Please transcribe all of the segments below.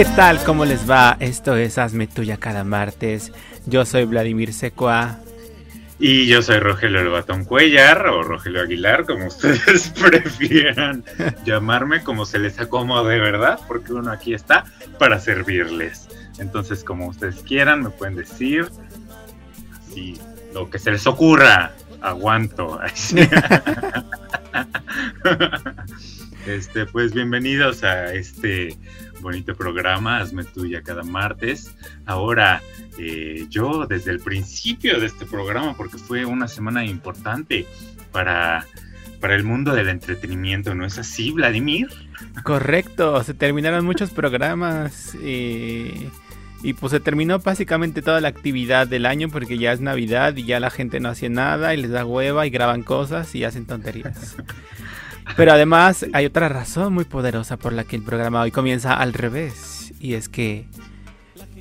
¿Qué tal? ¿Cómo les va? Esto es Hazme Tuya cada martes. Yo soy Vladimir Secua. Y yo soy Rogelio El Batón Cuellar o Rogelio Aguilar, como ustedes prefieran llamarme, como se les acomode, ¿verdad? Porque uno aquí está para servirles. Entonces, como ustedes quieran, me pueden decir así lo que se les ocurra. Aguanto. este, pues bienvenidos a este bonito programa, Hazme Tuya cada martes. Ahora, eh, yo desde el principio de este programa, porque fue una semana importante para, para el mundo del entretenimiento, ¿no es así, Vladimir? Correcto, se terminaron muchos programas y, y pues se terminó básicamente toda la actividad del año porque ya es Navidad y ya la gente no hace nada y les da hueva y graban cosas y hacen tonterías. Pero además hay otra razón muy poderosa por la que el programa hoy comienza al revés. Y es que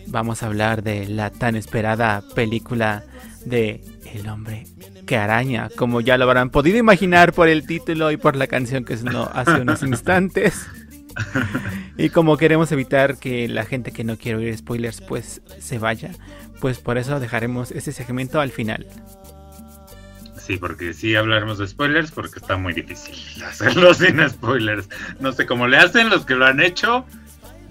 vamos a hablar de la tan esperada película de El hombre que araña. Como ya lo habrán podido imaginar por el título y por la canción que sonó hace unos instantes. Y como queremos evitar que la gente que no quiere oír spoilers pues se vaya, pues por eso dejaremos ese segmento al final. Sí, porque sí hablaremos de spoilers porque está muy difícil hacerlo sin spoilers. No sé cómo le hacen los que lo han hecho.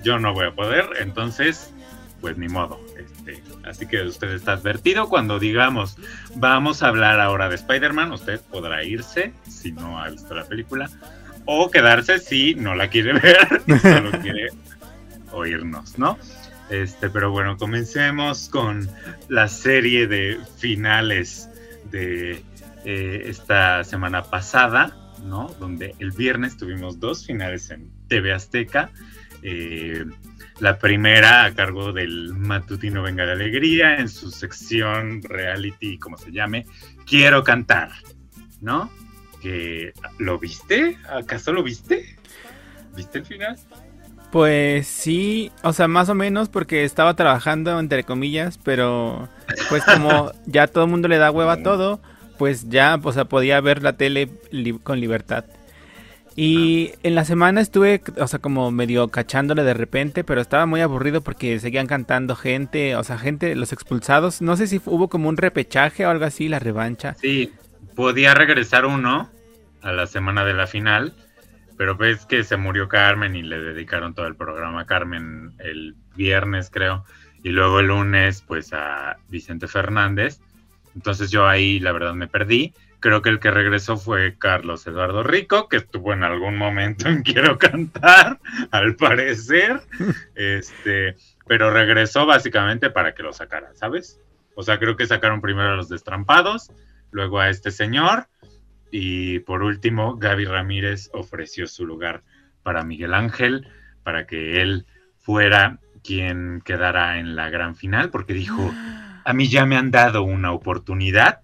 Yo no voy a poder, entonces, pues ni modo. Este, así que usted está advertido cuando digamos vamos a hablar ahora de Spider-Man, usted podrá irse si no ha visto la película o quedarse si no la quiere ver solo quiere oírnos, ¿no? Este, pero bueno, comencemos con la serie de finales de eh, esta semana pasada, ¿no? Donde el viernes tuvimos dos finales en TV Azteca. Eh, la primera a cargo del matutino Venga de Alegría en su sección reality, como se llame, Quiero cantar, ¿no? Que, ¿Lo viste? ¿Acaso lo viste? ¿Viste el final? Pues sí, o sea, más o menos porque estaba trabajando entre comillas, pero pues como ya todo el mundo le da hueva a todo, pues ya, o sea, podía ver la tele con libertad. Y en la semana estuve, o sea, como medio cachándole de repente, pero estaba muy aburrido porque seguían cantando gente, o sea, gente, los expulsados. No sé si hubo como un repechaje o algo así, la revancha. Sí, podía regresar uno a la semana de la final, pero ves que se murió Carmen y le dedicaron todo el programa a Carmen el viernes, creo, y luego el lunes, pues a Vicente Fernández. Entonces yo ahí la verdad me perdí. Creo que el que regresó fue Carlos Eduardo Rico, que estuvo en algún momento en Quiero Cantar, al parecer. Este, pero regresó básicamente para que lo sacaran, ¿sabes? O sea, creo que sacaron primero a los destrampados, luego a este señor, y por último, Gaby Ramírez ofreció su lugar para Miguel Ángel, para que él fuera quien quedara en la gran final, porque dijo a mí ya me han dado una oportunidad,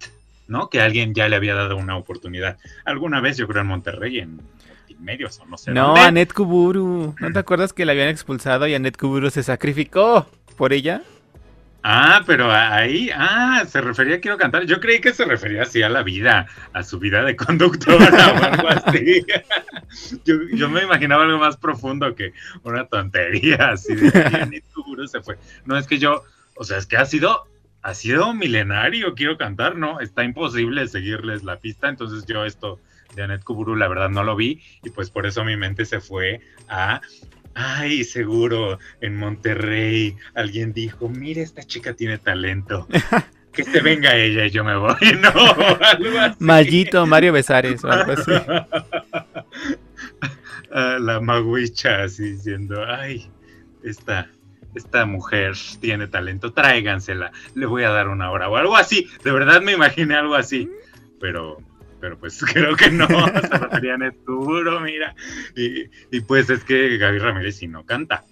¿no? Que alguien ya le había dado una oportunidad. Alguna vez yo creo en Monterrey, en, medios o no sé. No, dónde. Anet Kuburu. ¿No te acuerdas que la habían expulsado y Anet Kuburu se sacrificó por ella? Ah, pero ahí, ah, se refería a quiero cantar. Yo creí que se refería así a la vida, a su vida de conductora o algo así. yo, yo, me imaginaba algo más profundo que una tontería así de Anet Kuburu se fue. No, es que yo, o sea, es que ha sido ha sido milenario, quiero cantar, ¿no? Está imposible seguirles la pista, entonces yo esto de Anet Kuburu la verdad no lo vi y pues por eso mi mente se fue a, ay, seguro en Monterrey alguien dijo, mire, esta chica tiene talento. Que se venga ella y yo me voy, no, algo así. Mallito, Mario Besares o algo así. la maguicha así diciendo, ay, esta, esta mujer tiene talento, tráigansela, le voy a dar una hora o algo así. De verdad me imaginé algo así, pero, pero pues creo que no, se referían a duro, mira. Y, y, pues es que Gaby Ramírez sí no canta.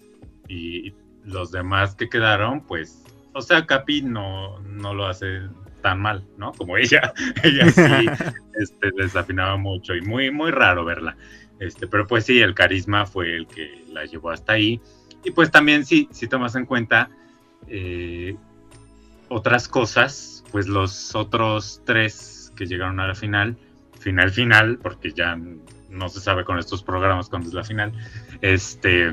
Y los demás que quedaron, pues o sea, Capi no, no lo hace tan mal, ¿no? Como ella, ella sí este, desafinaba mucho y muy, muy raro verla. Este, pero pues sí, el carisma fue el que la llevó hasta ahí. Y pues también sí, si tomas en cuenta eh, otras cosas, pues los otros tres que llegaron a la final, final, final, porque ya no se sabe con estos programas cuándo es la final, este,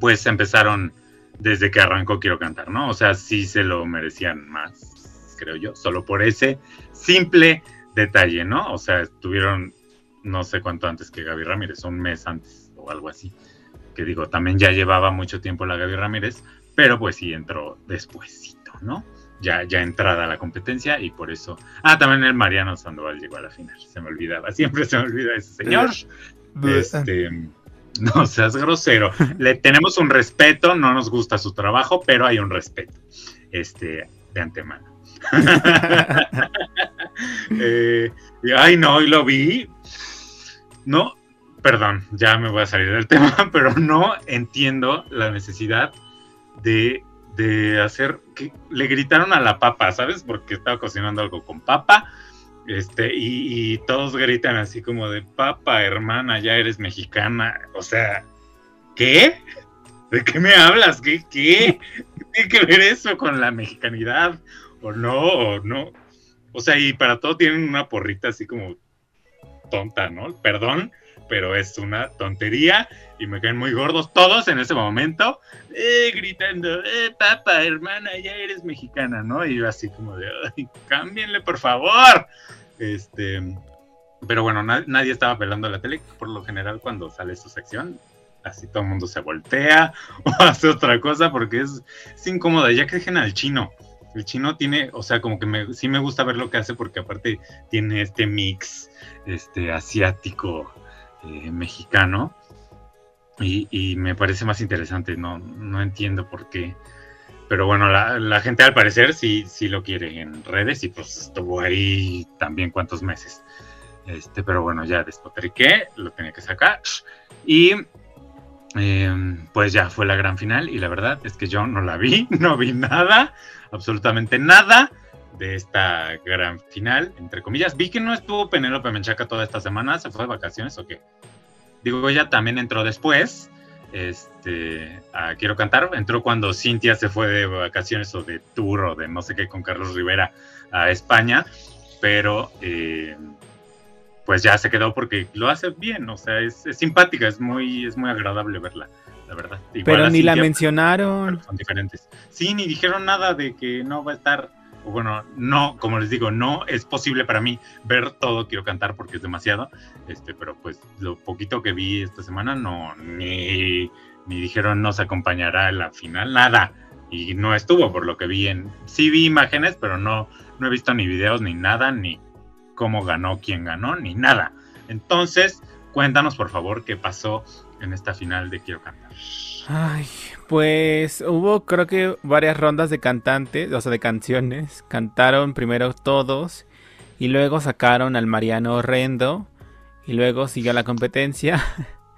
pues empezaron desde que arrancó Quiero Cantar, ¿no? O sea, sí se lo merecían más, creo yo, solo por ese simple detalle, ¿no? O sea, estuvieron no sé cuánto antes que Gaby Ramírez, un mes antes o algo así. Que digo, también ya llevaba mucho tiempo la Gaby Ramírez, pero pues sí entró despuésito, ¿no? Ya, ya entrada a la competencia y por eso. Ah, también el Mariano Sandoval llegó a la final. Se me olvidaba, siempre se me olvida ese señor. Este, no seas grosero. Le tenemos un respeto, no nos gusta su trabajo, pero hay un respeto. Este, de antemano. Eh, ay, no, y lo vi. No, perdón, ya me voy a salir del tema, pero no entiendo la necesidad de, hacer que le gritaron a la papa, ¿sabes? Porque estaba cocinando algo con papa. Este, y, todos gritan así como de papa, hermana, ya eres mexicana. O sea, ¿qué? ¿De qué me hablas? ¿Qué? ¿Qué? ¿Tiene que ver eso con la mexicanidad? ¿O no? ¿O no? O sea, y para todo tienen una porrita así como tonta, ¿no? Perdón, pero es una tontería y me caen muy gordos todos en ese momento, eh, gritando, eh, papa, hermana, ya eres mexicana, ¿no? Y yo así como de, ay, cámbienle, por favor. Este, pero bueno, nadie estaba pelando la tele, por lo general cuando sale su sección, así todo el mundo se voltea o hace otra cosa porque es, incómoda, ya que dejen al chino. El chino tiene, o sea, como que me, sí me gusta ver lo que hace porque aparte tiene este mix este, asiático eh, mexicano y, me parece más interesante, no, no entiendo por qué. Pero bueno, la, gente al parecer sí, sí lo quiere en redes y pues estuvo ahí también cuántos meses. Este, pero bueno, ya despotriqué, lo tenía que sacar. Y em, pues ya fue la gran final y la verdad es que yo no la vi, no vi nada, absolutamente nada de esta gran final, entre comillas. Vi que no estuvo Penélope Menchaca toda esta semana, ¿se fue de vacaciones o qué? Digo, ella también entró después, este, Quiero Cantar, entró cuando Cintia se fue de vacaciones o de tour o de no sé qué con Carlos Rivera a España, pero eh, pues ya se quedó porque lo hace bien, o sea, es, simpática, es muy, es muy agradable verla. La verdad. pero ni la mencionaron. Son diferentes. Sí, ni dijeron nada de que no va a estar bueno, no, como les digo, no es posible para mí ver todo, quiero cantar porque es demasiado, este, pero pues lo poquito que vi esta semana no, ni, ni dijeron nos acompañará en la final, nada, y no estuvo por lo que vi en, sí vi imágenes, pero no, no he visto ni videos ni nada, ni cómo ganó, quién ganó, ni nada. Entonces, cuéntanos por favor qué pasó en esta final de Quiero Cantar. Ay, pues hubo creo que varias rondas de cantantes, o sea, de canciones. Cantaron primero todos y luego sacaron al Mariano Horrendo y luego siguió la competencia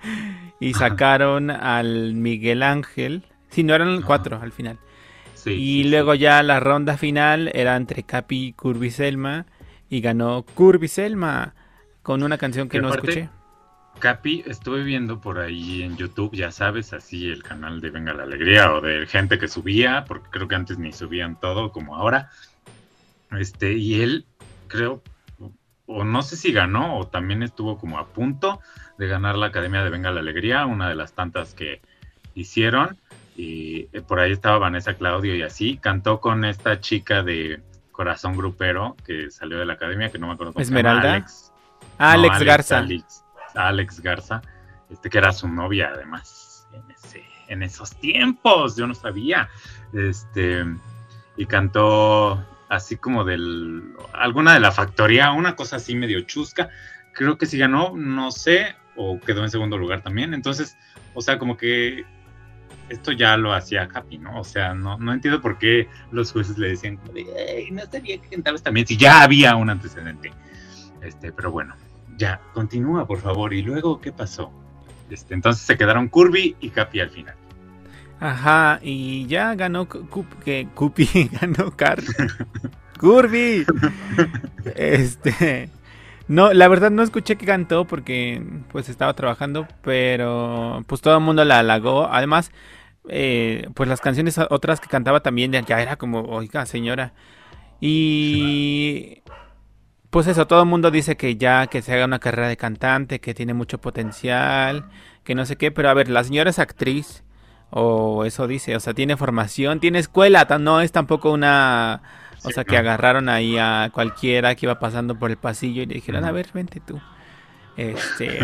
y sacaron al Miguel Ángel. Sí, no eran cuatro al final. y luego ya la ronda final era entre Capi y Curby Selma y ganó Curby Selma con una canción que no escuché. Capi, estuve viendo por ahí en YouTube, ya sabes, así el canal de Venga la Alegría o de gente que subía, porque creo que antes ni subían todo como ahora. Este, y él, creo, o no sé si ganó o también estuvo como a punto de ganar la Academia de Venga la Alegría, una de las tantas que hicieron. Y eh, por ahí estaba Vanessa Claudio y así. Cantó con esta chica de Corazón Grupero que salió de la Academia, que no me acuerdo cómo Esmeralda. Se llama, Alex. Alex Garza. Alex Garza, este que era su novia además en, esos tiempos, yo no sabía. Este, y cantó así como del alguna de la factoría, una cosa así medio chusca. Creo que si ganó, no sé, o quedó en segundo lugar también. Entonces, o sea, como que esto ya lo hacía Happy, ¿no? O sea, no, no entiendo por qué los jueces le decían, no estaría que también, si ya había un antecedente. Este, pero bueno, ya, continúa, por favor. ¿Y luego qué pasó? Este, entonces se quedaron Kirby y Capi al final. Ajá, y ya ganó que Cupi ganó Car Curvy. este no, la verdad no escuché que cantó porque pues estaba trabajando, pero pues todo el mundo la halagó. Además, eh, pues las canciones otras que cantaba también ya era como, oiga señora. Y pues eso, todo el mundo dice que ya que se haga una carrera de cantante, que tiene mucho potencial, que no sé qué, pero a ver, la señora es actriz, o eso dice, o sea, tiene formación, tiene escuela, no es tampoco una o sea, que agarraron ahí a cualquiera que iba pasando por el pasillo y le dijeron, a ver, vente tú. Este,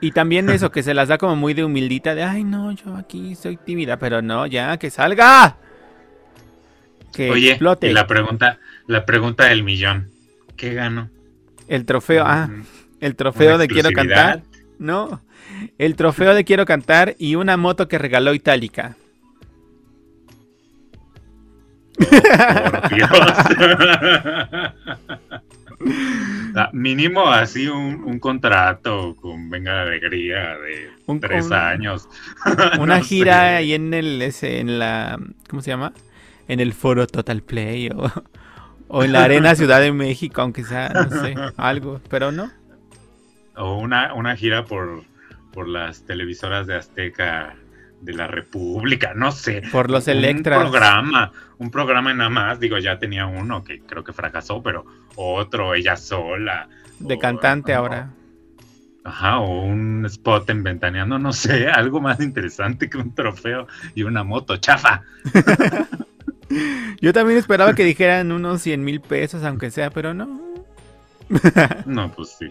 y también eso, que se las da como muy de humildita, de, ay, no, yo aquí soy tímida, pero no, ya, que salga. Que Oye, explote. Y la pregunta, la pregunta del millón, ¿qué gano? El trofeo, ah, el trofeo de quiero cantar. No, el trofeo de quiero cantar y una moto que regaló Itálica. Ah, mínimo así un, contrato con Venga la Alegría de tres años. Una gira ahí en el ese, en la ¿cómo se llama? En el foro Total Play o, o en la Arena Ciudad de México, aunque sea, no sé, algo, pero no. O una, una gira por, por las televisoras de Azteca de la República, no sé. Por los Electras. Un programa, un programa nada más, digo, ya tenía uno que creo que fracasó, pero otro, ella sola. De cantante ahora. Ajá, o un spot en Ventaneando, no sé, algo más interesante que un trofeo y una moto chafa. Yo también esperaba que dijeran unos 100 mil pesos, aunque sea, pero no. no, pues sí.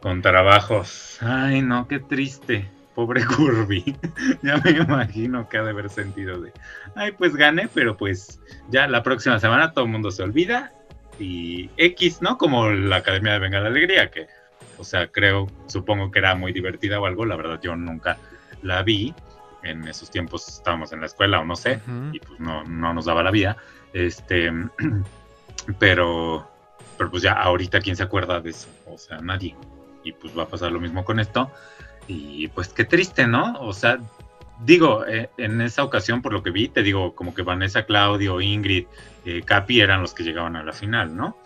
Con trabajos. Ay, no, qué triste. Pobre Curvy. ya me imagino que ha de haber sentido de, ay, pues gané, pero pues ya la próxima semana todo el mundo se olvida. Y X, ¿no? Como la Academia de Venga la Alegría, que, o sea, creo, supongo que era muy divertida o algo. La verdad, yo nunca la vi. En esos tiempos estábamos en la escuela o no sé, y pues no, no nos daba la vida. Este, pero, pero pues ya ahorita, ¿quién se acuerda de eso? O sea, nadie. Y pues va a pasar lo mismo con esto. Y pues qué triste, ¿no? O sea, digo, eh, en esa ocasión, por lo que vi, te digo, como que Vanessa, Claudio, Ingrid, eh, Capi eran los que llegaban a la final, ¿no?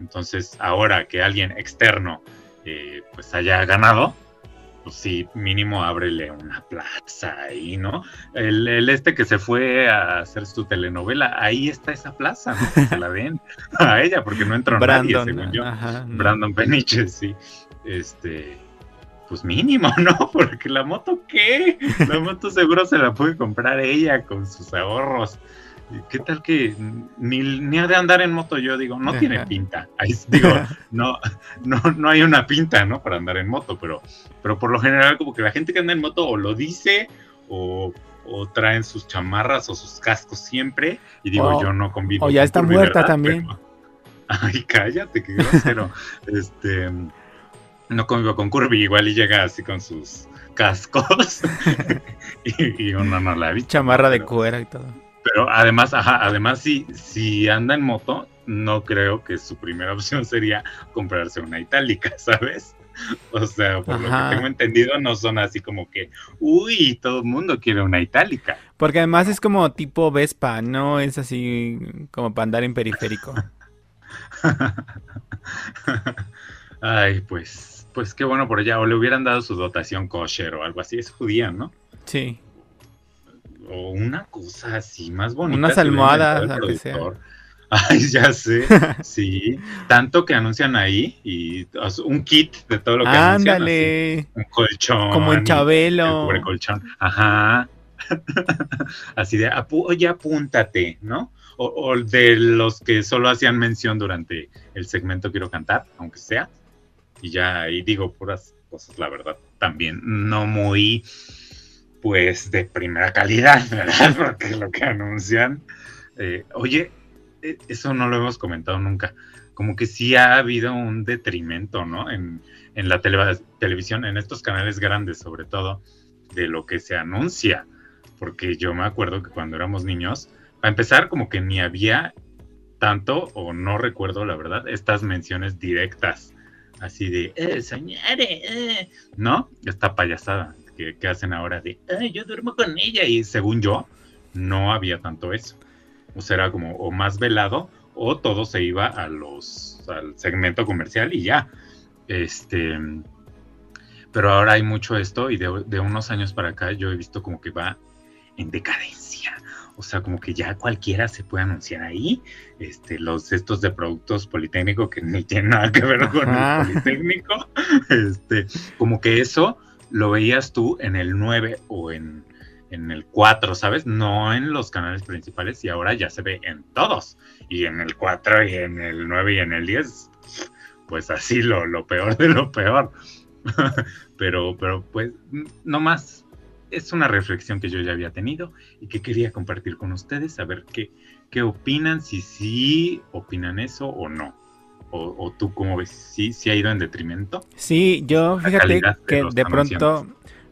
Entonces, ahora que alguien externo eh, pues haya ganado, pues sí, mínimo ábrele una plaza ahí, ¿no? El, este que se fue a hacer su telenovela, ahí está esa plaza, ¿no? se la den a ella, porque no entró nadie, según yo. Brandon Peniche, sí. Este, pues mínimo, ¿no? Porque la moto, ¿qué? La moto seguro se la puede comprar ella con sus ahorros. ¿Qué tal que ni, ni ha de andar en moto? Yo digo, no tiene pinta. Ahí, digo, no, no, no hay una pinta, ¿no? Para andar en moto, pero, pero por lo general, como que la gente que anda en moto o lo dice o, o traen sus chamarras o sus cascos siempre. Y digo, yo no convivo. O ya está muerta también. Ay, cállate, qué grosero. este no convivo con Curvy, igual y llega así con sus cascos y, uno no la vi. Chamarra de cuera y todo. Pero además, ajá, además si, si anda en moto, no creo que su primera opción sería comprarse una itálica, ¿sabes? O sea, por lo que tengo entendido, no son así como que, uy, todo el mundo quiere una itálica. Porque además es como tipo Vespa, no es así como para andar en periférico. Ay, pues pues qué bueno por ella. O le hubieran dado su dotación kosher o algo así. Es judía, ¿no? Sí. O una cosa así más bonita. Unas almohadas, aunque sea. Ay, ya sé. Sí. Tanto que anuncian ahí y un kit de todo lo que Ándale. un colchón. Como en Chabelo. Un colchón. Ajá. así de, oye, apúntate, ¿no? O, o, de los que solo hacían mención durante el segmento Quiero Cantar, aunque sea y ya ahí digo puras cosas, la verdad, también no muy, pues, de primera calidad, ¿verdad? Porque lo que anuncian, eh, oye, eh, eso no lo hemos comentado nunca, como que sí ha habido un detrimento, ¿no? En, en la televisión, en estos canales grandes sobre todo, de lo que se anuncia, porque yo me acuerdo que cuando éramos niños, a empezar como que ni había tanto, o no recuerdo la verdad, estas menciones directas así de, eh, eh", ¿no? Esta payasada que, que hacen ahora de, Ay, yo duermo con ella. Y según yo, no había tanto eso. O sea, era como o más velado o todo se iba a los, al segmento comercial y ya. Este, pero ahora hay mucho esto y de, de unos años para acá yo he visto como que va en decadencia. O sea, como que ya cualquiera se puede anunciar ahí. Este, los estos de productos Politécnico que ni tienen nada que ver con el Politécnico. Este, como que eso lo veías tú en el 9 o en, en el 4, ¿sabes? No en los canales principales y ahora ya se ve en todos. Y en el 4 y en el 9 y en el 10, pues así lo, lo peor de lo peor. pero, pero pues, no más. Es una reflexión que yo ya había tenido y que quería compartir con ustedes, a ver qué, qué opinan, si sí opinan eso o no. O, o tú cómo ves, ¿Sí, ¿Sí, ha ido en detrimento. Sí, yo fíjate que de, de pronto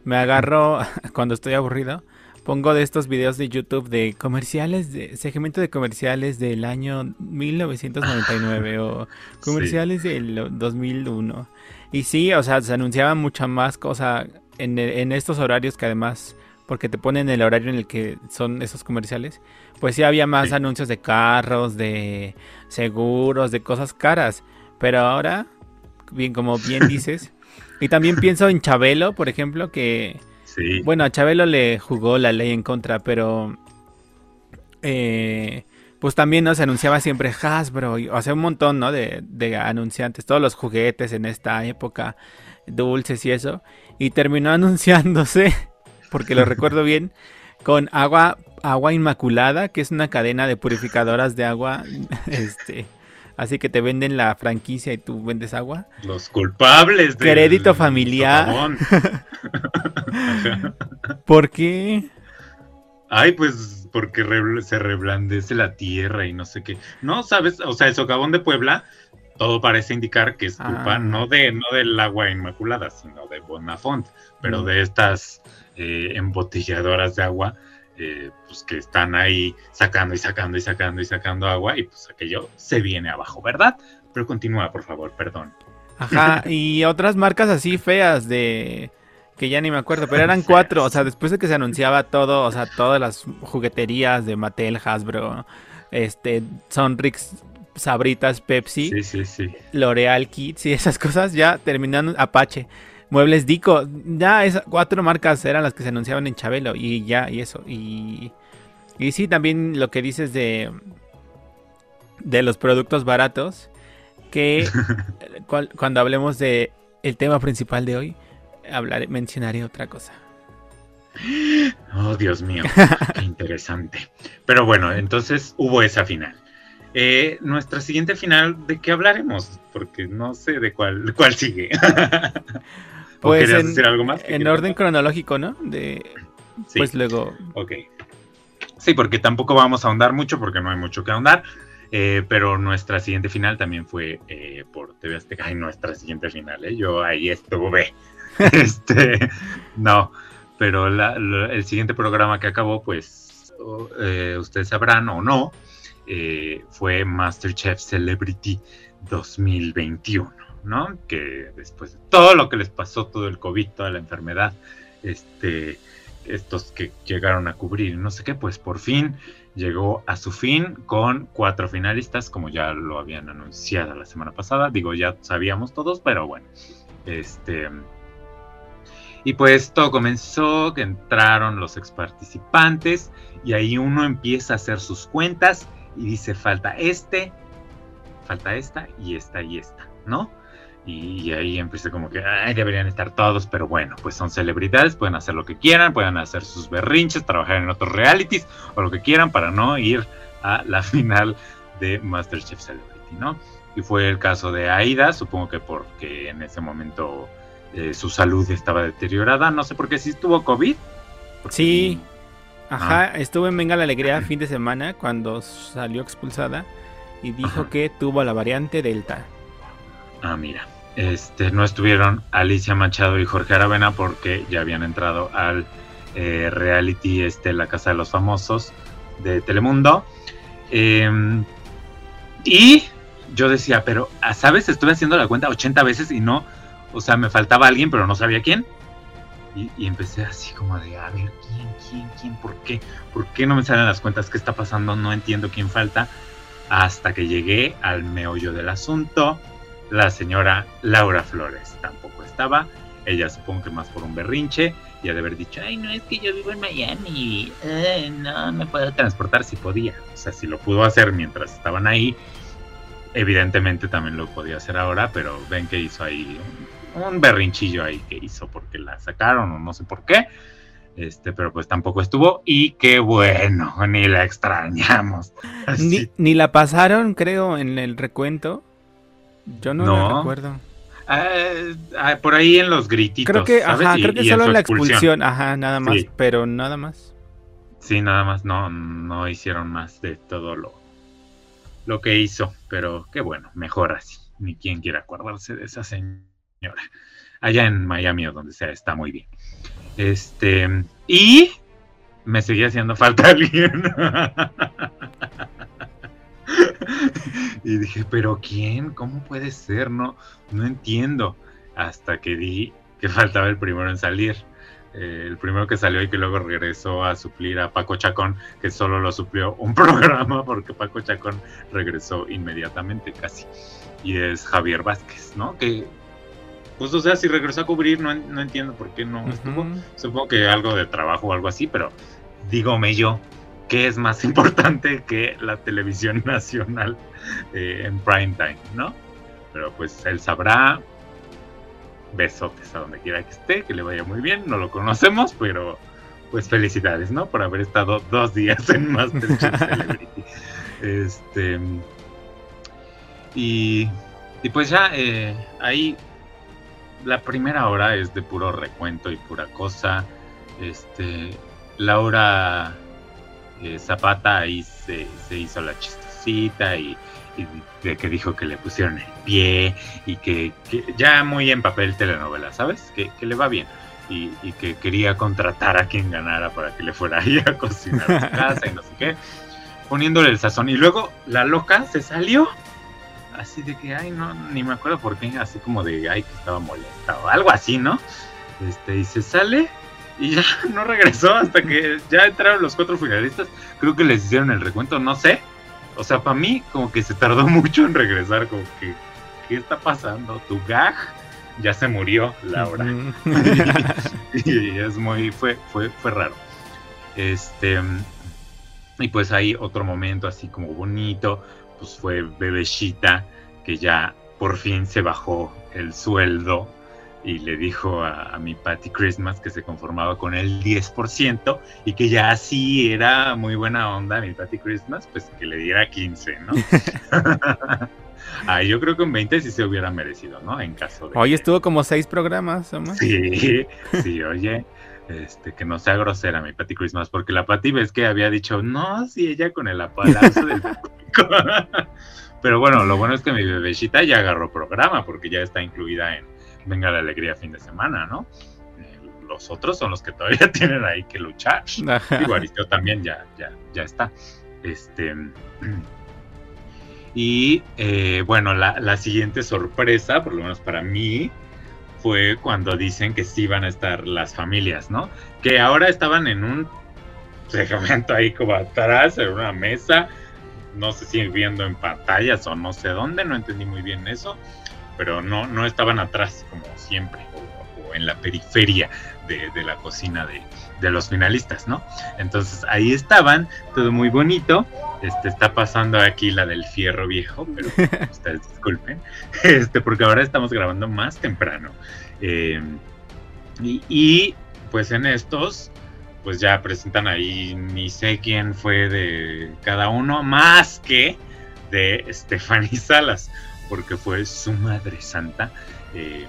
me agarro cuando estoy aburrido pongo de estos videos de YouTube de comerciales, de segmento de comerciales del año 1999 o comerciales sí. del 2001. Y sí, o sea, se anunciaba mucha más cosa en, en, estos horarios que además, porque te ponen el horario en el que son esos comerciales, pues sí había más sí. anuncios de carros, de seguros, de cosas caras. Pero ahora, bien como bien dices, y también pienso en Chabelo, por ejemplo, que Sí. Bueno, a Chabelo le jugó la ley en contra, pero eh, pues también ¿no? se anunciaba siempre Hasbro, o sea, un montón ¿no? de, de, anunciantes, todos los juguetes en esta época, dulces y eso, y terminó anunciándose, porque lo recuerdo bien, con agua, agua inmaculada, que es una cadena de purificadoras de agua, este... Así que te venden la franquicia y tú vendes agua. Los culpables de crédito familiar. ¿Por qué? Ay, pues porque re se reblandece la tierra y no sé qué. No, sabes, o sea, el socavón de Puebla, todo parece indicar que es culpa ah. no de no del agua inmaculada, sino de Bonafont, pero mm. de estas eh, embotelladoras de agua eh, pues que están ahí sacando y sacando y sacando y sacando agua y pues aquello se viene abajo, ¿verdad? Pero continúa, por favor, perdón. Ajá, y otras marcas así feas de que ya ni me acuerdo, pero eran cuatro, o sea, después de que se anunciaba todo, o sea, todas las jugueterías de Mattel, Hasbro, este, Sonrix, Sabritas, Pepsi, sí, sí, sí. L'Oreal Kids y esas cosas ya terminaron Apache. Muebles Dico, ya esas cuatro marcas eran las que se anunciaban en Chabelo y ya, y eso. Y, y sí, también lo que dices de, de los productos baratos, que cual, cuando hablemos de el tema principal de hoy, hablaré, mencionaré otra cosa. Oh, Dios mío, qué interesante. Pero bueno, entonces hubo esa final. Eh, nuestra siguiente final, ¿de qué hablaremos? Porque no sé de cuál, de cuál sigue. Pues en, decir algo más? En orden cronológico, ¿no? De, sí. Pues luego. Ok. Sí, porque tampoco vamos a ahondar mucho porque no hay mucho que ahondar. Eh, pero nuestra siguiente final también fue eh, por TV Azteca. Ay, nuestra siguiente final, ¿eh? Yo ahí estuve. este, no, pero la, la, el siguiente programa que acabó, pues eh, ustedes sabrán o no, eh, fue Masterchef Celebrity 2021. Que después de todo lo que les pasó, todo el COVID, toda la enfermedad, este, estos que llegaron a cubrir, no sé qué, pues por fin llegó a su fin con cuatro finalistas, como ya lo habían anunciado la semana pasada. Digo, ya sabíamos todos, pero bueno, este. Y pues todo comenzó, que entraron los ex participantes y ahí uno empieza a hacer sus cuentas y dice, falta este, falta esta y esta y esta, ¿no? Y, ahí empecé como que ay, deberían estar todos, pero bueno, pues son celebridades, pueden hacer lo que quieran, pueden hacer sus berrinches, trabajar en otros realities o lo que quieran para no ir a la final de Masterchef Celebrity, ¿no? Y fue el caso de Aida, supongo que porque en ese momento eh, su salud estaba deteriorada, no sé por qué si estuvo COVID. Sí, ajá, ah. estuvo en Venga la Alegría fin de semana cuando salió expulsada y dijo ajá. que tuvo la variante Delta. Ah, mira. Este, no estuvieron Alicia Machado y Jorge Aravena porque ya habían entrado al eh, reality este, La Casa de los Famosos de Telemundo. Eh, y yo decía, pero, ¿sabes? Estuve haciendo la cuenta 80 veces y no, o sea, me faltaba alguien, pero no sabía quién. Y, empecé así como de, a ver, ¿quién, quién, quién, por qué? ¿Por qué no me salen las cuentas? ¿Qué está pasando? No entiendo quién falta. Hasta que llegué al meollo del asunto. La señora Laura Flores tampoco estaba. Ella supongo que más por un berrinche. Y de haber dicho, ay, no, es que yo vivo en Miami. no me puedo transportar si podía. O sea, si lo pudo hacer mientras estaban ahí. Evidentemente también lo podía hacer ahora, pero ven que hizo ahí un berrinchillo ahí que hizo porque la sacaron o no sé por qué. Este, pero pues tampoco estuvo y qué bueno, ni la extrañamos. Ni, la pasaron, creo, en el recuento. Yo no, lo recuerdo. Ah, ah, por ahí en los grititos. Creo que, ajá, creo que solo la expulsión. ajá, nada más, pero nada más. Sí, nada más, no, no hicieron más de todo lo, lo que hizo, pero qué bueno, mejor así. Ni quien quiera acordarse de esa señora allá en Miami o donde sea, está muy bien. Este, y me seguía haciendo falta alguien. y dije, pero ¿quién? ¿Cómo puede ser? No, no entiendo. Hasta que di que faltaba el primero en salir. Eh, el primero que salió y que luego regresó a suplir a Paco Chacón, que solo lo suplió un programa porque Paco Chacón regresó inmediatamente casi. Y es Javier Vázquez, ¿no? Que pues o sea, si regresó a cubrir, no, entiendo por qué no estuvo. Supongo que algo de trabajo o algo así, pero dígame yo, ¿qué es más importante que la televisión nacional eh, en prime time, no? Pero pues él sabrá. Besotes a donde quiera que esté, que le vaya muy bien. No lo conocemos, pero pues felicidades, ¿no? Por haber estado dos días en Masterchef Celebrity. Este. Y, y pues ya, eh, ahí la primera hora es de puro recuento y pura cosa. Este, Laura eh, Zapata ahí se, hizo la chistosita y, de que dijo que le pusieron el pie y que, ya muy en papel telenovela, ¿sabes? Que, le va bien. Y, que quería contratar a quien ganara para que le fuera ahí a cocinar a su casa y no sé qué, poniéndole el sazón. Y luego la loca se salió así de que, ay, no, ni me acuerdo por qué, así como de, ay, que estaba molesta o algo así, ¿no? Este, y se sale y ya no regresó hasta que ya entraron los cuatro finalistas. Creo que les hicieron el recuento, no sé. O sea, para mí, como que se tardó mucho en regresar, como que, ¿qué está pasando? Tu gag ya se murió, Laura. y, es muy, fue, fue, fue raro. Este, y pues hay otro momento así como bonito, pues fue Bebecita, que ya por fin se bajó el sueldo y le dijo a, mi Patty Christmas que se conformaba con el 10% y que ya así era muy buena onda mi Patty Christmas, pues que le diera 15, ¿no? ah, yo creo que un 20 sí se hubiera merecido, ¿no? En caso de... Hoy estuvo como seis programas, ¿o Sí, sí, oye. Este, que no sea grosera mi Patty Christmas, porque la Patty ves que había dicho, no, sí, ella con el apalazo del Pero bueno, lo bueno es que mi bebecita ya agarró programa, porque ya está incluida en Venga la Alegría fin de semana, ¿no? Eh, los otros son los que todavía tienen ahí que luchar. Yo también ya, ya, ya está. Este. Y eh, bueno, la, la siguiente sorpresa, por lo menos para mí, fue cuando dicen que sí van a estar las familias, ¿no? Que ahora estaban en un segmento ahí como atrás, en una mesa, no sé si viendo en pantallas o no sé dónde, no entendí muy bien eso, pero no, no estaban atrás como siempre, o, en la periferia de, la cocina de, de, los finalistas, ¿no? Entonces ahí estaban, todo muy bonito. Este está pasando aquí la del fierro viejo, pero ustedes disculpen, este, porque ahora estamos grabando más temprano. Eh, y, pues en estos, pues ya presentan ahí, ni sé quién fue de cada uno, más que de Stephanie Salas, porque fue su madre santa. Eh,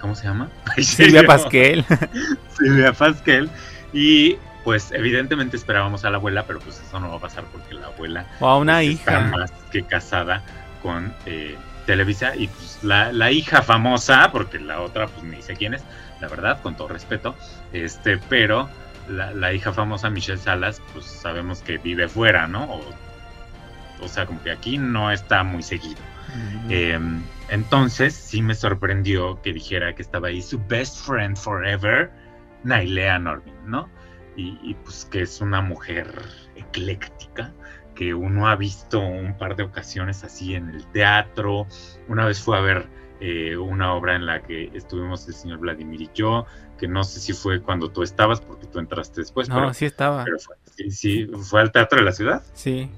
¿Cómo se llama? Silvia Pasquel. Silvia Pasquel. Y pues evidentemente esperábamos a la abuela, pero pues eso no va a pasar porque la abuela o a una pues, hija está más que casada con eh, Televisa y pues la, la, hija famosa, porque la otra pues ni sé quién es, la verdad, con todo respeto, este, pero la, la hija famosa Michelle Salas, pues sabemos que vive fuera, ¿no? O, o sea, como que aquí no está muy seguido. Em, entonces sí me sorprendió que dijera que estaba ahí su best friend forever, Nailea Norvin, ¿no? Y, pues que es una mujer ecléctica, que uno ha visto un par de ocasiones así en el teatro. Una vez fue a ver eh, una obra en la que estuvimos el señor Vladimir y yo, que no sé si fue cuando tú estabas, porque tú entraste después. No, sí estaba. fue, sí, sí, fue al Teatro de la Ciudad. Sí.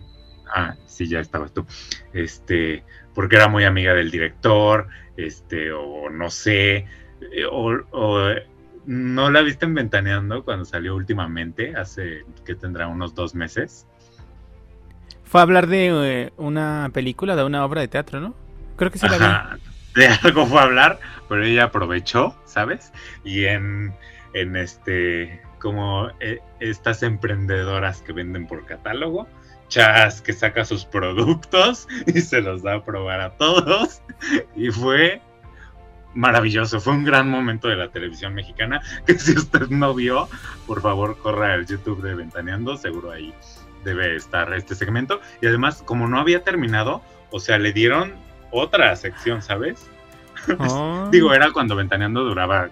Ah, sí, ya estabas tú. Este, porque era muy amiga del director, este, o no sé, eh, o, no la viste en Ventaneando cuando salió últimamente, hace que tendrá unos dos meses. Fue a hablar de eh, una película, de una obra de teatro, ¿no? Creo que sí la vi. De algo fue a hablar, pero ella aprovechó, ¿sabes? Y en, en este, como eh, estas emprendedoras que venden por catálogo, Chas que saca sus productos y se los da a probar a todos. Y fue maravilloso, fue un gran momento de la televisión mexicana que si usted no vio, por favor corra al YouTube de Ventaneando, seguro ahí debe estar este segmento. Y además, como no había terminado, o sea, le dieron otra sección, ¿sabes? Oh. Digo, era cuando Ventaneando duraba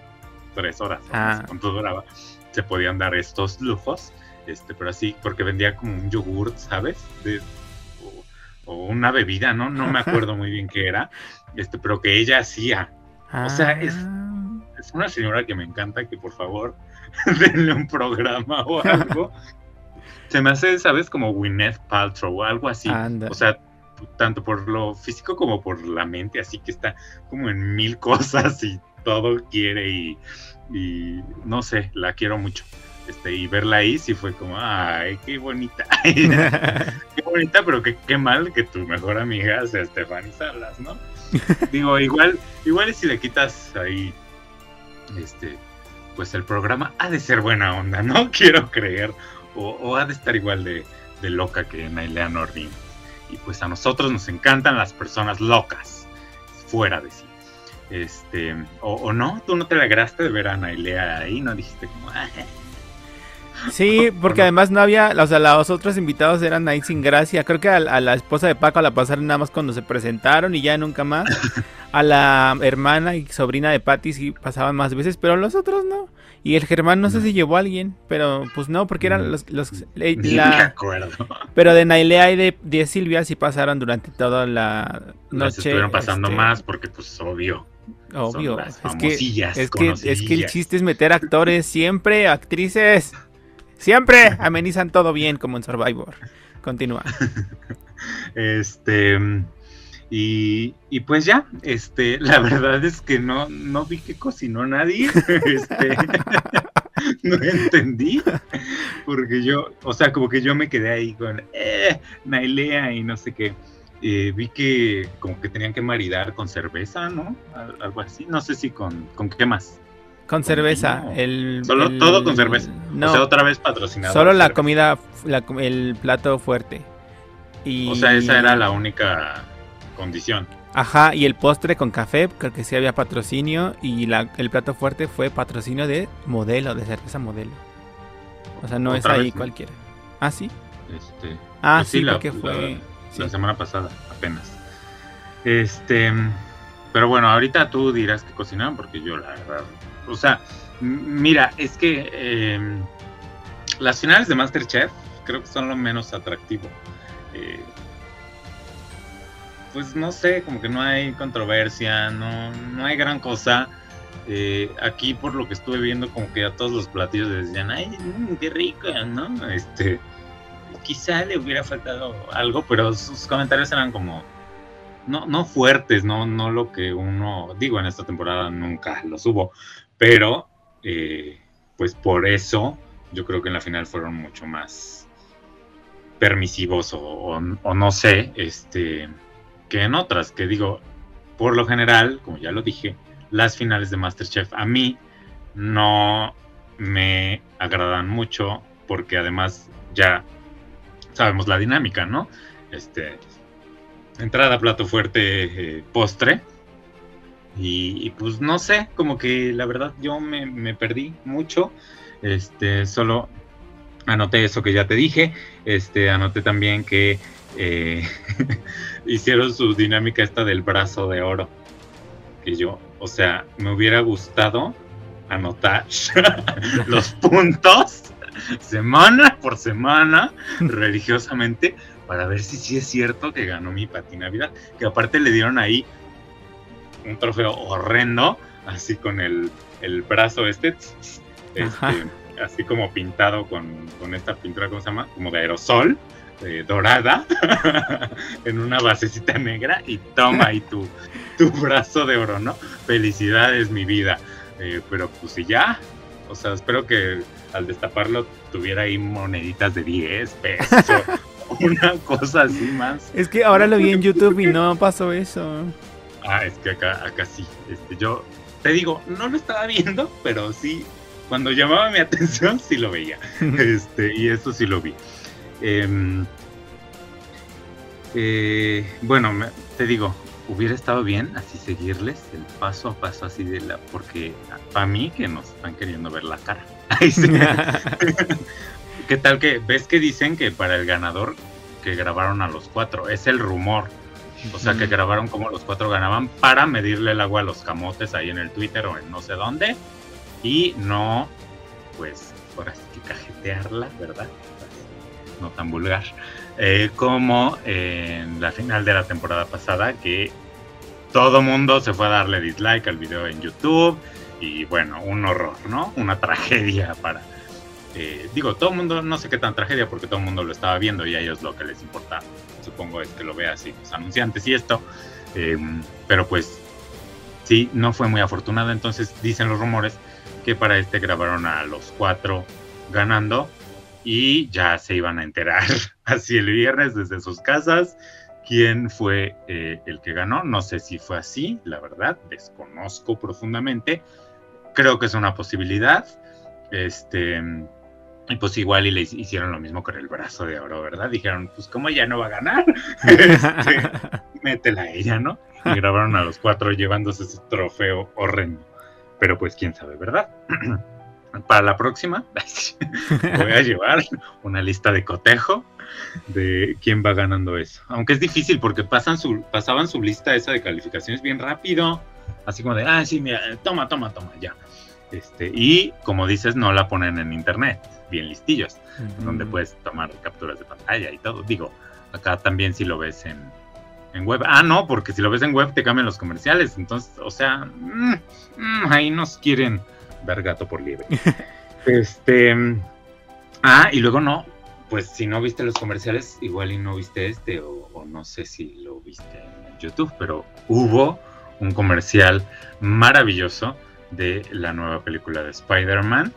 tres horas, ah. cuánto duraba, se podían dar estos lujos este, pero así, porque vendía como un yogurt, ¿sabes? o, una bebida, ¿no? No me acuerdo muy bien qué era, este, pero que ella hacía. O sea, es, ah. es una señora que me encanta, que por favor denle un programa o algo. Se me hace, ¿sabes? Como Gwyneth Paltrow o algo así. O sea, tanto por lo físico como por la mente, así que está como en mil cosas y todo quiere y, y no sé, la quiero mucho. Este, y verla ahí sí fue como, ay, qué bonita. qué bonita, pero qué, qué, mal que tu mejor amiga sea Stephanie Salas, ¿no? Digo, igual, igual si le quitas ahí, este, pues el programa ha de ser buena onda, ¿no? Quiero creer. O, ha de estar igual de, loca que Nailea Nordin. Y pues a nosotros nos encantan las personas locas, fuera de sí. Este, o, no, tú no te alegraste de ver a Nailea ahí, no dijiste como, Sí, porque además no había, o sea, los otros invitados eran ahí sin gracia. Creo que a, la esposa de Paco la pasaron nada más cuando se presentaron y ya nunca más. A la hermana y sobrina de Patty sí pasaban más veces, pero los otros no. Y el Germán no sé si llevó a alguien, pero pues no, porque eran los... los eh, la, acuerdo. Pero de Nailea y de, de, Silvia sí pasaron durante toda la noche. estuvieron pasando este, más porque pues obvio. Obvio. es, que, es, que, es que el chiste es meter actores siempre, actrices. Siempre amenizan todo bien como en Survivor. Continúa. este. Y, y, pues ya, este, la verdad es que no, no vi que cocinó nadie. Este, no entendí. Porque yo, o sea, como que yo me quedé ahí con eh, Nailea y no sé qué. Eh, vi que como que tenían que maridar con cerveza, ¿no? Algo así. No sé si con, con qué más. Con cerveza. El, Solo todo con cerveza. No, o sea, otra vez patrocinado. Solo la comida, el plato fuerte. Y... O sea, esa era la única condición. Ajá, y el postre con café, creo que sí había patrocinio. Y la, el plato fuerte fue patrocinio de modelo, de cerveza modelo. O sea, no es ahí cualquiera. Ah, sí. Este, ah, pues sí, la, fue. La, semana pasada, apenas. Este. Pero bueno, ahorita tú dirás que cocinaron, porque yo la verdad o sea, mira, es que em, las finales de Masterchef creo que son lo menos atractivo. Eh, pues no sé, como que no hay controversia, no, no hay gran cosa. Eh, aquí por lo que estuve viendo, como que a todos los platillos les decían, ay, mm, qué rico, ¿no? Este, quizá le hubiera faltado algo, pero sus comentarios eran como, no, no fuertes, no, no lo que uno, digo, en esta temporada nunca lo hubo, pero, eh, pues por eso, yo creo que en la final fueron mucho más permisivos o, no sé, este, que en otras, que digo, por lo general, como ya lo dije, las finales de Masterchef a mí no me agradan mucho porque además ya sabemos la dinámica, ¿no? Este, entrada, plato fuerte, eh, postre. Y, pues no sé, como que la verdad yo me, perdí mucho. Este, solo anoté eso que ya te dije. Este, anoté también que eh, hicieron su dinámica esta del brazo de oro. Que yo, o sea, me hubiera gustado anotar los puntos semana por semana religiosamente para ver si sí es cierto que ganó mi patinavidad. Que aparte le dieron ahí un trofeo horrendo, así con el, el brazo este, este así como pintado con, con, esta pintura, ¿cómo se llama? Como de aerosol. Eh, dorada en una basecita negra y toma ahí tu, tu brazo de oro, ¿no? Felicidades, mi vida. Eh, pero pues si ya, o sea, espero que al destaparlo tuviera ahí moneditas de 10 pesos. una cosa así más. Es que ahora lo vi en YouTube y no pasó eso. Ah, es que acá, acá sí. Este, yo te digo, no lo estaba viendo, pero sí, cuando llamaba mi atención, sí lo veía. Este, y eso sí lo vi. Em, eh, bueno, te digo, hubiera estado bien así seguirles el paso a paso así de la, porque para mí que nos están queriendo ver la cara. ¿Qué tal que ves que dicen que para el ganador que grabaron a los cuatro? Es el rumor. O sea, que grabaron como los cuatro ganaban para medirle el agua a los camotes ahí en el Twitter o en no sé dónde. Y no, pues, por así que cajetearla, ¿verdad? No tan vulgar. Eh, como en la final de la temporada pasada, que todo mundo se fue a darle dislike al video en YouTube. Y bueno, un horror, ¿no? Una tragedia para, eh, digo, todo el mundo, no sé qué tan tragedia porque todo el mundo lo estaba viendo y a ellos lo que les importa, supongo, es que lo vea así, los anunciantes y esto. Em, pero pues sí, no fue muy afortunado. Entonces dicen los rumores que para este grabaron a los cuatro ganando y ya se iban a enterar así el viernes desde sus casas quién fue eh, el que ganó. No sé si fue así, la verdad, desconozco profundamente. Creo que es una posibilidad. Este, y pues igual y le hicieron lo mismo con el brazo de oro, ¿verdad? Dijeron, pues como ella no va a ganar, este, métela a ella, ¿no? Y grabaron a los cuatro llevándose ese trofeo horrendo. Pero pues quién sabe, ¿verdad? Para la próxima voy a llevar una lista de cotejo de quién va ganando eso. Aunque es difícil porque pasan su, pasaban su lista esa de calificaciones bien rápido. Así como de, ah, sí, mira, toma, toma, toma, ya. Este, y como dices, no la ponen en internet, bien listillos, donde puedes tomar capturas de pantalla y todo. Digo, acá también si lo ves en, en, web. Ah, no, porque si lo ves en web te cambian los comerciales. Entonces, o sea, mm, mm, ahí nos quieren ver gato por liebre. este. Ah, y luego no, pues si no viste los comerciales, igual y no viste este, o, o no sé si lo viste en YouTube, pero hubo un comercial maravilloso de la nueva película de Spider-Man.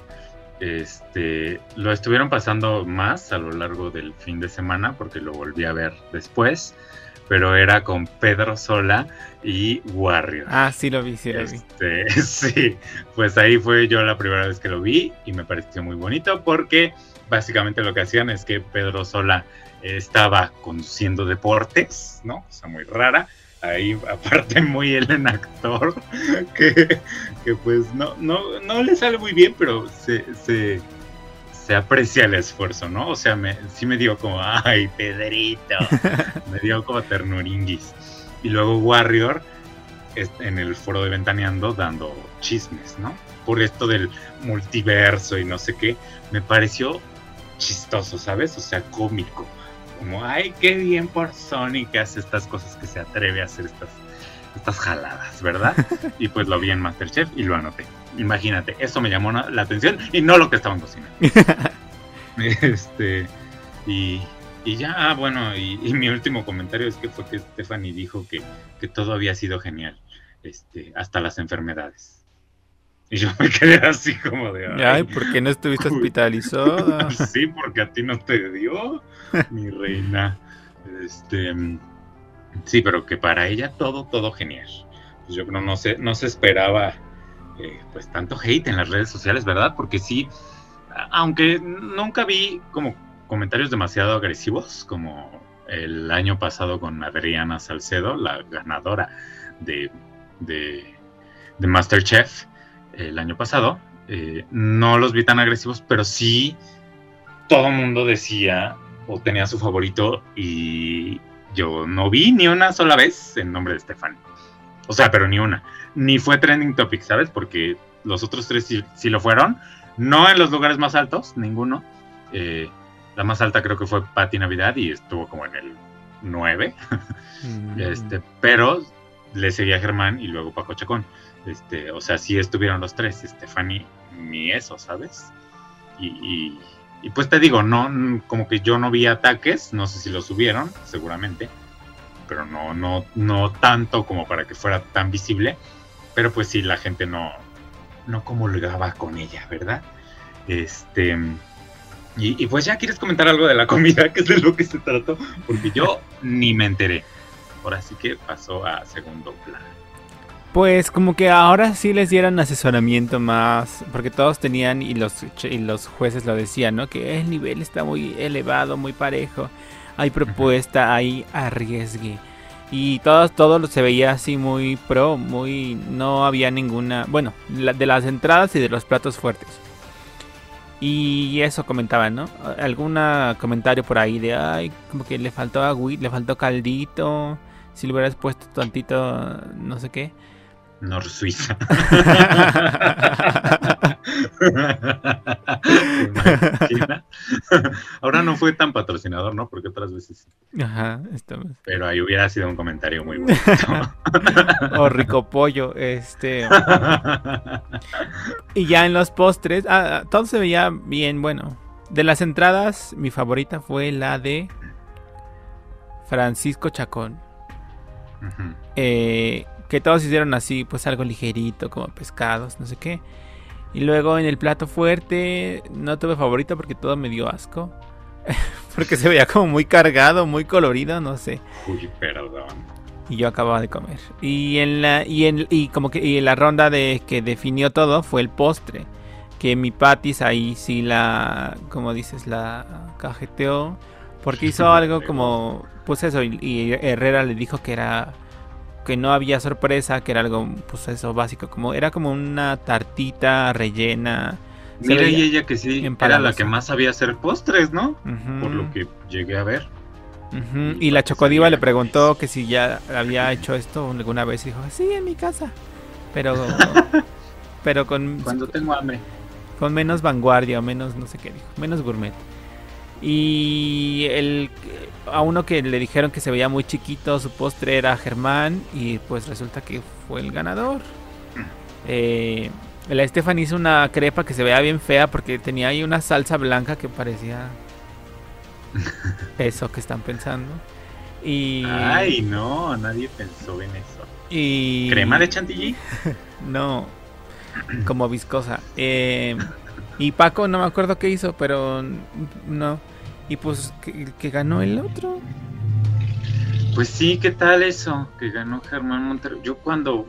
Este, lo estuvieron pasando más a lo largo del fin de semana porque lo volví a ver después, pero era con Pedro Sola y Warrior. Ah, sí lo vi, sí lo vi. Este, sí, pues ahí fue yo la primera vez que lo vi y me pareció muy bonito porque básicamente lo que hacían es que Pedro Sola estaba conduciendo deportes, ¿no? O sea, muy rara ahí aparte muy el en actor, que, pues no, no, no le sale muy bien, pero se, se, se aprecia el esfuerzo, ¿no? O sea, me, sí me dio como, ay, Pedrito, me dio como ternuringuis. Y luego Warrior en el foro de Ventaneando dando chismes, ¿no? Por esto del multiverso y no sé qué, me pareció chistoso, ¿sabes? O sea, cómico como, ay, qué bien por Sony que hace estas cosas, que se atreve a hacer estas, estas jaladas, ¿verdad? y pues lo vi en Masterchef y lo anoté. Imagínate, eso me llamó la atención y no lo que estaban cocinando. este, y, y ya, ah, bueno, y, mi último comentario es que fue que Stephanie dijo que, que todo había sido genial, este, hasta las enfermedades. Y yo me quedé así como de... Ay, ¿por qué no estuviste hospitalizada? sí, porque a ti no te dio, mi reina. Este, sí, pero que para ella todo, todo genial. Pues yo creo no se, no se esperaba eh, pues tanto hate en las redes sociales, ¿verdad? Porque sí, aunque nunca vi como comentarios demasiado agresivos, como el año pasado con Adriana Salcedo, la ganadora de, de, de Masterchef el año pasado. Eh, no los vi tan agresivos, pero sí todo el mundo decía o tenía su favorito y yo no vi ni una sola vez el nombre de Stefan. O sea, pero ni una. Ni fue trending topic, ¿sabes? Porque los otros tres sí, lo fueron. No en los lugares más altos, ninguno. Eh, la más alta creo que fue Patti Navidad y estuvo como en el 9. Mm. este, pero le seguía Germán y luego Paco Chacón. Este, o sea, sí estuvieron los tres. Stephanie, ni eso, ¿sabes? Y, pues te digo, no, como que yo no vi ataques, no sé si los subieron, seguramente, pero no, no, no tanto como para que fuera tan visible. Pero pues sí, la gente no, no comulgaba con ella, ¿verdad? Este. Y, pues ya quieres comentar algo de la comida, que es de lo que se trató, porque yo ni me enteré. Ahora sí que pasó a segundo plano. Pues como que ahora sí les dieron asesoramiento más, porque todos tenían, y los, y los jueces lo decían, ¿no? Que el nivel está muy elevado, muy parejo, hay propuesta, hay arriesgue. Y todo, todo se veía así muy pro, muy... No había ninguna... Bueno, de las entradas y de los platos fuertes. Y eso comentaban, ¿no? Algún comentario por ahí de, ay, como que le faltó agua, le faltó caldito. Si le hubieras puesto tantito, no sé qué. Nor Suiza. Ahora no fue tan patrocinador, ¿no? Porque otras veces sí. Ajá, estamos. Pero ahí hubiera sido un comentario muy bonito. o rico pollo, este. y ya en los postres, ah, todo se veía bien, bueno. De las entradas, mi favorita fue la de Francisco Chacón. eh, que todos hicieron así, pues algo ligerito, como pescados, no sé qué. Y luego en el plato fuerte no tuve favorito porque todo me dio asco. porque se veía como muy cargado, muy colorido, no sé. Uy, perdón. Y yo acababa de comer. Y en la y en y como que y en la ronda de que definió todo fue el postre, que mi patis ahí sí la como dices la cajeteó porque hizo algo como pues eso y Herrera le dijo que era que no había sorpresa, que era algo, pues eso, básico, como era como una tartita rellena. Mira, y ella que sí, era la que más sabía hacer postres, ¿no? Por lo que llegué a ver. Y, la Chocodiva le preguntó que si ya había hecho esto alguna vez y dijo, sí, en mi casa. Pero, pero con... Cuando tengo hambre. Con menos vanguardia, o menos, no sé qué dijo, menos gourmet. Y el, a uno que le dijeron que se veía muy chiquito, su postre era Germán y pues resulta que fue el ganador. Eh, la Estefan hizo una crepa que se veía bien fea porque tenía ahí una salsa blanca que parecía eso que están pensando. Y... Ay, no, nadie pensó en eso. Y... ¿Crema de chantilly? no, como viscosa. Eh, y Paco no me acuerdo qué hizo, pero no. Y pues que, ganó el otro. Pues sí, ¿qué tal eso? Que ganó Germán Montero. Yo cuando,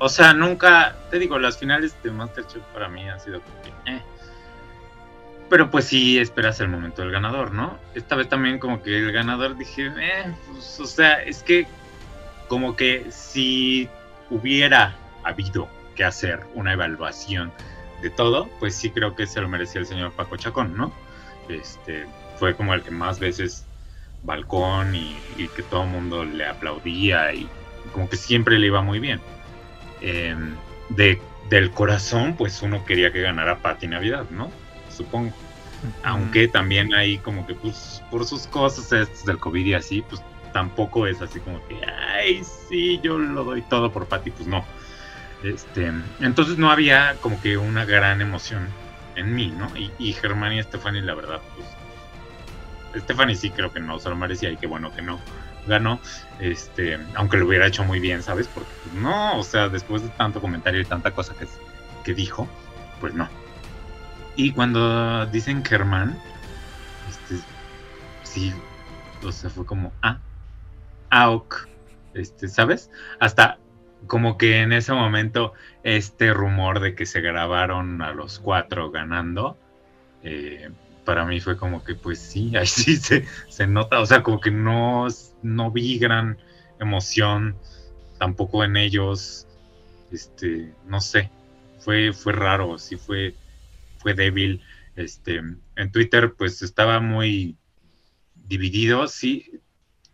o sea, nunca, te digo, las finales de Masterchef para mí han sido eh. Pero pues sí esperas el momento del ganador, ¿no? Esta vez también como que el ganador dije, eh, pues, o sea, es que como que si hubiera habido que hacer una evaluación de todo, pues sí creo que se lo merecía el señor Paco Chacón, ¿no? Este, fue como el que más veces balcón y, que todo el mundo le aplaudía y como que siempre le iba muy bien. Em, de, del corazón, pues uno quería que ganara Pati Navidad, ¿no? Supongo. Aunque también hay como que, pues, por sus cosas estas del COVID y así, pues tampoco es así como que, ay, sí, yo lo doy todo por Pati, pues no. Este, entonces no había como que una gran emoción en mí, ¿no? Y, y Germán y Stephanie, la verdad, pues Stephanie sí creo que no se lo merecía y qué bueno que no ganó, este, aunque lo hubiera hecho muy bien, ¿sabes? Porque pues, no, o sea, después de tanto comentario y tanta cosa que, que dijo, pues no. Y cuando dicen Germán, este, sí, o sea, fue como, ah, auk, este, ¿sabes? Hasta como que en ese momento este rumor de que se grabaron a los cuatro ganando, eh, para mí fue como que pues sí, ahí sí se, se nota, o sea, como que no, no vi gran emoción tampoco en ellos, este, no sé, fue, fue raro, sí fue, fue débil, este, en Twitter pues estaba muy dividido, sí,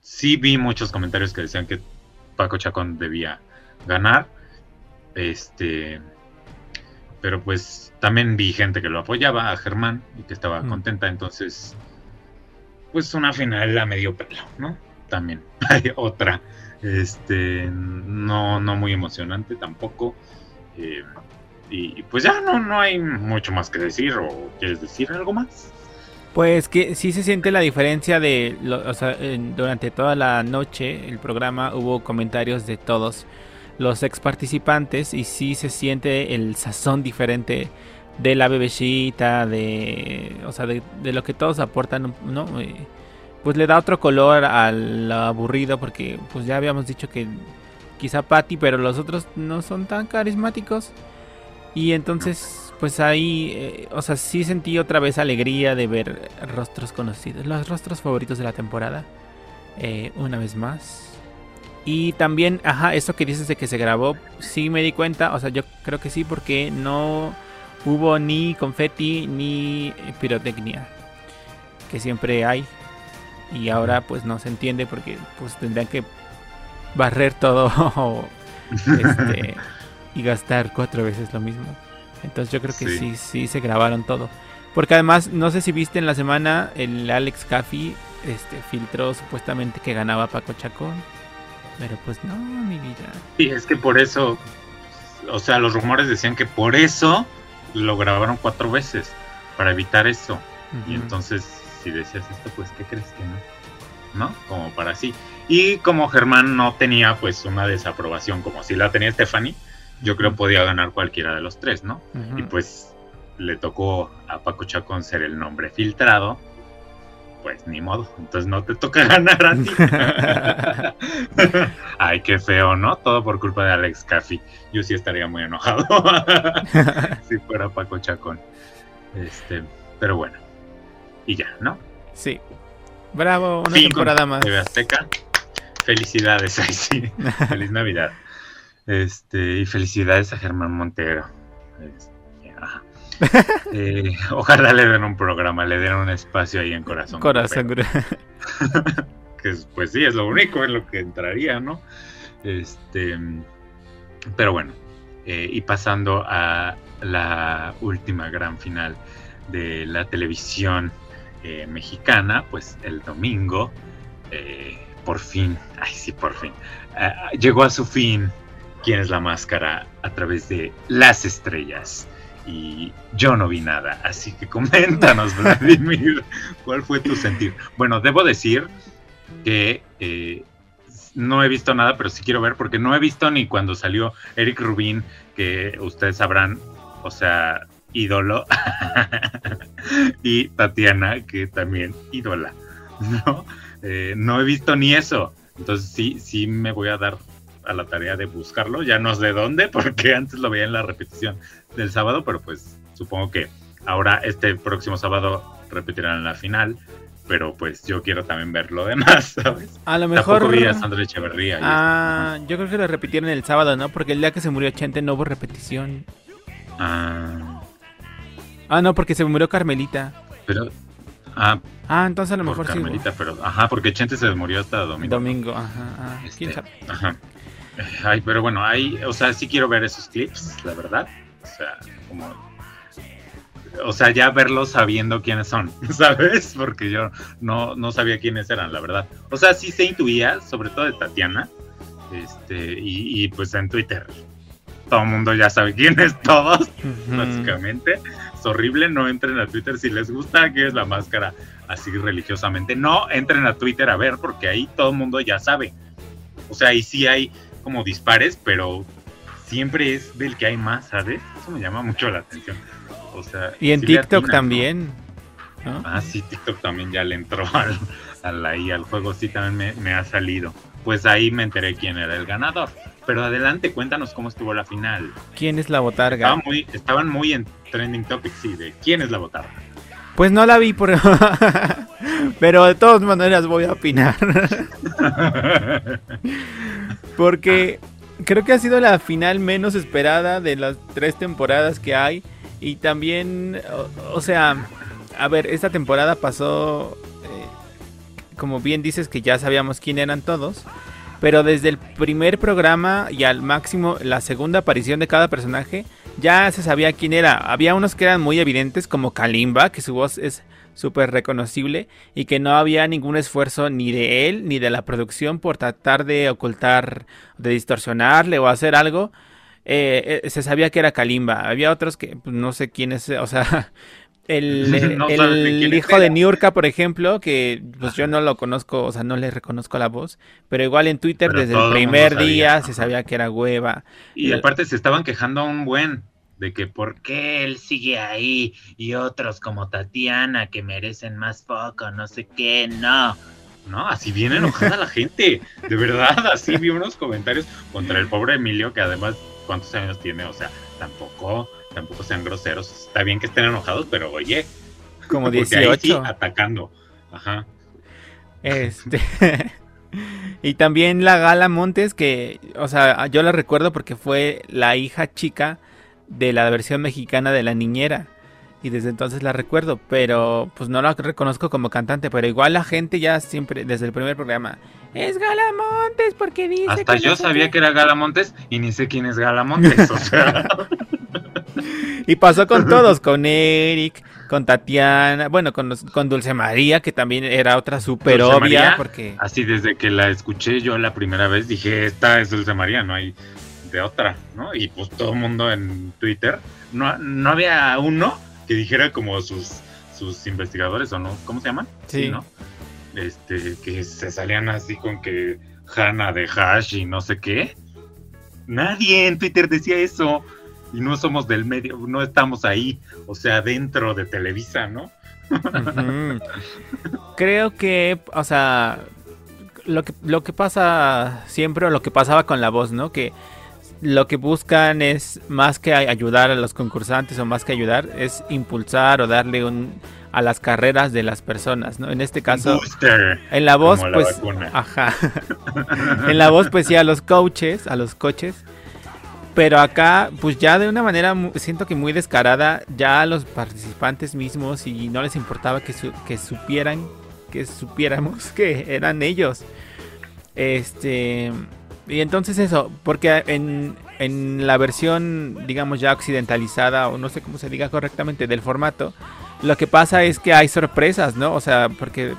sí vi muchos comentarios que decían que Paco Chacón debía ganar, este, pero pues también vi gente que lo apoyaba a Germán y que estaba Mm. contenta, entonces pues una final a medio pelo, ¿no? También hay otra, este, no, no muy emocionante tampoco. eh, y pues ya no, no hay mucho más que decir, o quieres decir algo más. Pues que sí se siente la diferencia de, lo- o sea, en- durante toda la noche el programa hubo comentarios de todos los ex participantes y sí se siente el sazón diferente de la bebecita, de, o sea, de, de lo que todos aportan, ¿no? Eh, pues le da otro color al aburrido porque pues ya habíamos dicho que quizá Patty, pero los otros no son tan carismáticos. Y entonces, pues ahí, eh, o sea, sí sentí otra vez alegría de ver rostros conocidos, los rostros favoritos de la temporada, eh, una vez más. Y también, ajá, eso que dices de que se grabó, sí me di cuenta, o sea, yo creo que sí, porque no hubo ni confeti ni pirotecnia, que siempre hay. Y ahora pues no se entiende porque pues tendrían que barrer todo este, y gastar cuatro veces lo mismo. Entonces yo creo que sí. Sí. sí, se grabaron todo. Porque además, no sé si viste en la semana, el Alex Caffey este, filtró supuestamente que ganaba Paco Chacón. Pero pues no, mi vida. Y es que por eso, o sea, los rumores decían que por eso lo grabaron cuatro veces, para evitar eso. Y entonces, si decías esto, pues, ¿qué crees que no? ¿No? Como para sí. Y como Germán no tenía, pues, una desaprobación como si la tenía Stephanie, yo creo podía ganar cualquiera de los tres, ¿no? Y pues le tocó a Paco Chacón ser el nombre filtrado. Pues ni modo, entonces no te toca ganar a ti. Ay, qué feo, ¿no? Todo por culpa de Alex Caffey. Yo sí estaría muy enojado si fuera Paco Chacón. Este, pero bueno. Y ya, ¿no? sí. Bravo, una Fin temporada más. TV Azteca. Felicidades, ay sí. Feliz Navidad. Este, y felicidades a Germán Montero. Este. Eh, ojalá le den un programa, le den un espacio ahí en Corazón. Corazón. Que es- pues sí, es lo único en lo que entraría, ¿no? Este, pero bueno, eh, y pasando a la última gran final de la televisión eh, mexicana, pues el domingo, eh, por fin, ay sí, por fin, llegó a su fin quién es la máscara a través de las estrellas. Y yo no vi nada, así que coméntanos, Vladimir, ¿cuál fue tu sentir? Bueno, debo decir que eh, no he visto nada, pero sí quiero ver, porque no he visto ni cuando salió Eric Rubin, que ustedes sabrán, o sea, ídolo, y Tatiana, que también ídola, ¿no? Eh, no he visto ni eso, entonces sí, sí me voy a dar a la tarea de buscarlo, ya no sé dónde, porque antes lo veía en la repetición del sábado, pero pues supongo que ahora este próximo sábado repetirán la final, pero pues yo quiero también ver lo demás, ¿sabes? A lo mejor. Tampoco vi a Sandra Echeverría. y Ah, yo creo que lo repitieron el sábado, ¿no? Porque el día que se murió Chente no hubo repetición. Ah, Ah, no, porque se murió Carmelita. pero... Ah, Ah, entonces a lo mejor sí. Carmelita, pero... Ajá, porque Chente se murió hasta domingo. Domingo, ajá. ah, ¿Quién Este, sabe? Ajá. Ay, pero bueno, hay, o sea, sí quiero ver esos clips, la verdad. O sea, como. O sea, ya verlos sabiendo quiénes son, ¿sabes? Porque yo no, no sabía quiénes eran, la verdad. O sea, sí se intuía, sobre todo de Tatiana. Este, y, y, pues en Twitter. Todo el mundo ya sabe quién es todos, básicamente. Es horrible, no entren a Twitter si les gusta que es la máscara así religiosamente. No entren a Twitter a ver, porque ahí todo el mundo ya sabe. O sea, ahí sí hay como dispares, pero siempre es del que hay más, ¿sabes? Eso me llama mucho la atención. O sea, Y en sí TikTok también. ¿no? Ah, sí, TikTok también ya le entró al, al, ahí, al juego, sí, también me, me ha salido. Pues ahí me enteré quién era el ganador. Pero adelante, cuéntanos cómo estuvo la final. ¿Quién es la botarga? Muy, estaban muy en trending topics, sí, de quién es la botarga. Pues no la vi por... Pero de todas maneras voy a opinar. Porque creo que ha sido la final menos esperada de las tres temporadas que hay. Y también, o, sea, a ver, esta temporada pasó, eh, como bien dices, que ya sabíamos quién eran todos. Pero desde el primer programa y al máximo la segunda aparición de cada personaje, ya se sabía quién era. Había unos que eran muy evidentes, como Kalimba, que su voz es súper reconocible y que no había ningún esfuerzo ni de él ni de la producción por tratar de ocultar, de distorsionarle o hacer algo. Eh, eh, se sabía que era Kalimba. Había otros que pues, no sé quién es, o sea, el, el hijo de Niurka, por ejemplo, que pues yo no lo conozco, o sea, no le reconozco la voz, pero igual en Twitter desde el primer día se sabía que era hueva. Y aparte se estaban quejando un buen de que por qué él sigue ahí y otros como Tatiana que merecen más poco, no sé qué, no. No, así viene enojada la gente, de verdad, así vi unos comentarios contra el pobre Emilio que además, ¿cuántos años tiene? O sea, tampoco, tampoco sean groseros, está bien que estén enojados, pero oye, como 18 atacando, ajá. Este... y también la Gala Montes, que, o sea, yo la recuerdo porque fue la hija chica de la versión mexicana de La Niñera. Y desde entonces la recuerdo, pero pues no la reconozco como cantante, pero igual la gente ya siempre, desde el primer programa, es Galamontes porque dice... Hasta yo sabía que era Galamontes y ni sé quién es Galamontes, o sea... y pasó con todos, con Eric, con Tatiana, bueno, con, con Dulce María, que también era otra súper obvia, porque... Así desde que la escuché yo la primera vez dije, esta es Dulce María, no hay de otra, ¿no? Y pues todo el mundo en Twitter, no, no había uno que dijera como sus, sus investigadores o no, ¿cómo se llaman? Sí. ¿no? Este, que se salían así con que Hanna de Hash y no sé qué. Nadie en Twitter decía eso. Y no somos del medio, no estamos ahí, o sea, dentro de Televisa, ¿no? Creo que, o sea, lo que, lo que pasa siempre, o lo que pasaba con la voz, ¿no? Que lo que buscan es más que ayudar a los concursantes o más que ayudar es impulsar o darle un a las carreras de las personas, ¿no? En este caso en la voz pues ajá. en la voz pues sí a los coaches, a los coches. Pero acá pues ya de una manera siento que muy descarada ya a los participantes mismos y no les importaba que que supieran que supiéramos que eran ellos. Este y entonces eso, porque en, en, la versión, digamos ya occidentalizada, o no sé cómo se diga correctamente, del formato, lo que pasa es que hay sorpresas, ¿no? O sea, porque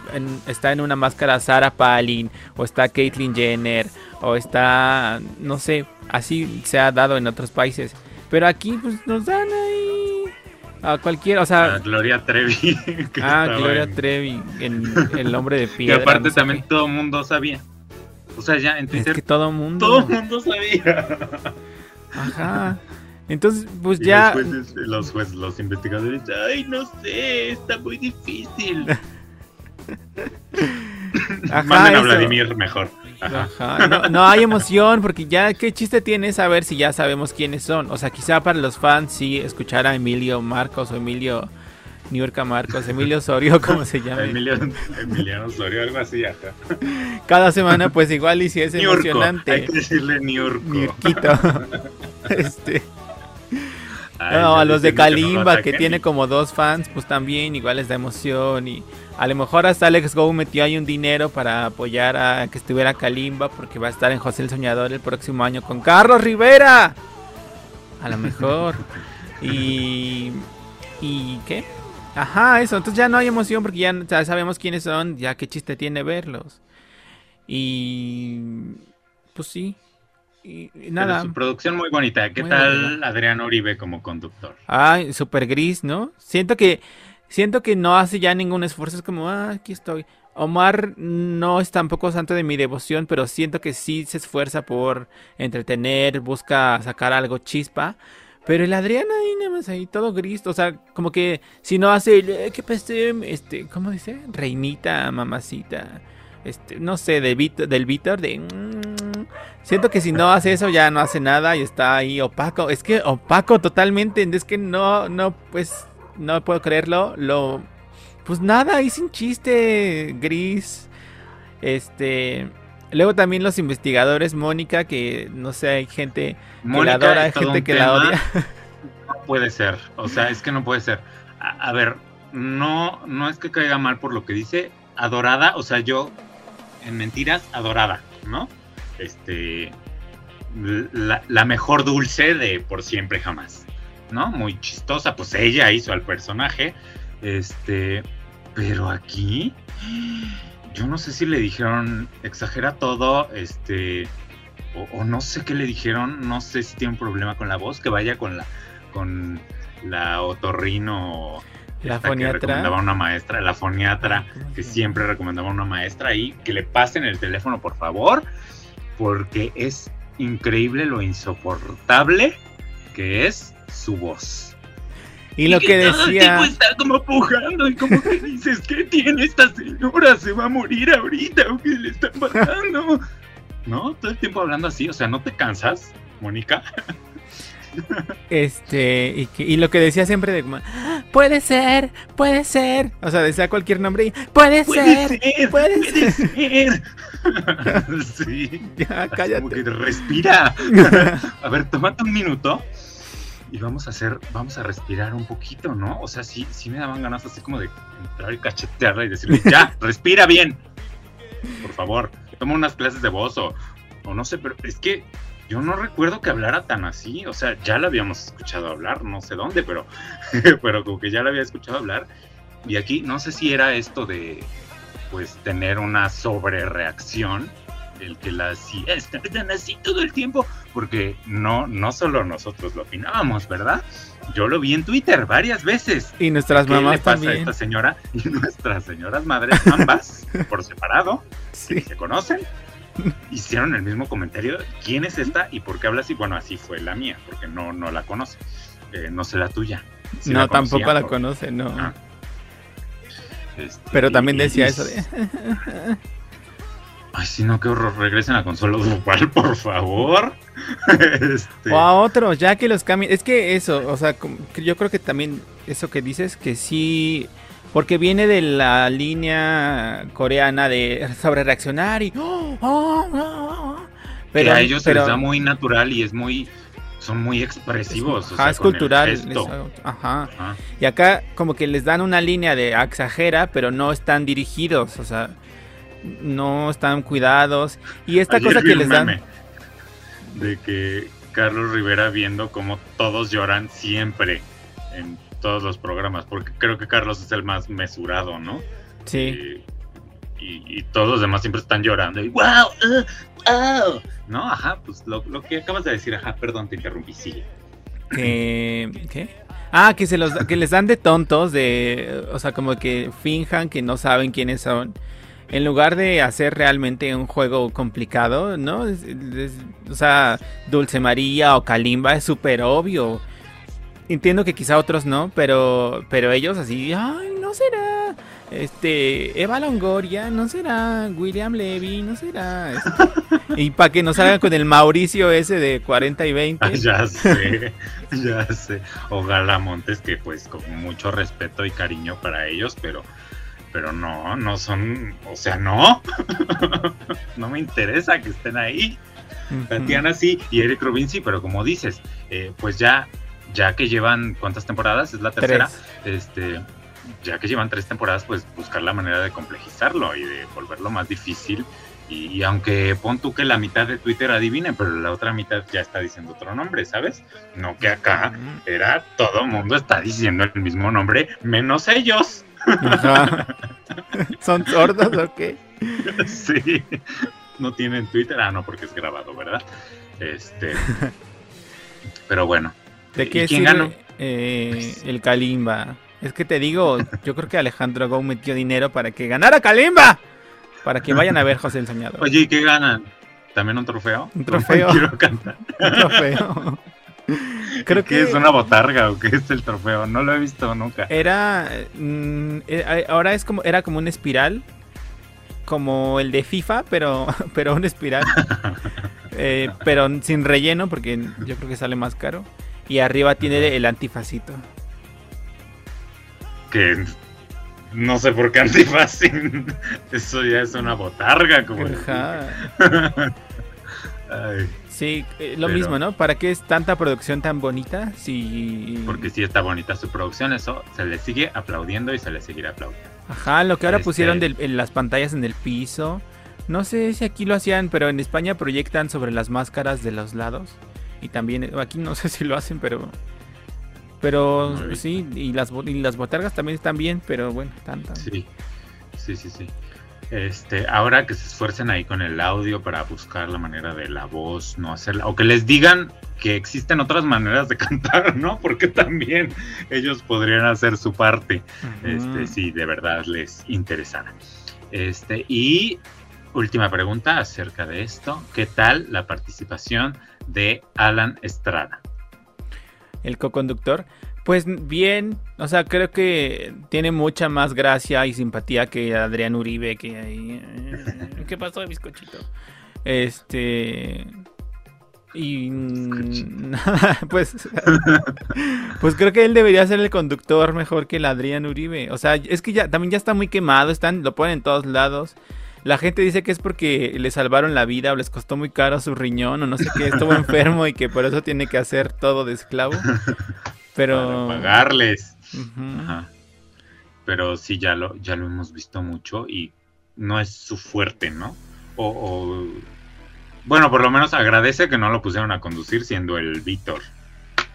está en una máscara Sarah Palin, o está Caitlyn Jenner, o está, no sé, así se ha dado en otros países. Pero aquí pues nos dan ahí a cualquiera, o sea... Gloria Trevi. ah, Gloria Trevi, en El Hombre de Piedra. Y aparte también todo el mundo sabía. O sea, ya en Twitter. Es que todo mundo. Todo mundo sabía. Ajá. Entonces, pues ya. Los jueces, los, investigadores, ay, no sé, está muy difícil. Ajá, Manden a Vladimir mejor. Ajá. No, no, hay emoción porque ya qué chiste tiene saber si ya sabemos quiénes son. O sea, quizá para los fans sí escuchar a Emilio Marcos o Emilio Niurka Marcos, Emilio Osorio, ¿cómo se llama? Emilio, Emiliano Osorio, algo así acá. Cada semana, pues igual y si es emocionante. Hay que decirle Niurko. Niurquito. este. no, a los de Kalimba, que, tiene como dos fans, pues también igual les da emoción. Y a lo mejor hasta Alex Go metió ahí un dinero para apoyar a que estuviera Kalimba, porque va a estar en José el Soñador el próximo año con Carlos Rivera. A lo mejor. y. ¿Y qué? Ajá, eso. Entonces ya no hay emoción porque ya, sabemos quiénes son. Ya qué chiste tiene verlos. Y. Pues sí. Y, nada. su producción muy bonita. ¿Qué tal Adrián Uribe como conductor? Ay, súper gris, ¿no? Siento que. Siento que no hace ya ningún esfuerzo. Es como, ah, aquí estoy. Omar no es tampoco santo de mi devoción, pero siento que sí se esfuerza por entretener, busca sacar algo chispa. Pero el Adrián ahí nada más ahí todo gris, o sea, como que si no hace, eh, ¿qué peste? Este, ¿cómo dice? Reinita, mamacita. Este, no sé, de del Víctor, de... Mm, siento que si no hace eso ya no hace nada y está ahí opaco. Es que opaco totalmente, es que no, no, pues, no puedo creerlo. Lo, pues nada, ahí sin chiste, gris. Este, Luego también los investigadores, Mónica, que no sé, hay gente que la adora, hay gente que la odia. No puede ser, o sea, es que no puede ser. A, ver, no, no es que caiga mal por lo que dice, adorada, o sea, yo, en mentiras, adorada, ¿no? Este, la, mejor dulce de por siempre jamás. ¿no? Muy chistosa, pues ella hizo al personaje, este, pero aquí, yo no sé si le dijeron, exagera todo, este, o, no sé qué le dijeron, no sé si tiene un problema con la voz, que vaya con la, con la otorrino. La foniatra. Que recomendaba una maestra, la foniatra, que siempre recomendaba una maestra y que le pasen el teléfono, por favor, porque es increíble lo insoportable que es su voz. Y, lo que, decía. Todo está como pujando y como que dices, ¿qué tiene esta señora? ¿Se va a morir ahorita o qué le está pasando? ¿No? Todo el tiempo hablando así, o sea, ¿no te cansas, Mónica? Este, y, lo que decía siempre de puede ser, puede ser. O sea, decía cualquier nombre y puede, ser, puede, ser. sí. Ya, cállate. Como que respira. a ver, tómate un minuto y vamos a hacer, vamos a respirar un poquito, ¿no? O sea, sí, sí me daban ganas así como de entrar y cachetearla y decirle, ya, respira bien. Por favor, toma unas clases de voz o, o no sé, pero es que yo no recuerdo que hablara tan así. O sea, ya la habíamos escuchado hablar, no sé dónde, pero, pero como que ya la había escuchado hablar. Y aquí no sé si era esto de, pues, tener una sobrereacción el que la tan así todo el tiempo, porque no, no solo nosotros lo opinábamos, ¿verdad? Yo lo vi en Twitter varias veces. Y nuestras ¿Qué mamás le pasa también. a esta señora y nuestras señoras madres, ambas, por separado, Sí. se conocen, hicieron el mismo comentario. ¿Quién es esta y por qué habla así? Bueno, así fue la mía, porque no, no la conoce. Eh, no sé la tuya. No, la tampoco la por- conoce, no. Ah. Este, Pero también y- decía y- eso de. Ay, sí, no, qué horror. Regresen a Consuelo Duval, por favor. Este, O a otros, ya que los cambien. Es que eso, o sea, yo creo que también eso que dices, que sí. Porque viene de la línea coreana de sobre reaccionar y. ¡Oh, oh, oh, oh! que a ellos se les da muy natural y es muy. Son muy expresivos. o Ajá, sea, es cultural. gesto. es- ajá. Ajá. Y acá como que les dan una línea de exagera, pero no están dirigidos, o sea, no están cuidados. Y esta Ayer cosa que les dan... De que Carlos Rivera viendo cómo todos lloran siempre en todos los programas, porque creo que Carlos es el más mesurado, ¿no? Sí, Y, y- y todos los demás siempre están llorando. Y wow, uh, oh. No, ajá, pues lo, lo que acabas de decir, ajá, perdón, te interrumpí, sigue. que... ¿Qué? Ah, que, se los, que les dan de tontos, de... O sea, como que finjan que no saben quiénes son. En lugar de hacer realmente un juego complicado, ¿no? O sea, Dulce María o Kalimba es súper obvio. Entiendo que quizá otros no, pero, pero ellos así, ay, no será. Este, Eva Longoria, no será. William Levy, no será. este, y para que no salgan con el Mauricio ese de 40 y 20. Ah, ya sé, ya sé. O Gala Montes, que pues con mucho respeto y cariño para ellos, pero, pero no, no son, o sea, no. no me interesa que estén ahí. Tatiana sí y Eric Rubin sí, pero como dices, eh, pues ya, ya que llevan cuántas temporadas, es la tercera, Tres. este, ya que llevan tres temporadas, pues buscar la manera de complejizarlo y de volverlo más difícil. Y, y aunque pon tú que la mitad de Twitter adivine, pero la otra mitad ya está diciendo otro nombre, ¿sabes? No que acá era todo mundo está diciendo el mismo nombre, menos ellos. Ajá. ¿Son sordos o qué? sí. No tienen Twitter, ah, no, porque es grabado, ¿verdad? Este. Pero bueno. ¿De ¿Y qué quién sirve ganó? eh, el Kalimba? Es que te digo, yo creo que Alejandro Gou metió dinero para que ganara Kalimba. Para que vayan a ver José el Soñador. Oye, ¿y qué ganan? ¿También un trofeo? Un trofeo. Quiero cantar. Un trofeo. Creo ¿Qué que es una botarga o qué es el trofeo? No lo he visto nunca. era mm, eh, ahora es como era como una espiral como el de FIFA, pero pero una espiral. Eh, pero sin relleno porque yo creo que sale más caro y arriba tiene el antifacito. Que no sé por qué antifácil. Eso ya es una botarga, como Ajá. Ay, Sí, eh, lo Pero- mismo, ¿no? ¿Para qué es tanta producción tan bonita? Si... porque sí está bonita su producción, eso se le sigue aplaudiendo y se le seguirá aplaudiendo. Ajá, lo que ahora Este- pusieron del- en las pantallas en el piso. No sé si aquí lo hacían, pero en España proyectan sobre las máscaras de los lados. Y también, aquí no sé si lo hacen, pero... Pero sí, y las, y las botargas también están bien, pero bueno, tantas. Sí, sí, sí, sí. Este, ahora que se esfuercen ahí con el audio para buscar la manera de la voz, no hacerla, o que les digan que existen otras maneras de cantar, ¿no? Porque también ellos podrían hacer su parte, este, si de verdad les interesara. Este, y última pregunta acerca de esto, ¿qué tal la participación de Alan Estrada? El co-conductor. Pues bien, o sea, creo que tiene mucha más gracia y simpatía que Adrián Uribe, que ahí... Eh, ¿Qué pasó, bizcochito? Este... Y nada, pues, pues creo que él debería ser el conductor mejor que el Adrián Uribe. O sea, es que ya también ya está muy quemado, están, lo ponen en todos lados. La gente dice que es porque le salvaron la vida o les costó muy caro su riñón o no sé qué, estuvo enfermo y que por eso tiene que hacer todo de esclavo. Pero Para pagarles. Pero sí ya lo ya lo hemos visto mucho y no es su fuerte, ¿no? o bueno, por lo menos agradece que no lo pusieron a conducir siendo el Víctor.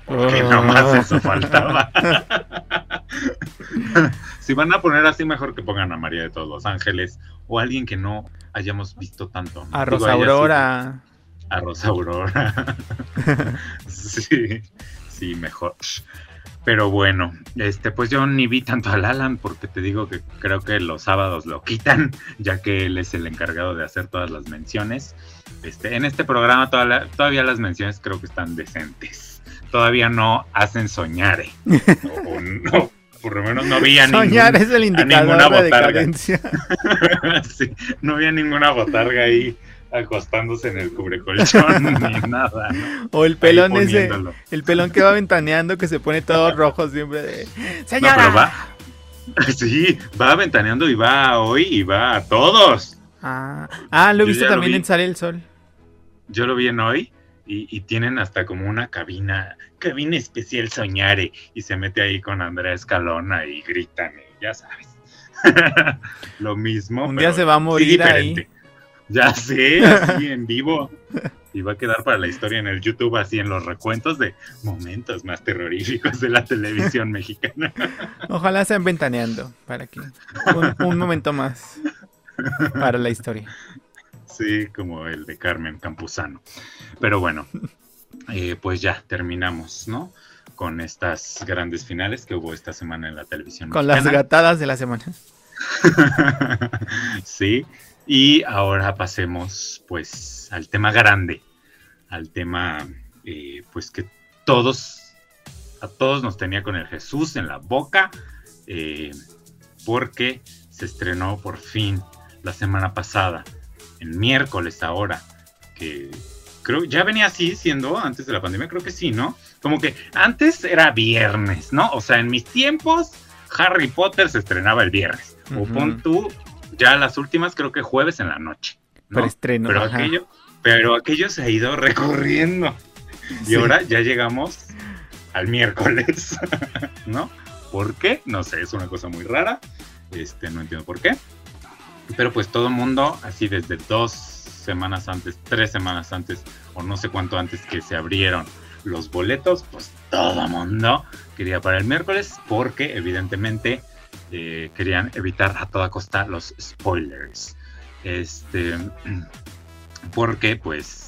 Porque oh. nomás eso faltaba. si van a poner así, mejor que pongan a María de todos los ángeles o alguien que no hayamos visto tanto. A Rosa Aurora. a Rosa Aurora. sí, sí, mejor. Pero bueno, este, pues yo ni vi tanto al Alan porque te digo que creo que los sábados lo quitan, ya que él es el encargado de hacer todas las menciones. Este, en este programa todavía, las menciones creo que están decentes. Todavía no hacen soñar. Eh. o, no, por lo menos no había Soñar es el indicador ninguna de botarga. sí, no había ninguna botarga ahí acostándose en el cubrecolchón ni nada. O el pelón ese, el pelón que va ventaneando que se pone todo rojo siempre de ¡Señora! va, sí, va ventaneando y va hoy y va a todos. Ah, ah lo he visto también en Sale el Sol. Yo lo vi en hoy y, tienen hasta como una cabina, cabina especial Soñare y se mete ahí con Andrea Escalona y gritan y ya sabes. lo mismo. Un día se va a morir ahí. Ya sé, así en vivo. Y va a quedar para la historia en el YouTube, así en los recuentos de momentos más terroríficos de la televisión mexicana. Ojalá sean ventaneando para que un, momento más para la historia. Sí, como el de Carmen Campuzano. Pero bueno, eh, pues ya terminamos, ¿no? Con estas grandes finales que hubo esta semana en la televisión. Con las gatadas de la semana. sí, y ahora pasemos pues al tema grande, al tema eh, pues que todos, a todos nos tenía con el Jesús en la boca, eh, porque se estrenó por fin la semana pasada, el miércoles ahora, que creo ya venía así siendo antes de la pandemia, creo que sí, ¿no? Como que antes era viernes, ¿no? O sea, en mis tiempos Harry Potter se estrenaba el viernes. O pon tú ya las últimas creo que jueves en la noche. ¿no? pero aquello, pero aquello se ha ido recorriendo. Y ahora ya llegamos al miércoles, ¿no? ¿Por qué? No sé, es una cosa muy rara. Este, no entiendo por qué. Pero pues todo el mundo, así desde dos semanas antes, tres semanas antes, o no sé cuánto antes que se abrieron los boletos, pues todo el mundo quería para el miércoles, porque evidentemente eh, querían evitar a toda costa los spoilers. Este, porque pues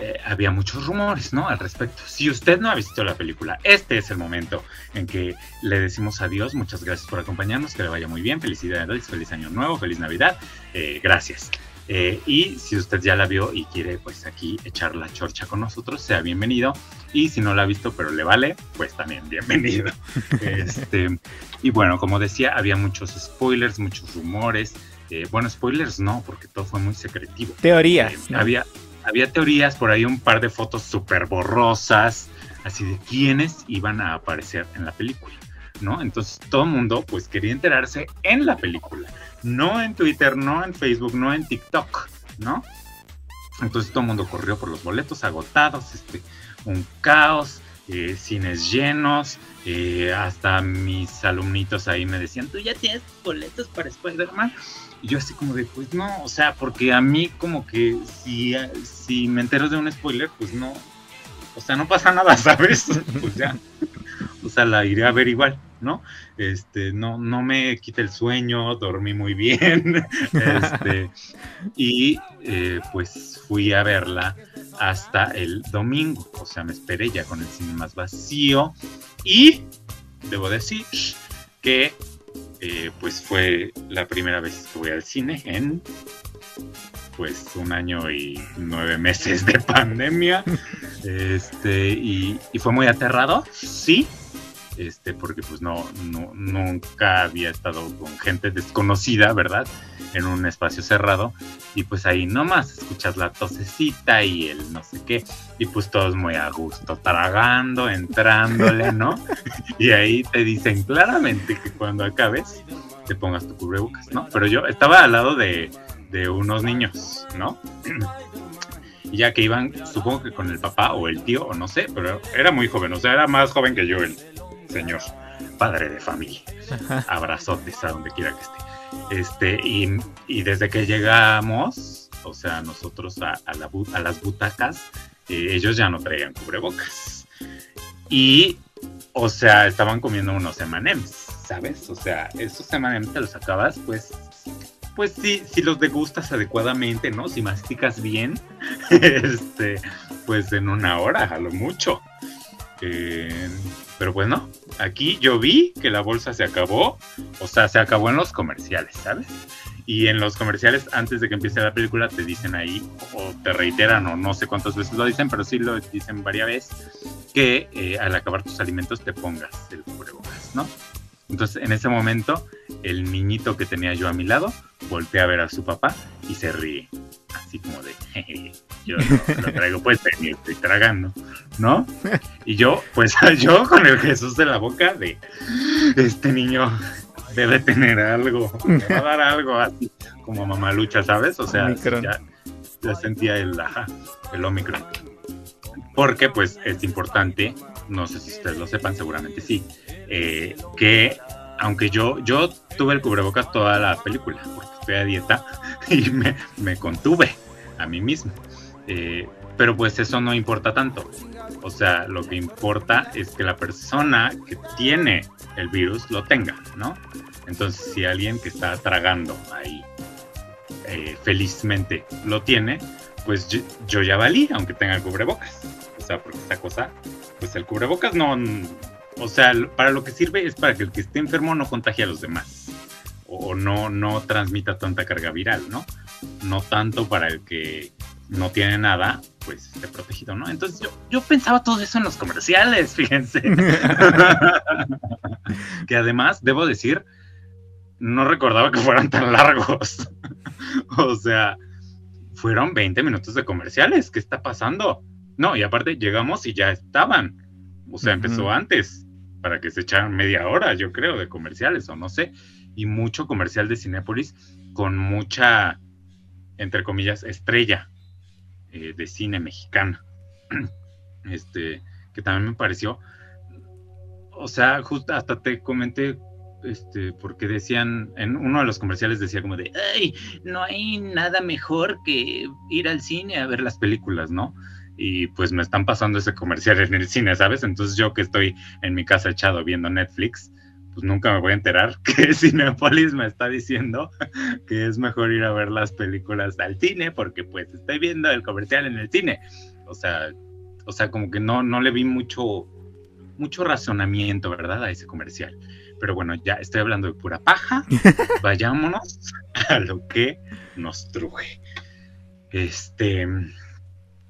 eh, había muchos rumores, ¿no? Al respecto. Si usted no ha visto la película, este es el momento en que le decimos adiós. Muchas gracias por acompañarnos, que le vaya muy bien. Felicidades, feliz año nuevo, feliz Navidad. Eh, gracias. Eh, y si usted ya la vio y quiere pues aquí echar la chorcha con nosotros, sea bienvenido. Y si no la ha visto pero le vale, pues también bienvenido. este, y bueno, como decía, había muchos spoilers, muchos rumores. Eh, bueno, spoilers no, porque todo fue muy secretivo. Teorías. Eh, había, había teorías, por ahí un par de fotos súper borrosas, así de quiénes iban a aparecer en la película. ¿no? Entonces todo el mundo pues quería enterarse en la película, no en Twitter, no en Facebook, no en TikTok, ¿no? Entonces todo el mundo corrió por los boletos agotados, este, un caos, eh, cines llenos, eh, hasta mis alumnitos ahí me decían, tú ya tienes boletos para Spider-Man. Y yo así como de, pues no, o sea, porque a mí como que si, si me entero de un spoiler, pues no, o sea, no pasa nada, ¿sabes? pues ya, o sea, la iré a ver igual, ¿no? Este, no, no me quita el sueño, dormí muy bien, este, y eh, pues fui a verla hasta el domingo, o sea, me esperé ya con el cine más vacío, y debo decir que eh, pues fue la primera vez que voy al cine en pues un año y nueve meses de pandemia. Este, y, fue muy aterrado, sí, este, porque pues no, no, nunca había estado con gente desconocida, ¿verdad? En un espacio cerrado. Y pues ahí nomás escuchas la tosecita y el no sé qué. Y pues todos muy a gusto, tragando, entrándole, ¿no? y ahí te dicen claramente que cuando acabes te pongas tu cubrebocas, ¿no? Pero yo estaba al lado de, de unos niños, ¿no? ya que iban, supongo que con el papá o el tío, o no sé, pero era muy joven, o sea, era más joven que yo el señor, padre de familia. Abrazotes a donde quiera que esté. Este, y, y desde que llegamos, o sea, nosotros a, la, a las butacas, eh, ellos ya no traían cubrebocas. Y, o sea, estaban comiendo unos M&M's, ¿sabes? O sea, esos M&M's te los acabas, pues, pues sí, si los degustas adecuadamente, ¿no? Si masticas bien, este, pues en una hora, a lo mucho. Eh, pero pues no, aquí yo vi que la bolsa se acabó, o sea, se acabó en los comerciales, ¿sabes? Y en los comerciales, antes de que empiece la película, te dicen ahí, o te reiteran, o no sé cuántas veces lo dicen, pero sí lo dicen varias veces, que eh, al acabar tus alimentos te pongas el cubrebocas, ¿no? Entonces, en ese momento, el niñito que tenía yo a mi lado voltea a ver a su papá y se ríe. Así como de, Jeje, yo lo traigo pues y estoy tragando, ¿no? Y yo, pues yo con el Jesús de la boca de, este niño debe tener algo, me va a dar algo así, como mamalucha, ¿sabes? O sea, ya, ya, sentía el, el Omicron. Porque pues es importante, no sé si ustedes lo sepan, seguramente sí, eh, que aunque yo, yo tuve el cubrebocas toda la película, porque estoy a dieta y me, contuve a mí mismo. Eh, pero pues eso no importa tanto. O sea, lo que importa es que la persona que tiene el virus lo tenga, ¿no? Entonces, si alguien que está tragando ahí eh, felizmente lo tiene, pues yo, ya valí, aunque tenga el cubrebocas. O sea, porque esta cosa, pues el cubrebocas no, o sea, para lo que sirve es para que el que esté enfermo no contagie a los demás o no, no transmita tanta carga viral, ¿no? No tanto para el que no tiene nada, pues esté protegido, ¿no? Entonces yo, yo pensaba todo eso en los comerciales, fíjense. que además, debo decir, no recordaba que fueran tan largos. o sea, fueron 20 minutos de comerciales, ¿qué está pasando? No, y aparte llegamos y ya estaban. O sea, empezó antes para que se echaran media hora, yo creo, de comerciales o no sé, y mucho comercial de Cinépolis con mucha, entre comillas, estrella eh, de cine mexicana. este, que también me pareció, o sea, justo hasta te comenté, este, porque decían, en uno de los comerciales decía como de, ay, no hay nada mejor que ir al cine a ver las películas, ¿no? Y pues me están pasando ese comercial en el cine, ¿sabes? Entonces yo que estoy en mi casa echado viendo Netflix, pues nunca me voy a enterar que Cinepolis me está diciendo que es mejor ir a ver las películas al cine porque pues estoy viendo el comercial en el cine. O sea, o sea, como que no, no le vi mucho, mucho razonamiento, ¿verdad? A ese comercial. Pero bueno, ya estoy hablando de pura paja. Vayámonos a lo que nos truje. Este,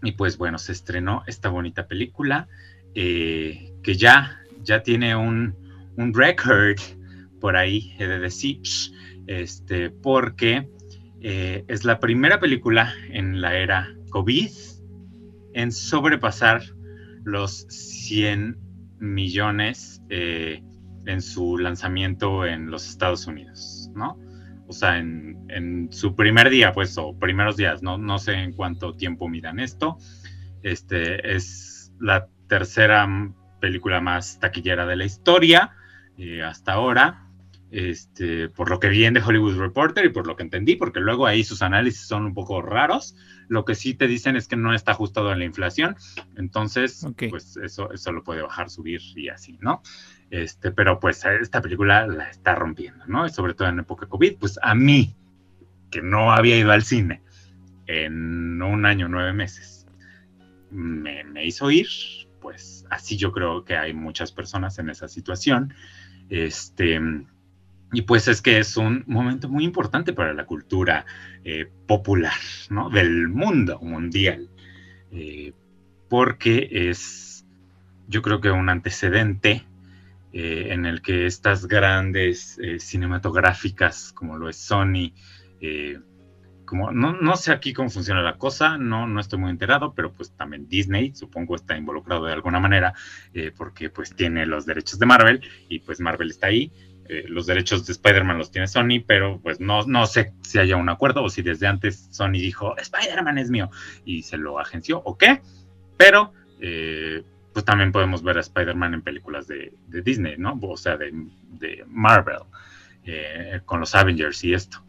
y pues bueno, se estrenó esta bonita película eh, que ya, ya tiene un, un record por ahí, he de decir, este, porque eh, es la primera película en la era COVID en sobrepasar los 100 millones eh, en su lanzamiento en los Estados Unidos, ¿no? O sea, en, su primer día, pues, o primeros días, no, no sé en cuánto tiempo miran esto. Este es la tercera película más taquillera de la historia eh, hasta ahora. este, por lo que vi en The Hollywood Reporter y por lo que entendí, porque luego ahí sus análisis son un poco raros. Lo que sí te dicen es que no está ajustado a la inflación, entonces, pues eso, eso lo puede bajar, subir y así, ¿no? Este, pero pues esta película la está rompiendo, ¿no? Y sobre todo en época COVID, pues a mí, que no había ido al cine en un año, nueve meses, me, me hizo ir, pues así yo creo que hay muchas personas en esa situación. Este, y pues es que es un momento muy importante para la cultura eh, popular, ¿no? Del mundo mundial. Eh, porque es, yo creo que un antecedente eh, en el que estas grandes cinematográficas, como lo es Sony, como, no, no, sé aquí cómo funciona la cosa, no, no estoy muy enterado, pero pues también Disney, supongo, está involucrado de alguna manera, porque pues tiene los derechos de Marvel y pues Marvel está ahí. Eh, los derechos de Spider-Man los tiene Sony, pero pues no, no sé si haya un acuerdo o si desde antes Sony dijo, Spider-Man es mío y se lo agenció o qué, pero eh, pues también podemos ver a Spider-Man en películas de, Disney, ¿no? O sea, de, Marvel, eh, con los Avengers y esto.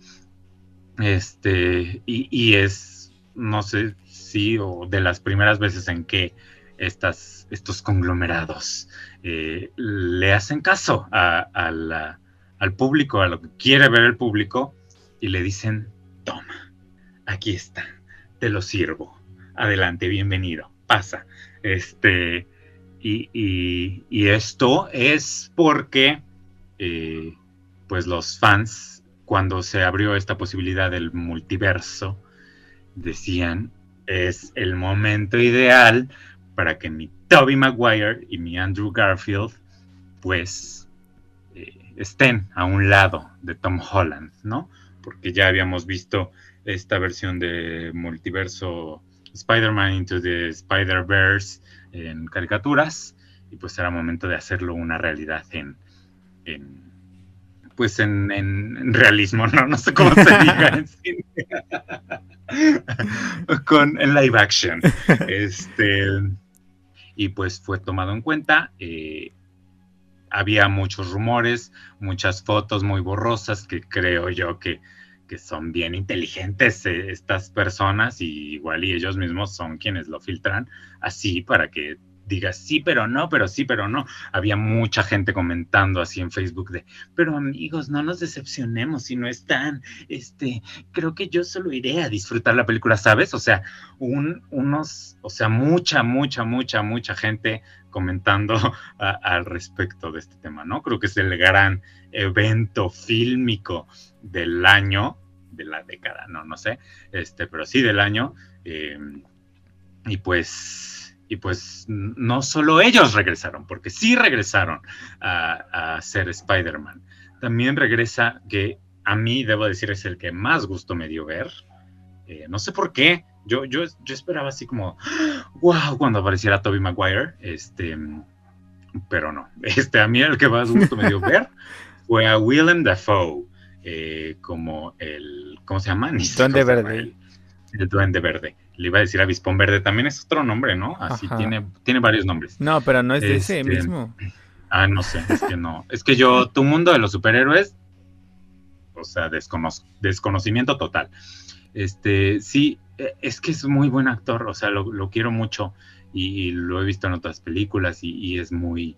Este, y, y, es, no sé si, o de las primeras veces en que estas, estos conglomerados eh, le hacen caso al público, a lo que quiere ver el público, y le dicen, toma, aquí está, te lo sirvo, adelante, bienvenido, pasa. Este, y, esto es porque, eh, pues los fans, cuando se abrió esta posibilidad del multiverso, decían, es el momento ideal para que mi Toby Maguire y mi Andrew Garfield, pues eh, estén a un lado de Tom Holland, ¿no? Porque ya habíamos visto esta versión de multiverso Spider-Man into the Spider-Verse en caricaturas y pues era momento de hacerlo una realidad en, pues en, realismo, ¿no? No sé cómo se diga en cine. Con en live action. Este y pues fue tomado en cuenta. Eh, había muchos rumores, muchas fotos muy borrosas que creo yo que, son bien inteligentes eh, estas personas y igual y ellos mismos son quienes lo filtran así para que digas sí, pero no, pero sí, pero no. Había mucha gente comentando así en Facebook de, pero amigos, no nos decepcionemos si no están. Este, creo que yo solo iré a disfrutar la película, ¿sabes? O sea, un, unos, o sea, mucha, mucha, mucha, mucha gente comentando al respecto de este tema, ¿no? Creo que es el gran evento fílmico del año, de la década, no, no sé, este, pero sí del año. Eh, y pues y pues no solo ellos regresaron, porque sí regresaron a, ser Spider-Man. También regresa, que a mí debo decir es el que más gusto me dio ver. Eh, no sé por qué. Yo, yo, yo esperaba así como, wow, cuando apareciera Toby Maguire. Este, pero no. Este, a mí el que más gusto me dio ver fue a Willem Dafoe. Eh, como el, ¿cómo se llama? Duende Verde. el Duende Verde le iba a decir Avispón Verde, también es otro nombre, ¿no? Así tiene, tiene varios nombres. No, pero no es de ese este, mismo. Ah, no sé, es que no. Es que yo, tu mundo de los superhéroes, o sea, desconocimiento total. Este, sí, e, es que es muy buen actor, o sea, lo, quiero mucho y, lo he visto en otras películas y es muy,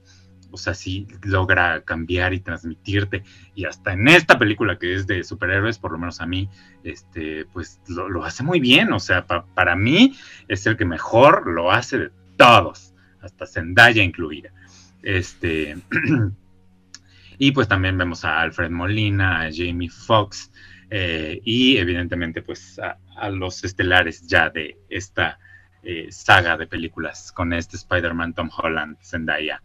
o sea, sí logra cambiar y transmitirte. Y hasta en esta película que es de superhéroes, por lo menos a mí, este, pues lo, hace muy bien. O sea, para mí es el que mejor lo hace de todos, hasta Zendaya incluida. Este, y pues también vemos a Alfred Molina, a Jamie Foxx eh, y evidentemente pues a, los estelares ya de esta eh, saga de películas con este Spider-Man, Tom Holland, Zendaya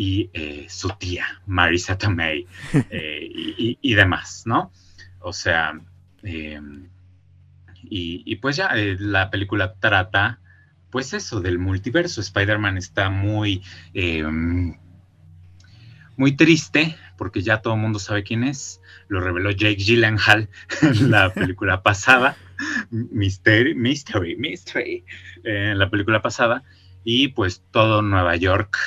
y eh, su tía, Marisa Tomei, eh, y, demás, ¿no? O sea, em, y, pues ya eh, la película trata, pues eso, del multiverso. Spider-Man está muy, em, muy triste porque ya todo el mundo sabe quién es. Lo reveló Jake Gyllenhaal en la película pasada, Mystery, Mystery, Mystery, en la película pasada. Y pues todo Nueva York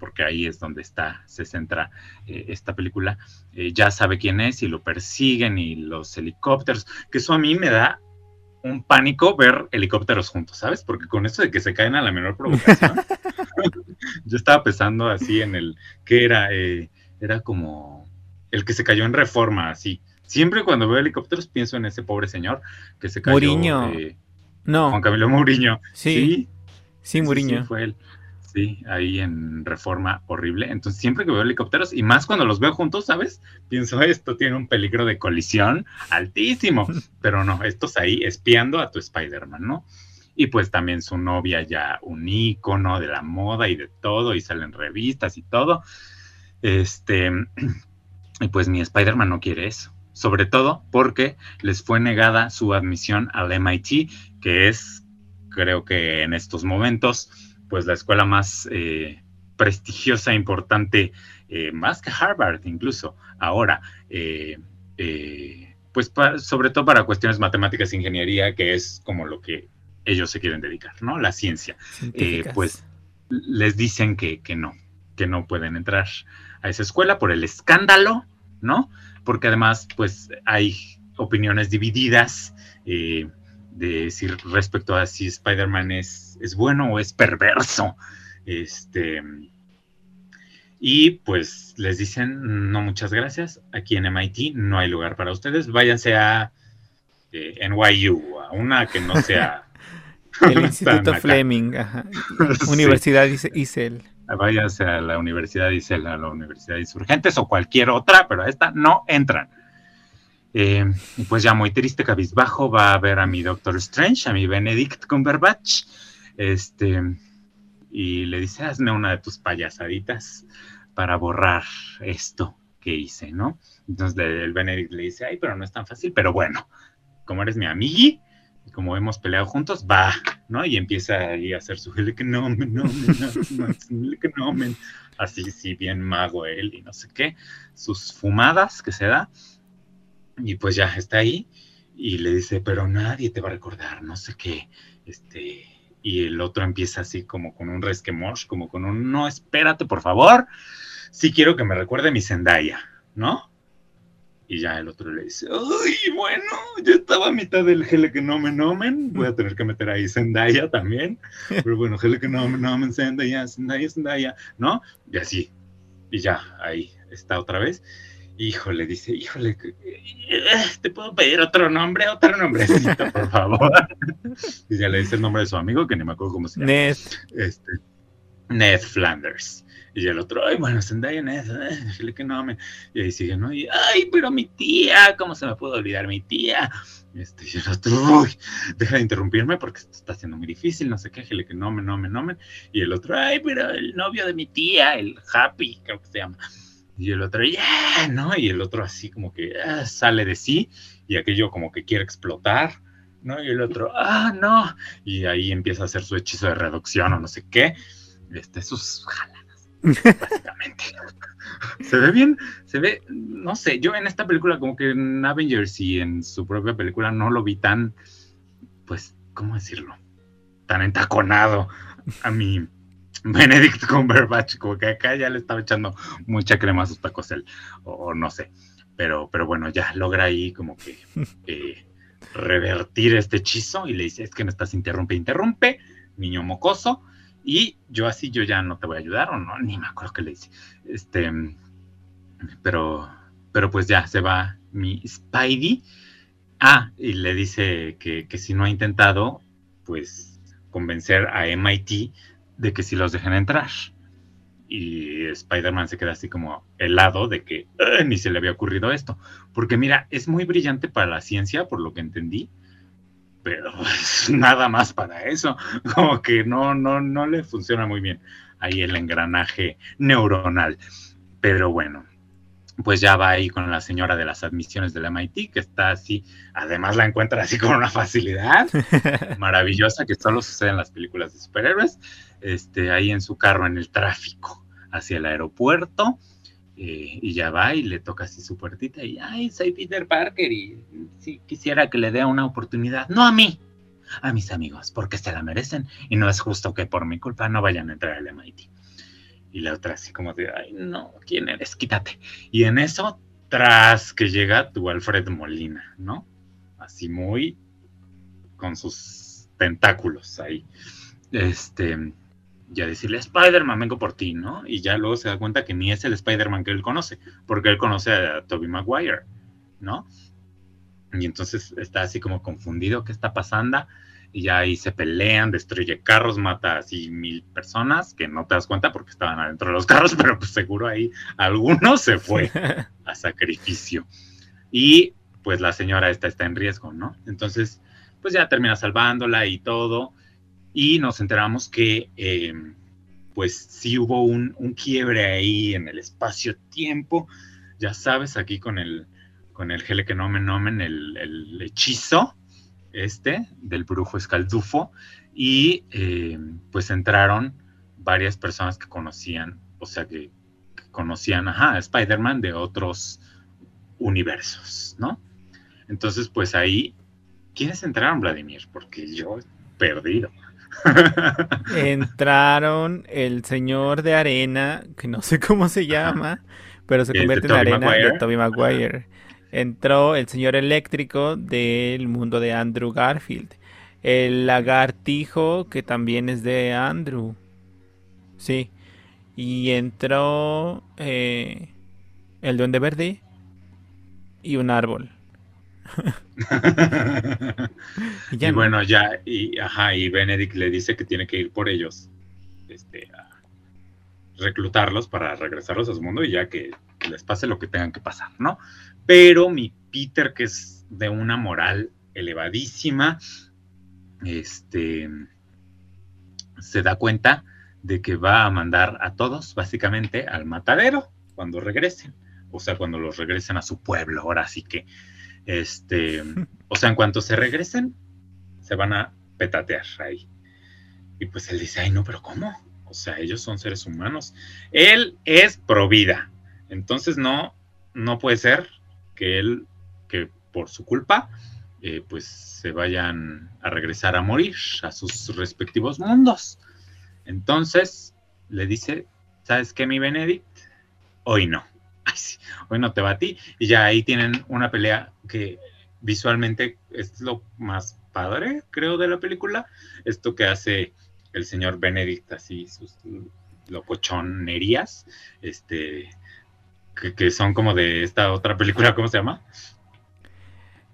porque ahí es donde está, se centra eh, esta película, eh, ya sabe quién es y lo persiguen y los helicópteros, que eso a mí me da un pánico ver helicópteros juntos, ¿sabes? Porque con eso de que se caen a la menor provocación, yo estaba pensando así en el, que era? Eh, era como el que se cayó en reforma, así. Siempre cuando veo helicópteros pienso en ese pobre señor que se cayó. Muriño. no. Juan Camilo Muriño. Sí. Sí, Muriño. Sí, fue él. Sí, ahí en reforma horrible. Entonces, siempre que veo helicópteros, y más cuando los veo juntos, ¿sabes? Pienso, esto tiene un peligro de colisión altísimo. Pero no, estos ahí espiando a tu Spider-Man, ¿no? Y pues también su novia ya un ícono de la moda y de todo, y salen revistas y todo. Este, y pues mi Spider-Man no quiere eso. Sobre todo porque les fue negada su admisión al MIT, que es, creo que en estos momentos, pues la escuela más eh, prestigiosa, importante, eh, más que Harvard incluso, ahora, eh, pues sobre todo para cuestiones matemáticas e ingeniería, que es como lo que ellos se quieren dedicar, ¿no? La ciencia. pues les dicen que, que no, que no pueden entrar a esa escuela por el escándalo, ¿no? Porque además, pues hay opiniones divididas de decir respecto a si Spider-Man es, es bueno o es perverso. Este, y pues les dicen, no, muchas gracias, aquí en MIT no hay lugar para ustedes, váyanse a eh, NYU, a una que no sea... El Instituto Fleming, Universidad Isel. Váyanse a la Universidad Isel, a la Universidad Insurgentes o cualquier otra, pero a esta no entran. Eh, y pues ya muy triste, cabizbajo, va a ver a mi Doctor Strange, a mi Benedict Cumberbatch, este, y le dice, hazme una de tus payasaditas para borrar esto que hice, ¿no? Entonces el Benedict le dice, ay, pero no es tan fácil, pero bueno, como eres mi amigui, como hemos peleado juntos, va, ¿no? Y empieza ahí a hacer su nomen, no, no, así, sí, bien mago él y no sé qué, sus fumadas que se da, y pues ya está ahí y le dice, pero nadie te va a recordar, no sé qué. Este, y el otro empieza así como con un resquemor, como con un, no, espérate, por favor, sí quiero que me recuerde mi Zendaya, ¿no? Y ya el otro le dice, ay, bueno, ya estaba a mitad del Gele que no me nomen, voy a tener que meter ahí Zendaya también, pero bueno, Gele que no me nomen, Zendaya, Zendaya, Zendaya, ¿no? Y así, y ya, ahí está otra vez. Híjole, dice, híjole, eh, ¿te puedo pedir otro nombre? Otro nombrecito, por favor. y ya le dice el nombre de su amigo, que ni me acuerdo cómo se llama. Ned. Este, Ned Flanders. Y el otro, ay, bueno, Zendaya Ned, eh, que no me. Y ahí sigue, ¿no? Y, ay, pero mi tía, ¿cómo se me puede olvidar mi tía? Este, y el otro, uy, deja de interrumpirme porque esto está siendo muy difícil, no sé qué, que no me, no me, no me. Y el otro, ay, pero el novio de mi tía, el Happy, creo que se llama y el otro, ya, ¿no? Y el otro así como que ah, sale de sí y aquello como que quiere explotar, ¿no? Y el otro, ah, no. Y ahí empieza a hacer su hechizo de reducción o no sé qué. Este, sus jaladas, básicamente. se ve bien, se ve, no sé, yo en esta película como que en Avengers y en su propia película no lo vi tan, pues, ¿cómo decirlo? Tan entaconado a mi Benedict Cumberbatch, como que acá ya le estaba echando mucha crema a sus tacos él, o, no sé. Pero, pero bueno, ya logra ahí como que eh, revertir este hechizo y le dice, es que me estás interrumpe, interrumpe, niño mocoso, y yo así, yo ya no te voy a ayudar, o no, ni me acuerdo qué le dice. Este, pero, pero pues ya se va mi Spidey. Ah, y le dice que, que si no ha intentado, pues convencer a MIT de que si los dejan entrar. Y Spider-Man se queda así como helado de que ni se le había ocurrido esto. Porque mira, es muy brillante para la ciencia, por lo que entendí, pero nada más para eso. Como que no, no, no le funciona muy bien ahí el engranaje neuronal. Pero bueno, pues ya va ahí con la señora de las admisiones del MIT, que está así, además la encuentra así con una facilidad maravillosa que solo sucede en las películas de superhéroes este, ahí en su carro en el tráfico hacia el aeropuerto. Eh, y ya va y le toca así su puertita y, ay, soy Peter Parker y si quisiera que le dé una oportunidad, no a mí, a mis amigos, porque se la merecen y no es justo que por mi culpa no vayan a entrar al MIT. Y la otra así como de, ay, no, ¿quién eres? Quítate. Y en eso, tras que llega tu Alfred Molina, ¿no? Así muy con sus tentáculos ahí. Este, ya decirle, Spider-Man, vengo por ti, ¿no? Y ya luego se da cuenta que ni es el Spider-Man que él conoce, porque él conoce a Tobey Maguire, ¿no? Y entonces está así como confundido, ¿qué está pasando? Y ya ahí se pelean, destruye carros, mata así mil personas, que no te das cuenta porque estaban adentro de los carros, pero pues seguro ahí alguno se fue a sacrificio. Y pues la señora esta está en riesgo, ¿no? Entonces, pues ya termina salvándola y todo. Y nos enteramos que eh, pues sí hubo un, un quiebre ahí en el espacio-tiempo. Ya sabes, aquí con el con el Gele que nomen nomen, el, el hechizo este del brujo escaldufo y eh, pues entraron varias personas que conocían, o sea, que, conocían a Spider-Man de otros universos, ¿no? Entonces, pues ahí, ¿quiénes entraron, Vladimir? Porque yo perdido. Entraron el señor de arena, que no sé cómo se llama, pero se convierte en arena de Tobey Maguire entró el señor eléctrico del mundo de Andrew Garfield. El lagartijo que también es de Andrew. Sí. Y entró eh, el duende verde y un árbol. y, bueno, ya, y, ajá, y Benedict le dice que tiene que ir por ellos. Este, a reclutarlos para regresarlos a su mundo y ya que les pase lo que tengan que pasar, ¿no? Pero mi Peter, que es de una moral elevadísima, este, se da cuenta de que va a mandar a todos básicamente al matadero cuando regresen. O sea, cuando los regresen a su pueblo. Ahora sí que, este, o sea, en cuanto se regresen, se van a petatear ahí. Y pues él dice, ay, no, pero ¿cómo? O sea, ellos son seres humanos. Él es pro vida. Entonces no, no puede ser que él, que por su culpa, eh, pues se vayan a regresar a morir a sus respectivos mundos. Entonces le dice, ¿sabes qué, mi Benedict? Hoy no. hoy no te va a ti. Y ya ahí tienen una pelea que visualmente es lo más padre, creo, de la película. Esto que hace el señor Benedict, así, sus locochonerías, este, que, son como de esta otra película, ¿cómo se llama?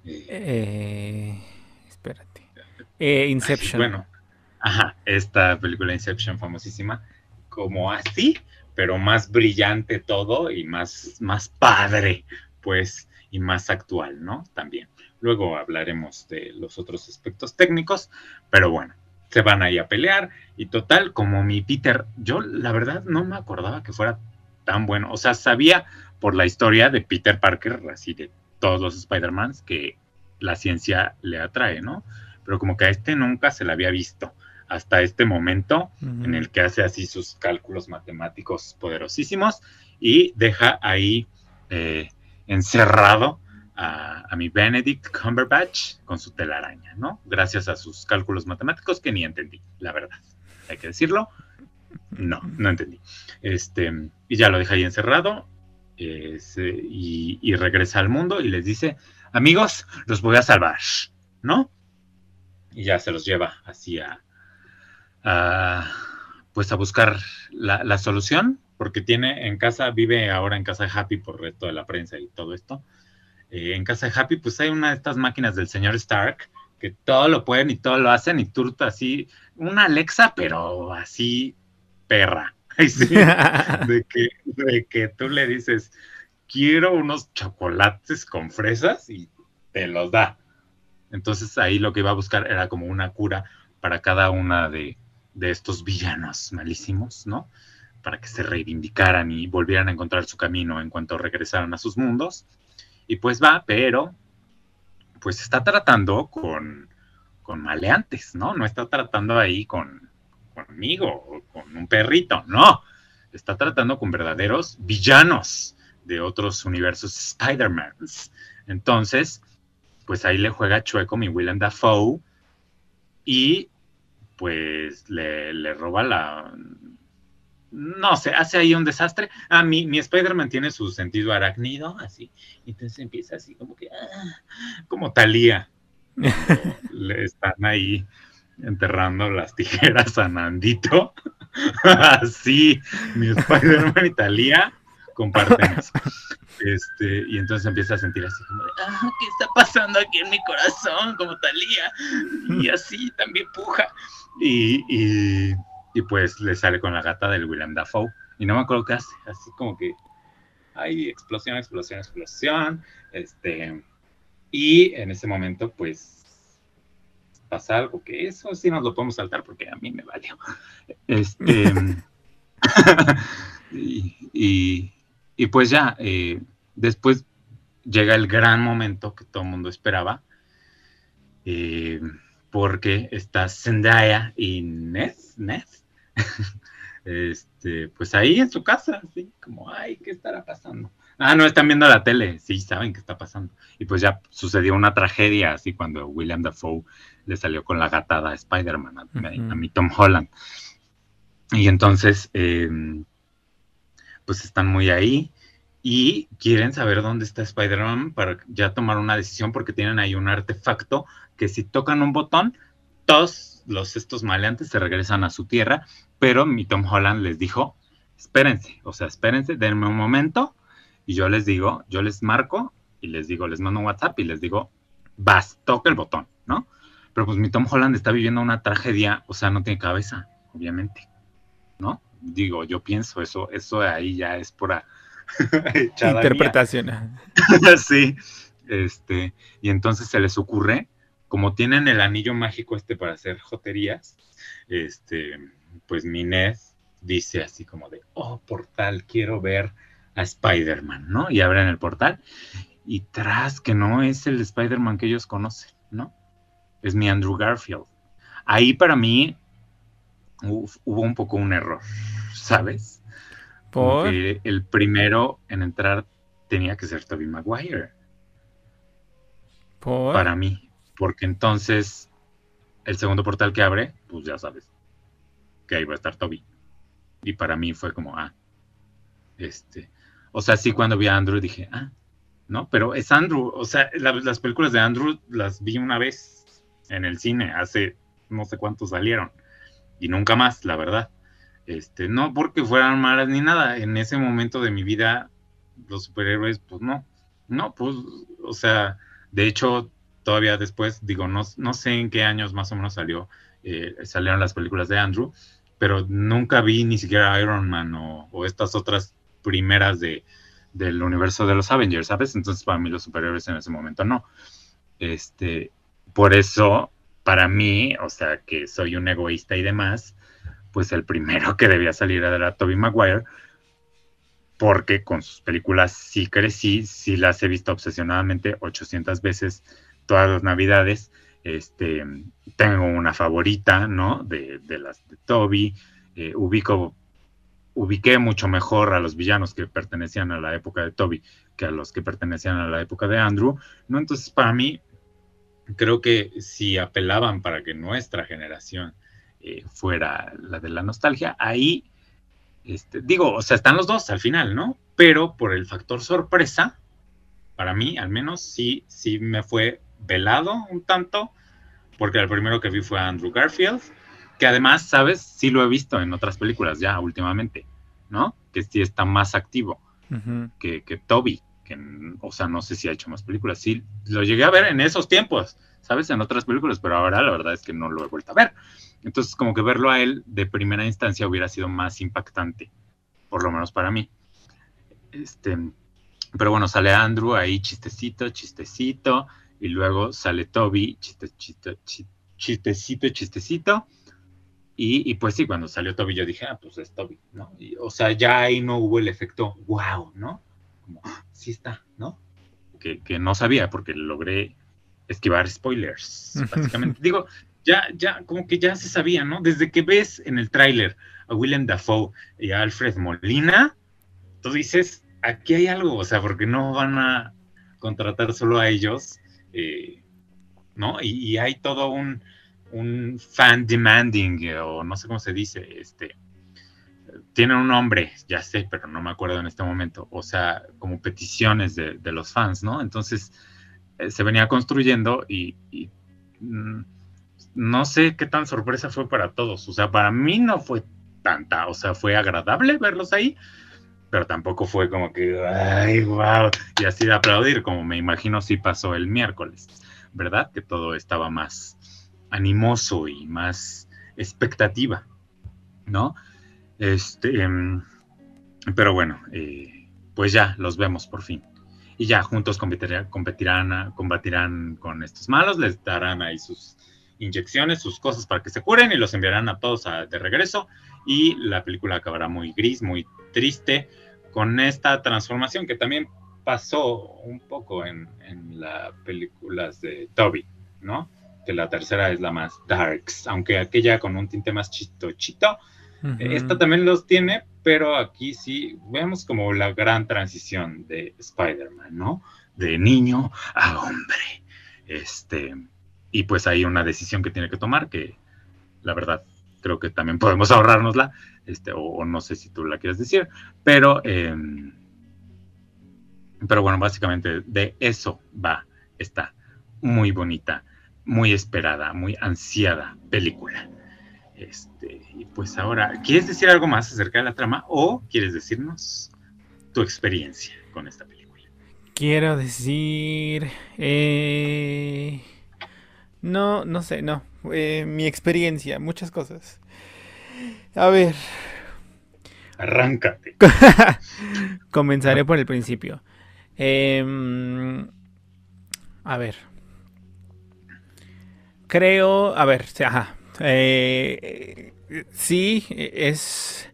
Eh, espérate. Eh, Inception. bueno, ajá, esta película Inception famosísima, como así, pero más brillante todo y más, más padre, pues, y más actual, ¿no? También. Luego hablaremos de los otros aspectos técnicos, pero bueno, se van ahí a pelear y total, como mi Peter, yo la verdad no me acordaba que fuera tan bueno. O sea, sabía por la historia de Peter Parker, así de todos los Spider-Mans, que la ciencia le atrae, ¿no? Pero como que a este nunca se le había visto hasta este momento en el que hace así sus cálculos matemáticos poderosísimos y deja ahí eh, encerrado a, a, mi Benedict Cumberbatch con su telaraña, ¿no? Gracias a sus cálculos matemáticos que ni entendí, la verdad, hay que decirlo. No, no entendí. Este, y ya lo deja ahí encerrado y, regresa al mundo y les dice, amigos, los voy a salvar, ¿no? Y ya se los lleva así a, pues a buscar la, solución, porque tiene en casa, vive ahora en casa de Happy por resto de la prensa y todo esto. Eh, en casa de Happy, pues hay una de estas máquinas del señor Stark que todo lo pueden y todo lo hacen y tú así, una Alexa, pero así perra. de, que, de que tú le dices, quiero unos chocolates con fresas y te los da. Entonces ahí lo que iba a buscar era como una cura para cada una de, de estos villanos malísimos, ¿no? Para que se reivindicaran y volvieran a encontrar su camino en cuanto regresaran a sus mundos. Y pues va, pero pues está tratando con, con maleantes, ¿no? No está tratando ahí con, conmigo o con un perrito, no. Está tratando con verdaderos villanos de otros universos Spider-Man. Entonces, pues ahí le juega chueco mi Willem Dafoe y pues le, roba la, no sé, hace ahí un desastre. Ah, mi, mi Spider-Man tiene su sentido arácnido, así. Entonces empieza así como que, ah, como Talía. Le están ahí enterrando las tijeras a Nandito. así, mi Spider-Man y Talía comparten eso. Este, y entonces empieza a sentir así como de, ah, ¿qué está pasando aquí en mi corazón? Como Talía. Y así también puja. Y, y, y, pues le sale con la gata del William Dafoe. Y no me acuerdo qué hace, así como que hay explosión, explosión, explosión. Este, y en ese momento, pues pasa algo que eso sí nos lo podemos saltar porque a mí me valió. Este, y, y pues ya, eh, después llega el gran momento que todo el mundo esperaba, eh, porque está Zendaya y Ness, Ness este, pues ahí en su casa, así como, ay, ¿qué estará pasando? Ah, no, están viendo la tele, sí, saben qué está pasando. Y pues ya sucedió una tragedia, así cuando William Dafoe le salió con la gatada a Spider-Man, a, mi Tom Holland. Y entonces, eh, pues están muy ahí y quieren saber dónde está Spider-Man para ya tomar una decisión porque tienen ahí un artefacto que si tocan un botón, todos los estos maleantes se regresan a su tierra, pero mi Tom Holland les dijo, espérense, o sea, espérense, denme un momento y yo les digo, yo les marco y les digo, les mando un WhatsApp y les digo, vas, toca el botón, ¿no? Pero pues mi Tom Holland está viviendo una tragedia, o sea, no tiene cabeza, obviamente, ¿no? digo, yo pienso eso, eso de ahí ya es pura interpretación. sí, este, y entonces se les ocurre, como tienen el anillo mágico este para hacer joterías, este, pues Minez dice así como de, oh, portal, quiero ver a Spider-Man, ¿no? Y abren el portal y tras que no es el Spider-Man que ellos conocen, ¿no? Es mi Andrew Garfield. Ahí para mí hubo un poco un error, ¿sabes? Porque el primero en entrar tenía que ser Toby Maguire. Para mí. Porque entonces el segundo portal que abre, pues ya sabes, que ahí va a estar Toby. Y para mí fue como, ah, este. O sea, sí, cuando vi a Andrew dije, ah, ¿no? Pero es Andrew. O sea, las películas de Andrew las vi una vez en el cine, hace no sé cuántos salieron y nunca más, la verdad. Este, no porque fueran malas ni nada, en ese momento de mi vida los superhéroes, pues no, no, pues, o sea, de hecho, todavía después, digo, no, no sé en qué años más o menos salió, eh, salieron las películas de Andrew, pero nunca vi ni siquiera Iron Man o, o estas otras primeras de, del universo de los Avengers, ¿sabes? Entonces para mí los superhéroes en ese momento no. Este, por eso para mí, o sea, que soy un egoísta y demás, pues el primero que debía salir era Toby Maguire, porque con sus películas sí crecí, sí las he visto obsesionadamente 800 veces todas las navidades. Este, tengo una favorita, ¿no? De, las de Toby. Eh, ubico, ubiqué mucho mejor a los villanos que pertenecían a la época de Toby que a los que pertenecían a la época de Andrew, ¿no? Entonces, para mí, creo que si apelaban para que nuestra generación eh, fuera la de la nostalgia, ahí, este, digo, o sea, están los dos al final, ¿no? Pero por el factor sorpresa, para mí al menos sí, sí me fue velado un tanto, porque el primero que vi fue Andrew Garfield, que además, ¿sabes? Sí lo he visto en otras películas ya últimamente, ¿no? Que sí está más activo que, que Toby que, o sea, no sé si ha hecho más películas. Sí, lo llegué a ver en esos tiempos, ¿sabes? En otras películas, pero ahora la verdad es que no lo he vuelto a ver. Entonces, como que verlo a él de primera instancia hubiera sido más impactante, por lo menos para mí. Este, pero bueno, sale Andrew ahí chistecito, chistecito, y luego sale Toby, chiste, chiste, chistecito, chistecito. Y, y, pues sí, cuando salió Toby yo dije, ah, pues es Toby, ¿no? o sea, ya ahí no hubo el efecto wow, ¿no? como, ah, sí está, ¿no? Que, no sabía porque logré esquivar spoilers, básicamente. Digo, ya, ya, como que ya se sabía, ¿no? Desde que ves en el tráiler a Willem Dafoe y a Alfred Molina, tú dices, aquí hay algo, o sea, porque no van a contratar solo a ellos, eh, ¿no? Y, hay todo un, un fan demanding, o no sé cómo se dice, este, tienen un nombre, ya sé, pero no me acuerdo en este momento, o sea, como peticiones de, los fans, ¿no? Entonces eh, se venía construyendo y, mm, no sé qué tan sorpresa fue para todos, o sea, para mí no fue tanta, o sea, fue agradable verlos ahí, pero tampoco fue como que, ay, wow, y así de aplaudir, como me imagino si pasó el miércoles, ¿verdad? Que todo estaba más animoso y más expectativa, ¿no? Este, em, pero bueno, eh, pues ya los vemos por fin. Y ya juntos competirán, competirán, combatirán con estos malos, les darán ahí sus inyecciones, sus cosas para que se curen y los enviarán a todos de regreso. Y la película acabará muy gris, muy triste, con esta transformación que también pasó un poco en las películas de Toby, ¿no? Que la tercera es la más darks, aunque aquella con un tinte más chistochito esta también los tiene, pero aquí sí vemos como la gran transición de Spider-Man, ¿no? De niño a hombre. Este, y pues hay una decisión que tiene que tomar que la verdad creo que también podemos ahorrárnosla, este, o, no sé si tú la quieres decir, pero, em, pero bueno, básicamente de eso va esta muy bonita, muy esperada, muy ansiada película. Este, y pues ahora, ¿quieres decir algo más acerca de la trama o quieres decirnos tu experiencia con esta película? Quiero decir... Eh, no, no sé, no. Eh, mi experiencia, muchas cosas. A ver. Arráncate. Comenzaré por el principio. Em, a ver. Creo, a ver, ajá, eh, sí, es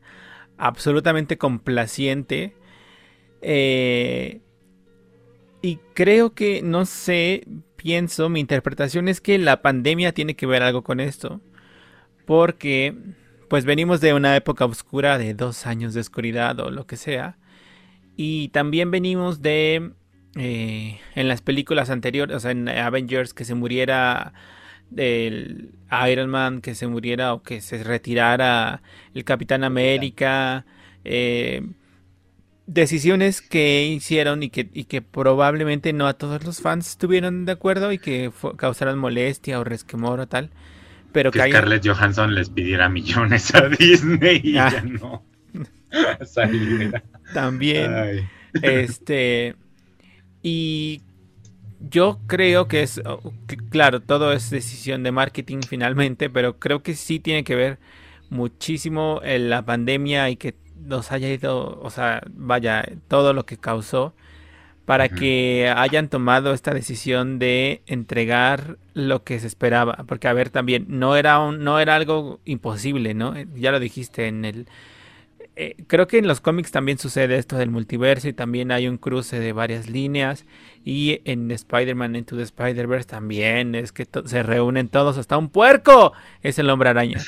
absolutamente complaciente. Eh, y creo que, no sé, pienso, mi interpretación es que la pandemia tiene que ver algo con esto. Porque, pues venimos de una época oscura de dos años de oscuridad o lo que sea. Y también venimos de, eh, en las películas anteriores, o sea, en Avengers, que se muriera del Iron Man que se muriera o que se retirara el Capitán América. Eh, decisiones que hicieron y que, y que probablemente no a todos los fans estuvieron de acuerdo y que causaron molestia o resquemor o tal. Pero que, Scarlett Johansson les pidiera millones a Disney y ah. ya no También. Este. Y yo creo que es, oh, claro, todo es decisión de marketing finalmente, pero creo que sí tiene que ver muchísimo en la pandemia y que nos haya ido, o sea, vaya, todo lo que causó para que hayan tomado esta decisión de entregar lo que se esperaba, porque a ver también no era un, no era algo imposible, ¿no? Ya lo dijiste en el eh, creo que en los cómics también sucede esto del multiverso y también hay un cruce de varias líneas. Y en Spider-Man Into the Spider-Verse también es que se reúnen todos, hasta un puerco es el hombre araña.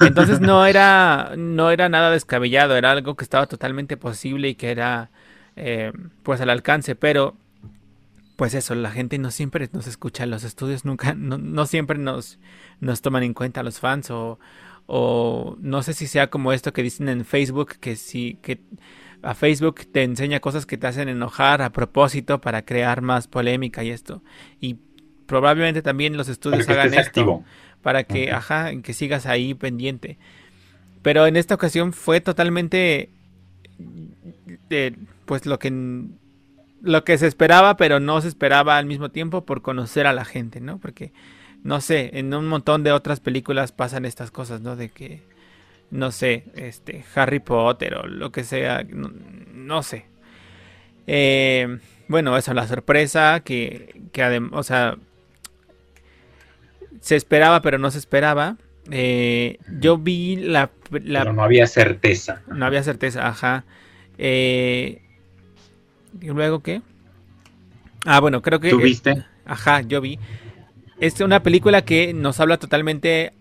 Entonces no era, no era nada descabellado, era algo que estaba totalmente posible y que era eh, pues al alcance, pero pues eso, la gente no siempre nos escucha, los estudios nunca, no, no siempre nos, nos toman en cuenta los fans o, o no sé si sea como esto que dicen en Facebook que si que a Facebook te enseña cosas que te hacen enojar a propósito para crear más polémica y esto. Y probablemente también los estudios hagan esto para que ajá que sigas ahí pendiente. Pero en esta ocasión fue totalmente de, pues lo que lo que se esperaba pero no se esperaba al mismo tiempo por conocer a la gente no porque no sé, en un montón de otras películas pasan estas cosas, ¿no? De que, no sé, este, Harry Potter o lo que sea, no, sé. Eh, bueno, eso, la sorpresa que, que además, o sea, se esperaba pero no se esperaba. Eh, yo vi la, Pero no había certeza. No había certeza, ajá. Eh, ¿Y luego qué? Ah, bueno, creo que... ¿Tú viste? ajá, yo vi es una película que nos habla totalmente,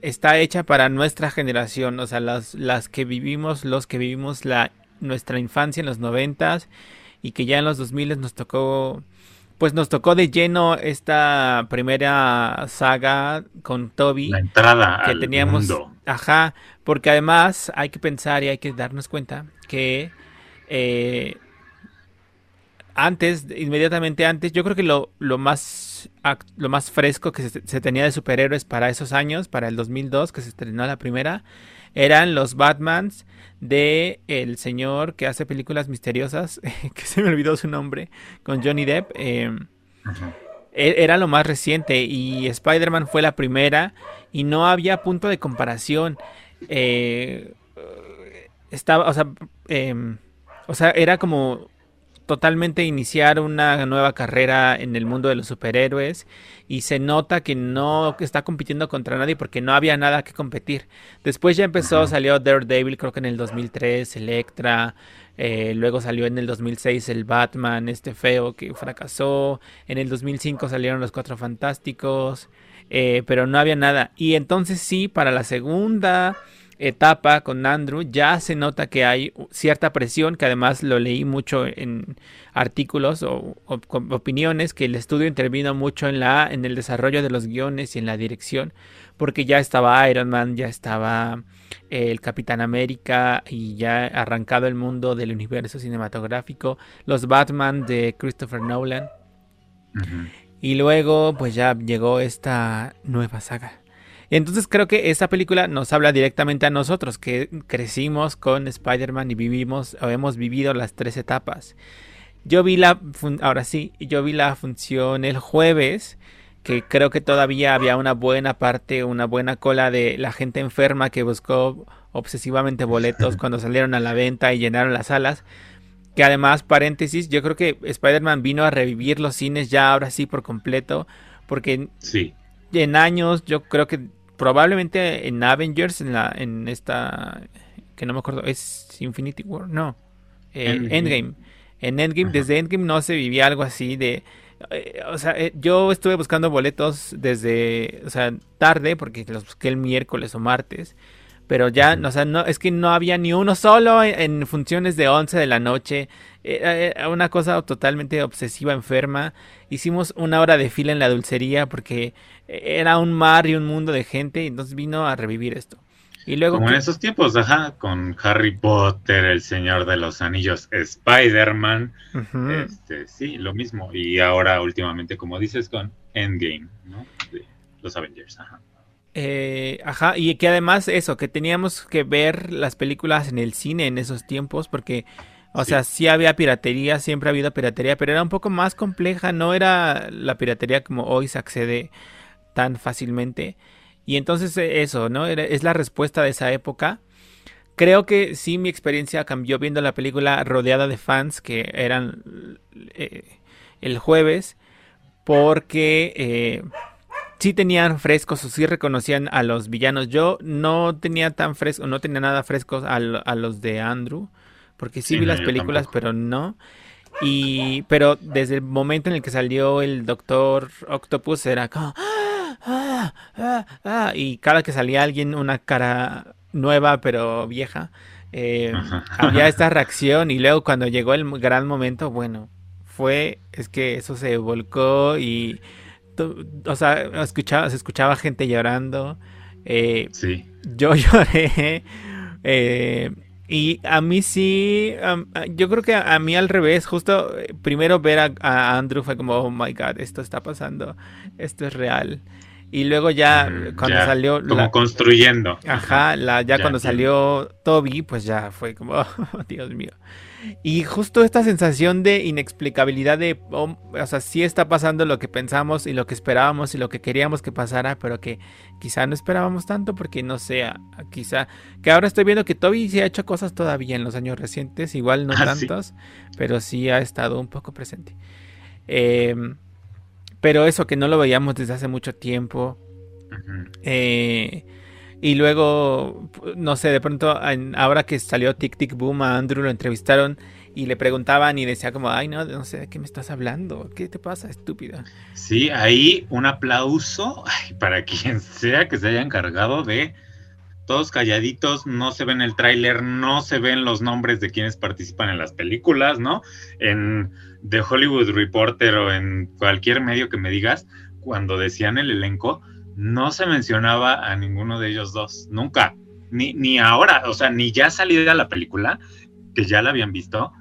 está hecha para nuestra generación, o sea, las, las que vivimos, los que vivimos la, nuestra infancia en los noventas y que ya en los 2000 nos tocó pues nos tocó de lleno esta primera saga con Toby. La entrada que al teníamos. mundo. Ajá, porque además hay que pensar y hay que darnos cuenta que eh, antes, inmediatamente antes, yo creo que lo, lo más lo más fresco que se, se tenía de superhéroes para esos años, para el 2002 que se estrenó la primera, eran los Batmans de el señor que hace películas misteriosas, que se me olvidó su nombre, con Johnny Depp. eh, e- era lo más reciente y Spider-Man fue la primera y no había punto de comparación. Eh, estaba, o sea, em, o sea, era como totalmente iniciar una nueva carrera en el mundo de los superhéroes y se nota que no está compitiendo contra nadie porque no había nada que competir. Después ya empezó, salió Daredevil creo que en el 2003, Electra, eh, luego salió en el 2006 el Batman, este feo que fracasó, en el 2005 salieron los Cuatro Fantásticos, eh, pero no había nada. Y entonces sí, para la segunda etapa con Andrew ya se nota que hay cierta presión, que además lo leí mucho en artículos o, opiniones, que el estudio intervino mucho en, la, en el desarrollo de los guiones y en la dirección, porque ya estaba Iron Man, ya estaba eh, el Capitán América y ya arrancado el mundo del universo cinematográfico, los Batman de Christopher Nolan. Y luego, pues ya llegó esta nueva saga. Entonces creo que esta película nos habla directamente a nosotros, que crecimos con Spider-Man y vivimos, o hemos vivido las tres etapas. Yo vi la, ahora sí, yo vi la función el jueves, que creo que todavía había una buena parte, una buena cola de la gente enferma que buscó obsesivamente boletos cuando salieron a la venta y llenaron las salas. Que además, paréntesis, yo creo que Spider-Man vino a revivir los cines ya ahora sí por completo, porque Sí. en años yo creo que probablemente en Avengers, en la en esta que no me acuerdo, es Infinity War, no, eh, Endgame. Endgame. En Endgame, Ajá. desde Endgame no se vivía algo así de eh, o sea, eh, yo estuve buscando boletos desde, o sea, tarde porque los busqué el miércoles o martes. Pero ya, o sea, no, es que no había ni uno solo en, en funciones de 11 de la noche. Era, era una cosa totalmente obsesiva, enferma. Hicimos una hora de fila en la dulcería porque era un mar y un mundo de gente y entonces vino a revivir esto. Y luego Como en esos tiempos, ajá, con Harry Potter, El Señor de los Anillos, Spider-Man, este, sí, lo mismo. Y ahora últimamente, como dices, con Endgame, ¿no? De los Avengers, ajá. Eh, ajá, y que además eso, que teníamos que ver las películas en el cine en esos tiempos, porque, o Sí. sea, sí había piratería, siempre ha habido piratería, pero era un poco más compleja, no era la piratería como hoy se accede tan fácilmente. Y entonces eh, eso, ¿no? Era- es la respuesta de esa época. Creo que sí mi experiencia cambió viendo la película rodeada de fans que eran eh, el jueves, porque... eh, sí tenían frescos o sí reconocían a los villanos. Yo no tenía tan fresco, no tenía nada frescos a, lo- a los de Andrew, porque sí, Sí, vi no, las películas, tampoco. pero no. Y pero desde el momento en el que salió el Doctor Octopus era como "Ah, ah, ah, ah", y cada que salía alguien una cara nueva pero vieja eh, había esta reacción y luego cuando llegó el gran momento bueno fue es que eso se volcó y o sea escuchaba se escuchaba gente llorando eh, Sí, yo lloré. eh, y a mí sí, yo creo que a, a mí al revés, justo eh, primero ver a, a Andrew fue como, oh my god, esto está pasando, esto es real. Y luego ya cuando ya, salió como la- construyendo. Ajá, la, ya, Ya cuando salió Toby, pues ya fue como, oh, Dios mío. Y justo esta sensación de inexplicabilidad de, oh, o sea, sí está pasando lo que pensamos y lo que esperábamos y lo que queríamos que pasara, pero que quizá no esperábamos tanto porque no sé, quizá, que ahora estoy viendo que Toby sí ha hecho cosas todavía en los años recientes, igual no Ah, sí. tantos, pero sí ha estado un poco presente. Em, pero eso que no lo veíamos desde hace mucho tiempo. Eh, y luego, no sé, de pronto, en- ahora que salió Tic Tic Boom a Andrew, lo entrevistaron y le preguntaban y decía como, ay, no, no sé de qué me estás hablando, ¿qué te pasa, estúpida? Sí, ahí un aplauso para quien sea que se haya encargado de todos calladitos, no se ve en el tráiler, no se ven los nombres de quienes participan en las películas, ¿no? En The Hollywood Reporter o en cualquier medio que me digas, cuando decían el elenco, no se mencionaba a ninguno de ellos dos, nunca, ni, ni ahora, o sea, ni ya salida la película, que ya la habían visto,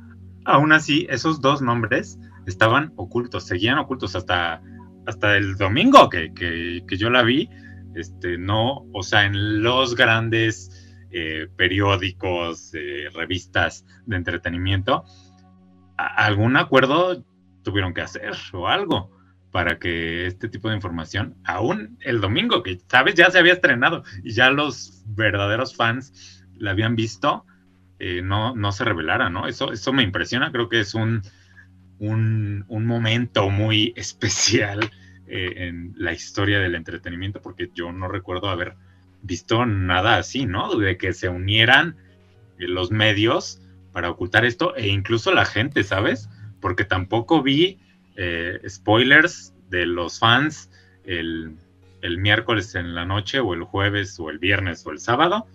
aún así, esos dos nombres estaban ocultos, seguían ocultos hasta, hasta el domingo que, que yo la vi, este, no, o sea, en los grandes eh, periódicos, eh, revistas de entretenimiento, algún acuerdo tuvieron que hacer o algo para que este tipo de información, aún el domingo, que sabes, ya se había estrenado y ya los verdaderos fans la habían visto, eh, no, no se revelara, ¿no? Eso, eso me impresiona, creo que es un, un, un momento muy especial eh, en la historia del entretenimiento, porque yo no recuerdo haber visto nada así, ¿no? De que se unieran eh, los medios para ocultar esto e incluso la gente, ¿sabes? Porque tampoco vi eh, spoilers de los fans el, el, miércoles en la noche o el jueves o el viernes o el sábado.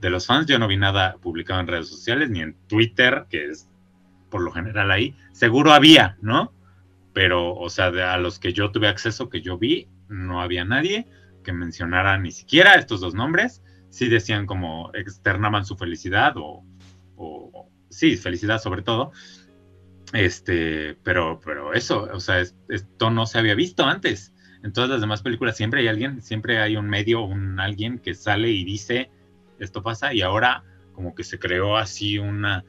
De los fans yo no vi nada publicado en redes sociales ni en Twitter, que es por lo general ahí. Seguro había, ¿no? pero, o sea, de a los que yo tuve acceso, que yo vi, no había nadie que mencionara ni siquiera estos dos nombres. Sí decían como externaban su felicidad o, o sí, felicidad sobre todo. Este, pero, pero eso, o sea, esto no se había visto antes. En todas las demás películas siempre hay alguien, siempre hay un medio, un alguien que sale y dice esto pasa y ahora como que se creó así una,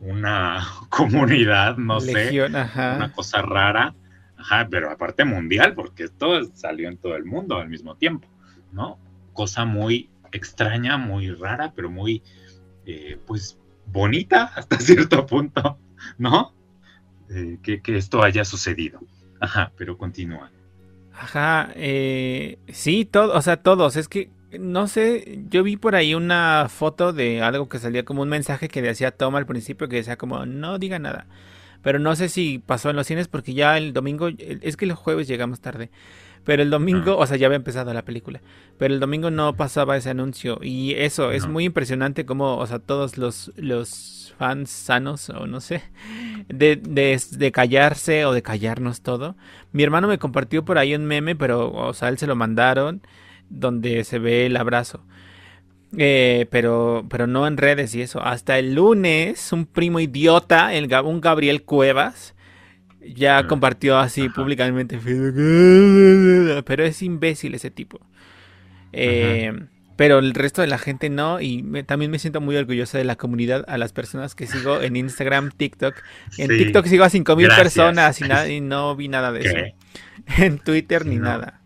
una comunidad, no sé, una cosa rara, ajá, pero aparte mundial, porque esto salió en todo el mundo al mismo tiempo, ¿no? Cosa muy extraña, muy rara, pero muy, eh, pues, bonita hasta cierto punto, ¿no? Eh, que, esto haya sucedido. Ajá, pero continúa. Ajá, eh, sí, todo, o sea, todos, es que no sé, yo vi por ahí una foto de algo que salía como un mensaje que decía Tom al principio que decía como no diga nada. Pero no sé si pasó en los cines porque ya el domingo, es que el jueves llegamos tarde. Pero el domingo, o sea, ya había empezado la película. Pero el domingo no pasaba ese anuncio. Y eso, es muy impresionante como, o sea, todos los, los fans sanos, o no sé, de, de, de, callarse o de callarnos todo. Mi hermano me compartió por ahí un meme, pero, o sea, él se lo mandaron donde se ve el abrazo. Eh, pero, pero no en redes y eso. Hasta el lunes, un primo idiota, el, un Gabriel Cuevas, ya ah. compartió así públicamente. Pero es imbécil ese tipo. Eh, pero el resto de la gente no. Y también me siento muy orgullosa de la comunidad, a las personas que sigo en Instagram, TikTok. En TikTok sigo a 5000 personas y, nada, y no vi nada de eso. En Twitter ni nada.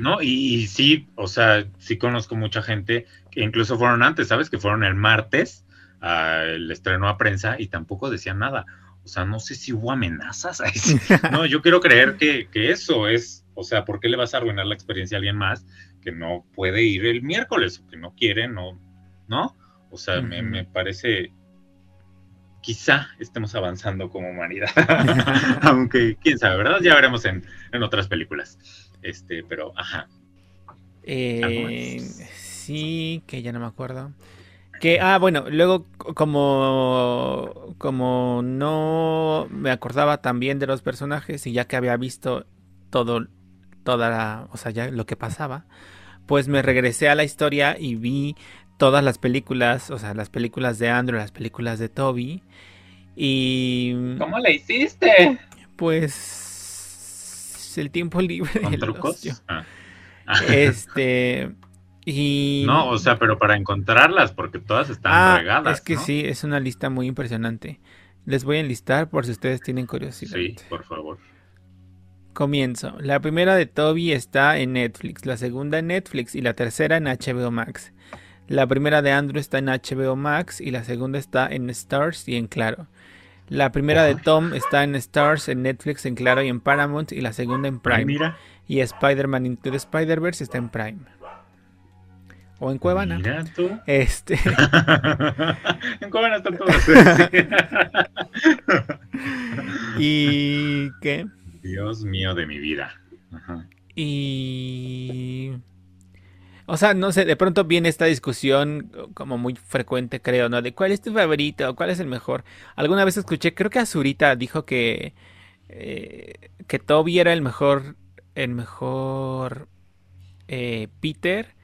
¿no? Y, sí, o sea, sí conozco mucha gente que incluso fueron antes, ¿sabes? Que fueron el martes, el estreno a prensa y tampoco decían nada. O sea, no sé si hubo amenazas. no, yo quiero creer que, eso es, o sea, ¿por qué le vas a arruinar la experiencia a alguien más que no puede ir el miércoles o que no quiere, no, ¿no? O sea, me, parece, quizá estemos avanzando como humanidad, aunque quién sabe, ¿verdad? Ya veremos en, en otras películas. Este, pero, ajá. Eh, sí, que ya no me acuerdo. Que, ah, bueno, luego como, como no me acordaba también de los personajes y ya que había visto todo, toda la, o sea, ya lo que pasaba, pues me regresé a la historia y vi todas las películas, o sea, las películas de Andrew, las películas de Toby y... ¿Cómo le hiciste? Pues el tiempo libre. ¿Con trucos? Ah. Este. Y... No, o sea, pero para encontrarlas, porque todas están ah, regadas. Es que sí, es una lista muy impresionante. Les voy a enlistar por si ustedes tienen curiosidad. Sí, por favor. Comienzo. La primera de Toby está en Netflix, la segunda en Netflix y la tercera en HBO Max. La primera de Andrew está en HBO Max y la segunda está en Stars y en Claro. La primera de Tom está en Stars, en Netflix, en Claro y en Paramount. Y la segunda en Prime. Mira. Y Spider-Man Into the Spider-Verse está en Prime. O en Cuevana. Mira tú. Este. en Cuevana están todos. ¿Y qué? Dios mío de mi vida. Y. O sea, no sé, de pronto viene esta discusión como muy frecuente, creo, ¿no? De cuál es tu favorito, cuál es el mejor. Alguna vez escuché, creo que Azurita dijo que eh, que Toby era el mejor, el mejor eh, Peter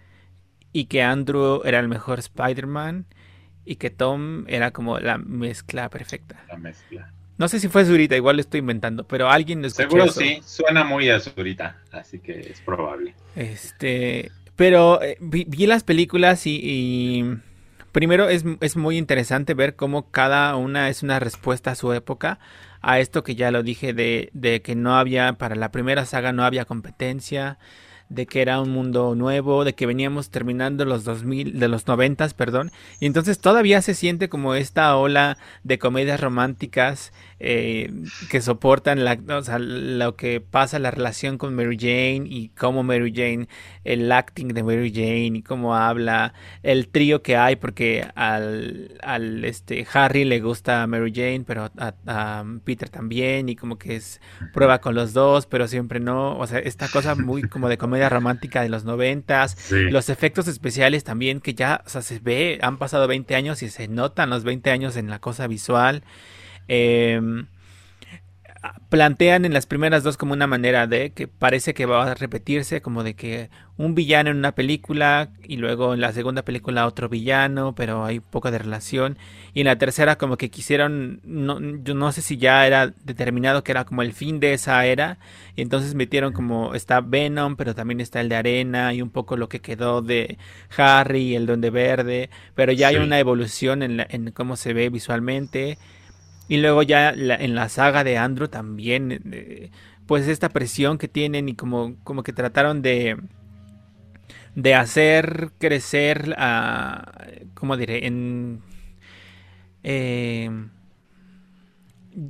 y que Andrew era el mejor Spider-Man y que Tom era como la mezcla perfecta. La mezcla. No sé si fue Zurita, igual lo estoy inventando, pero alguien lo escuchó Seguro sí, suena muy a Zurita, así que es probable. Este, pero eh, vi, las películas y, primero es, es, muy interesante ver cómo cada una es una respuesta a su época, a esto que ya lo dije de, de que no había, para la primera saga no había competencia, de que era un mundo nuevo, de que veníamos terminando los 2000, de los 90, perdón, y entonces todavía se siente como esta ola de comedias románticas eh, que soportan la, lo que pasa la relación con Mary Jane y cómo Mary Jane, el acting de Mary Jane y cómo habla, el trío que hay, porque al, al este Harry le gusta a Mary Jane, pero a, Peter también, y como que es prueba con los dos, pero siempre no, o sea, esta cosa muy como de comedia romántica de los noventas, los efectos especiales también que ya, o sea, se ve, han pasado 20 años y se notan los 20 años en la cosa visual. Em, plantean en las primeras dos como una manera de que parece que va a repetirse, como de que un villano en una película y luego en la segunda película otro villano, pero hay poco de relación. Y en la tercera como que quisieron, no, yo no sé si ya era determinado que era como el fin de esa era, y entonces metieron como está Venom, pero también está el de Arena y un poco lo que quedó de Harry y el Donde Verde, pero ya hay una evolución en, en cómo se ve visualmente. Y luego ya en la saga de Andrew también, eh, pues esta presión que tienen y como, como que trataron de, de hacer crecer a, ¿cómo diré? En... Eh,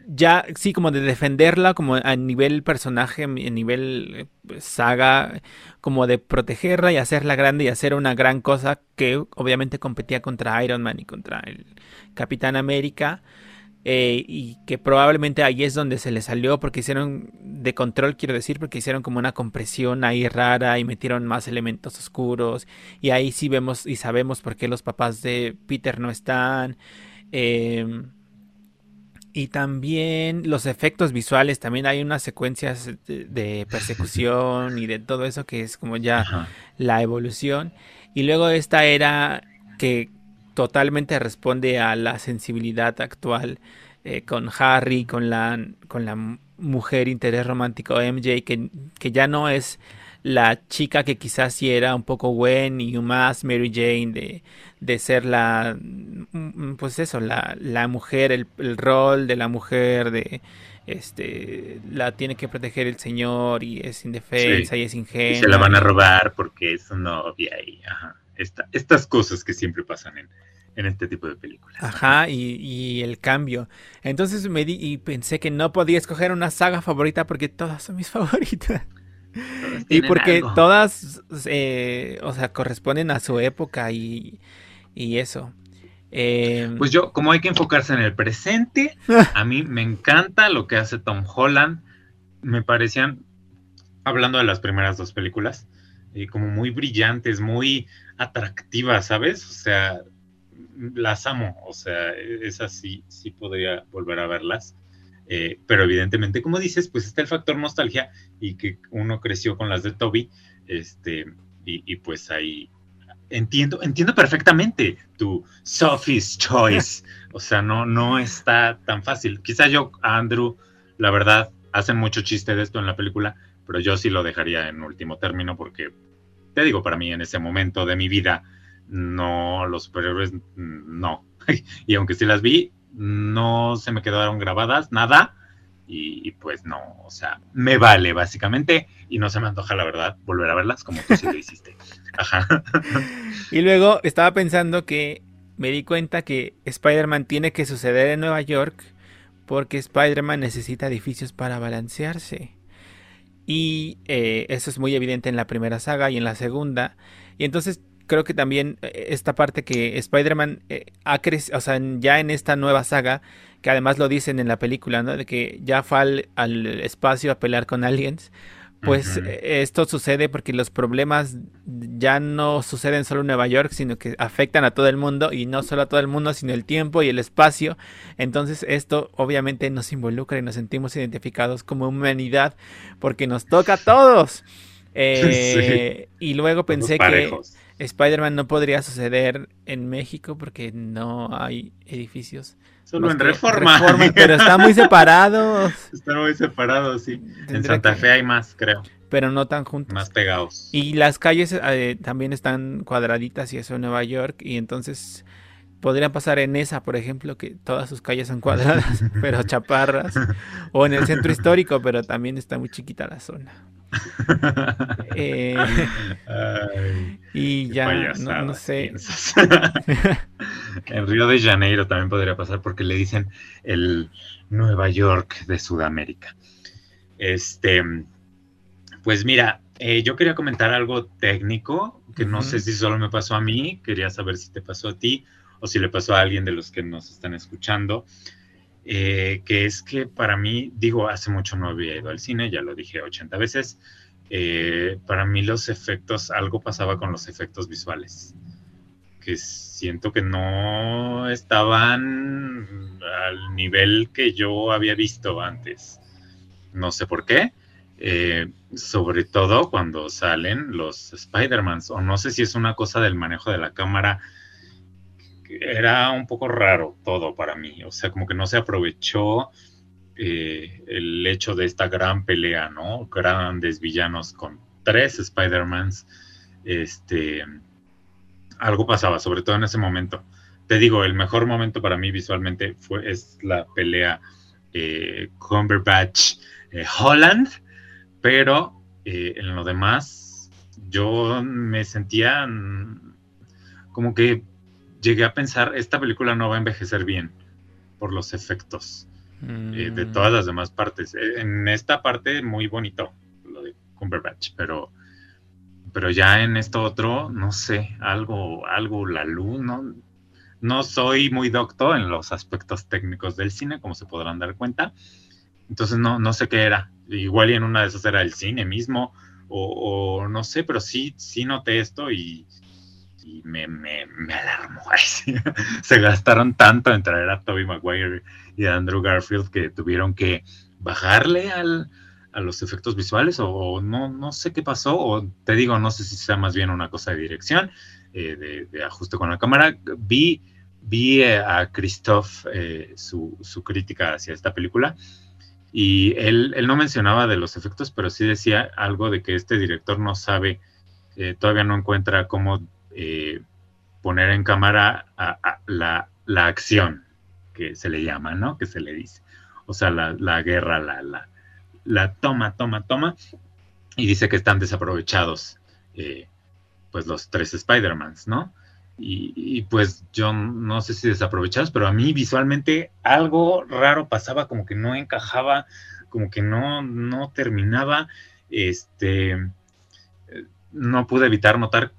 ya, sí, como de defenderla como a nivel personaje, a nivel eh, saga, como de protegerla y hacerla grande y hacer una gran cosa que obviamente competía contra Iron Man y contra el Capitán América. Eh, y que probablemente ahí es donde se le salió porque hicieron de control, quiero decir, porque hicieron como una compresión ahí rara y metieron más elementos oscuros y ahí sí vemos y sabemos por qué los papás de Peter no están. Em, y también los efectos visuales, también hay unas secuencias de, persecución y de todo eso que es como ya la evolución. Y luego esta era que totalmente responde a la sensibilidad actual eh, con Harry, con la, con la mujer interés romántico MJ, que, que ya no es la chica que quizás sí era un poco Gwen y más Mary Jane de, de ser la mm, pues eso la, la mujer el, rol de la mujer de este la tiene que proteger el señor y es indefensa y es ingenua y se la van a robar porque es su novia y ajá estas cosas que siempre pasan en, en este tipo de películas. Ajá, y, el cambio. Entonces me di y pensé que no podía escoger una saga favorita porque todas son mis favoritas. Y porque todas, eh, o sea, corresponden a su época y, y eso. Em, pues yo, como hay que enfocarse en el presente, a mí me encanta lo que hace Tom Holland. Me parecían, hablando de las primeras dos películas, eh, como muy brillantes, muy atractivas, ¿sabes? O sea, las amo, o sea, esas sí, sí podría volver a verlas. Eh, pero evidentemente, como dices, pues está el factor nostalgia y que uno creció con las de Toby, este, y, pues ahí entiendo, entiendo perfectamente tu Sophie's Choice, o sea, no, no está tan fácil. Quizá yo, Andrew, la verdad, hacen mucho chiste de esto en la película, pero yo sí lo dejaría en último término porque te digo, para mí en ese momento de mi vida, no, los superhéroes, no. y aunque sí las vi, no se me quedaron grabadas, nada. Y, pues no, o sea, me vale básicamente y no se me antoja la verdad volver a verlas como tú sí lo hiciste. Ajá. Y luego estaba pensando que me di cuenta que Spider-Man tiene que suceder en Nueva York porque Spider-Man necesita edificios para balancearse. Y eh, eso es muy evidente en la primera saga y en la segunda. Y entonces creo que también eh, esta parte que Spider-Man eh, ha crecido, o sea, ya en esta nueva saga, que además lo dicen en la película, ¿no? De que ya fue al, espacio a pelear con aliens, pues esto sucede porque los problemas ya no suceden solo en Nueva York, sino que afectan a todo el mundo y no solo a todo el mundo, sino el tiempo y el espacio. Entonces esto obviamente nos involucra y nos sentimos identificados como humanidad porque nos toca a todos. Eh, y luego pensé que Spider-Man no podría suceder en México porque no hay edificios. Solo en reforma. Pero están muy separados. Están muy separados, sí. en Santa Fe hay más, creo. Pero no tan juntos. Más pegados. Y las calles eh, también están cuadraditas y eso en Nueva York. Y entonces podrían pasar en esa, por ejemplo, que todas sus calles son cuadradas, pero chaparras. O en el centro histórico, pero también está muy chiquita la zona. Eh, y ya, no, sé. en Río de Janeiro también podría pasar porque le dicen el Nueva York de Sudamérica. Este, pues mira, eh, yo quería comentar algo técnico que no sé si solo me pasó a mí, quería saber si te pasó a ti o si le pasó a alguien de los que nos están escuchando. Eh, que es que para mí, digo, hace mucho no había ido al cine, ya lo dije 80 veces, eh, para mí los efectos, algo pasaba con los efectos visuales, que siento que no estaban al nivel que yo había visto antes. No sé por qué. Eh, sobre todo cuando salen los Spider-Mans, o no sé si es una cosa del manejo de la cámara era un poco raro todo para mí, o sea, como que no se aprovechó eh, el hecho de esta gran pelea, ¿no? Grandes villanos con tres Spider-Mans, este, algo pasaba, sobre todo en ese momento. Te digo, el mejor momento para mí visualmente fue, es la pelea eh, Cumberbatch eh, Holland, pero en lo demás yo me sentía mm, como que llegué a pensar, esta película no va a envejecer bien por los efectos eh, de mm. todas las demás partes. Eh, en esta parte muy bonito, lo de Cumberbatch, pero, pero ya en esto otro, no sé, algo, algo, la luz, ¿no? No soy muy docto en los aspectos técnicos del cine, como se podrán dar cuenta. Entonces no, no sé qué era. Igual y en una de esas era el cine mismo, o, o no sé, pero sí, sí noté esto y, y me, me, me alarmó. Se gastaron tanto en traer a Toby Maguire y a Andrew Garfield que tuvieron que bajarle al, a los efectos visuales o, no, no sé qué pasó, o te digo, no sé si sea más bien una cosa de dirección, eh, de, ajuste con la cámara. Vi, vi eh, a Christoph eh, su, su, crítica hacia esta película y él, él, no mencionaba de los efectos, pero sí decía algo de que este director no sabe, todavía no encuentra cómo eh, poner en cámara la, acción que se le llama, ¿no? Que se le dice. O sea, la, guerra, la, la, toma, toma, toma. Y dice que están desaprovechados, eh, pues los tres Spider-Mans, ¿no? Y, pues yo no sé si desaprovechados, pero a mí visualmente algo raro pasaba, como que no encajaba, como que no, no terminaba. Este, eh, no pude evitar notar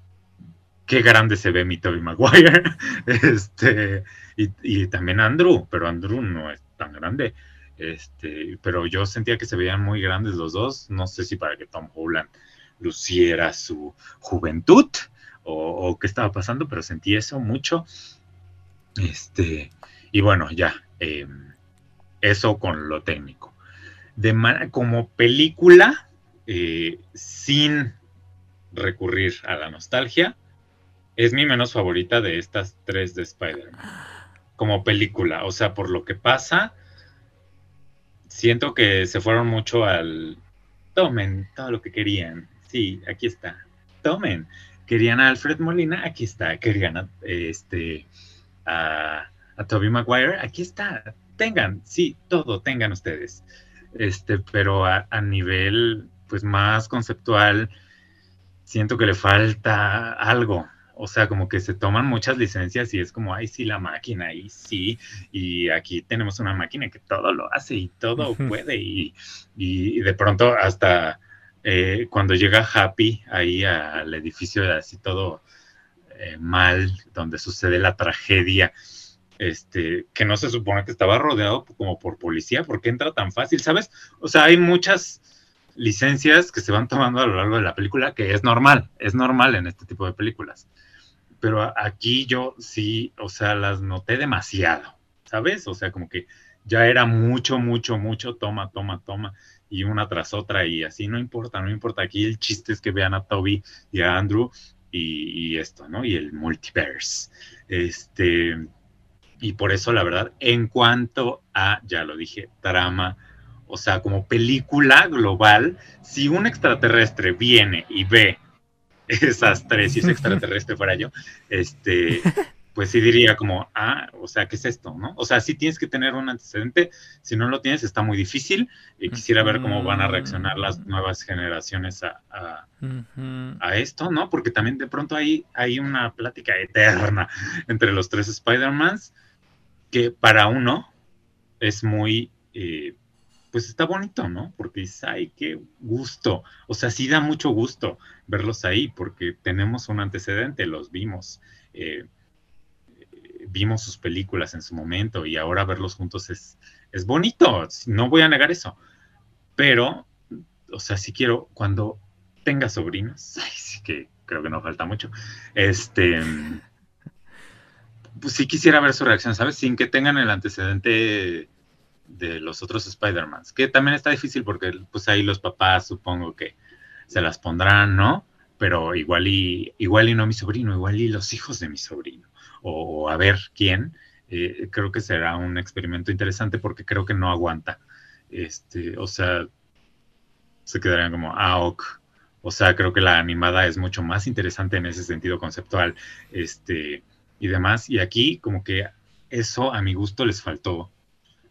qué grande se ve mi Toby Maguire. este, y, también Andrew, pero Andrew no es tan grande. Este, pero yo sentía que se veían muy grandes los dos. No sé si para que Tom Holland luciera su juventud o, qué estaba pasando, pero sentí eso mucho. Este, y bueno, ya, em, eso con lo técnico. De como película, eh, sin recurrir a la nostalgia, es mi menos favorita de estas tres de Spider-Man. Como película, o sea, por lo que pasa, siento que se fueron mucho al tomen todo lo que querían. Sí, aquí está. Tomen. Querían a Alfred Molina, aquí está. Querían a este a, a Toby Maguire, aquí está. Tengan, sí, todo, tengan ustedes. Este, pero a, a nivel pues más conceptual, siento que le falta algo o sea, como que se toman muchas licencias y es como, ay, sí, la máquina, ahí sí, y aquí tenemos una máquina que todo lo hace y todo puede, y, de pronto hasta eh, cuando llega Happy ahí al edificio así todo eh, mal, donde sucede la tragedia, este, que no se supone que estaba rodeado como por policía, ¿por qué entra tan fácil? ¿Sabes? O sea, hay muchas licencias que se van tomando a lo largo de la película, que es normal, es normal en este tipo de películas. Pero aquí yo sí, o sea, las noté demasiado, ¿sabes? O sea, como que ya era mucho, mucho, mucho, toma, toma, toma, y una tras otra, y así no importa, no importa. Aquí el chiste es que vean a Toby y a Andrew y, esto, ¿no? Y el multiverse. Este, y por eso, la verdad, en cuanto a, ya lo dije, trama, o sea, como película global, si un extraterrestre viene y ve esas tres, si ese extraterrestre fuera yo, este, pues sí diría como, ah, o sea, ¿qué es esto? ¿No? O sea, sí tienes que tener un antecedente, si no lo tienes está muy difícil y quisiera ver cómo van a reaccionar las nuevas generaciones a, a, esto, ¿no? Porque también de pronto hay, hay una plática eterna entre los tres Spider-Mans que para uno es muy... Eh, pues está bonito, ¿no? Porque dices, ay, qué gusto. O sea, sí da mucho gusto verlos ahí porque tenemos un antecedente, los vimos. Eh, vimos sus películas en su momento y ahora verlos juntos es, es bonito, no voy a negar eso. Pero, o sea, si quiero, cuando tenga sobrinos, ay, sí que creo que no falta mucho, este, pues sí quisiera ver su reacción, ¿sabes? Sin que tengan el antecedente de los otros Spider-Mans, que también está difícil porque pues ahí los papás supongo que se las pondrán, ¿no? Pero igual y, igual y no mi sobrino, igual y los hijos de mi sobrino, o, a ver quién, eh, creo que será un experimento interesante porque creo que no aguanta. Este, o sea, se quedarían como, ah, ok. O sea, creo que la animada es mucho más interesante en ese sentido conceptual, este, y demás. Y aquí, como que eso a mi gusto les faltó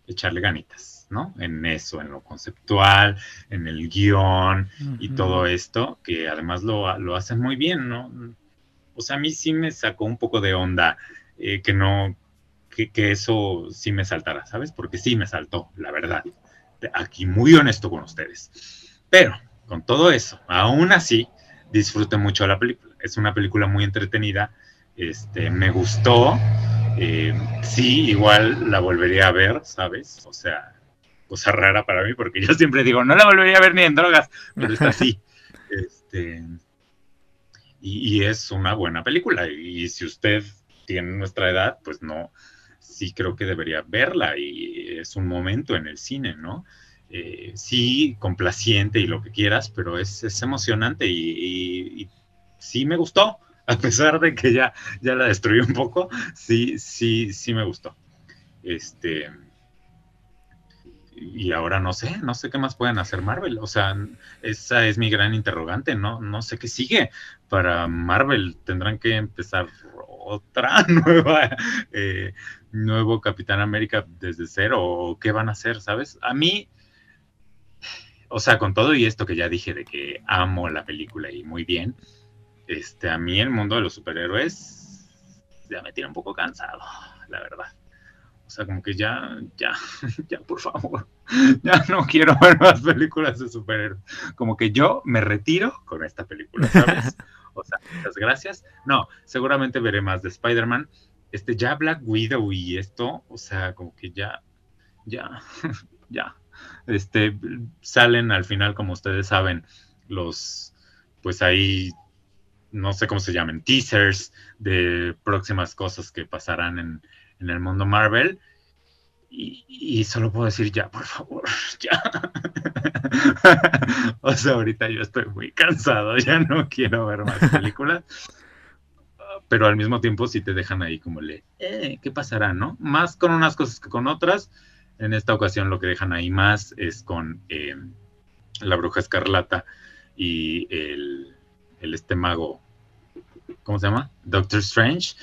echarle ganitas, ¿no? En eso, en lo conceptual, en el guion y todo esto, que además lo, lo, hacen muy bien, ¿no? O sea, a mí sí me sacó un poco de onda eh, que no, que, que, eso sí me saltara, ¿sabes? Porque sí me saltó, la verdad. Aquí muy honesto con ustedes. Pero, con todo eso, aún así, disfruté mucho la película. Es una película muy entretenida, este, me gustó eh, sí, igual la volvería a ver, ¿sabes? O sea, cosa rara para mí, porque yo siempre digo, no la volvería a ver ni en drogas, pero está así. Este, y, es una buena película. Y si usted tiene nuestra edad, pues no, sí creo que debería verla. Y es un momento en el cine, ¿no? Eh, sí, complaciente y lo que quieras, pero es, emocionante y sí me gustó a pesar de que ya, ya la destruí un poco, sí, sí, sí me gustó. Este. Y ahora no sé, no sé qué más pueden hacer Marvel. O sea, esa es mi gran interrogante, no, no sé qué sigue para Marvel. Tendrán que empezar otra nueva, eh, nuevo Capitán América desde cero, o qué van a hacer, ¿sabes? A mí, o sea, con todo y esto que ya dije de que amo la película y muy bien, este, a mí el mundo de los superhéroes ya me tiene un poco cansado, la verdad. O sea, como que ya, ya, ya, por favor, ya no quiero ver más películas de superhéroes. Como que yo me retiro con esta película, ¿sabes? O sea, muchas gracias. No, seguramente veré más de Spider-Man. Este, ya Black Widow y esto, o sea, como que ya, ya, ya. Este, salen al final, como ustedes saben, los, pues ahí no sé cómo se llaman, teasers de próximas cosas que pasarán en, el mundo Marvel. Y, solo puedo decir ya, por favor, ya. o sea, ahorita yo estoy muy cansado, ya no quiero ver más películas. Pero al mismo tiempo sí te dejan ahí como le, eh, ¿qué pasará, no? Más con unas cosas que con otras. En esta ocasión lo que dejan ahí más es con eh, la bruja escarlata y el el este mago, ¿cómo se llama? Doctor Strange.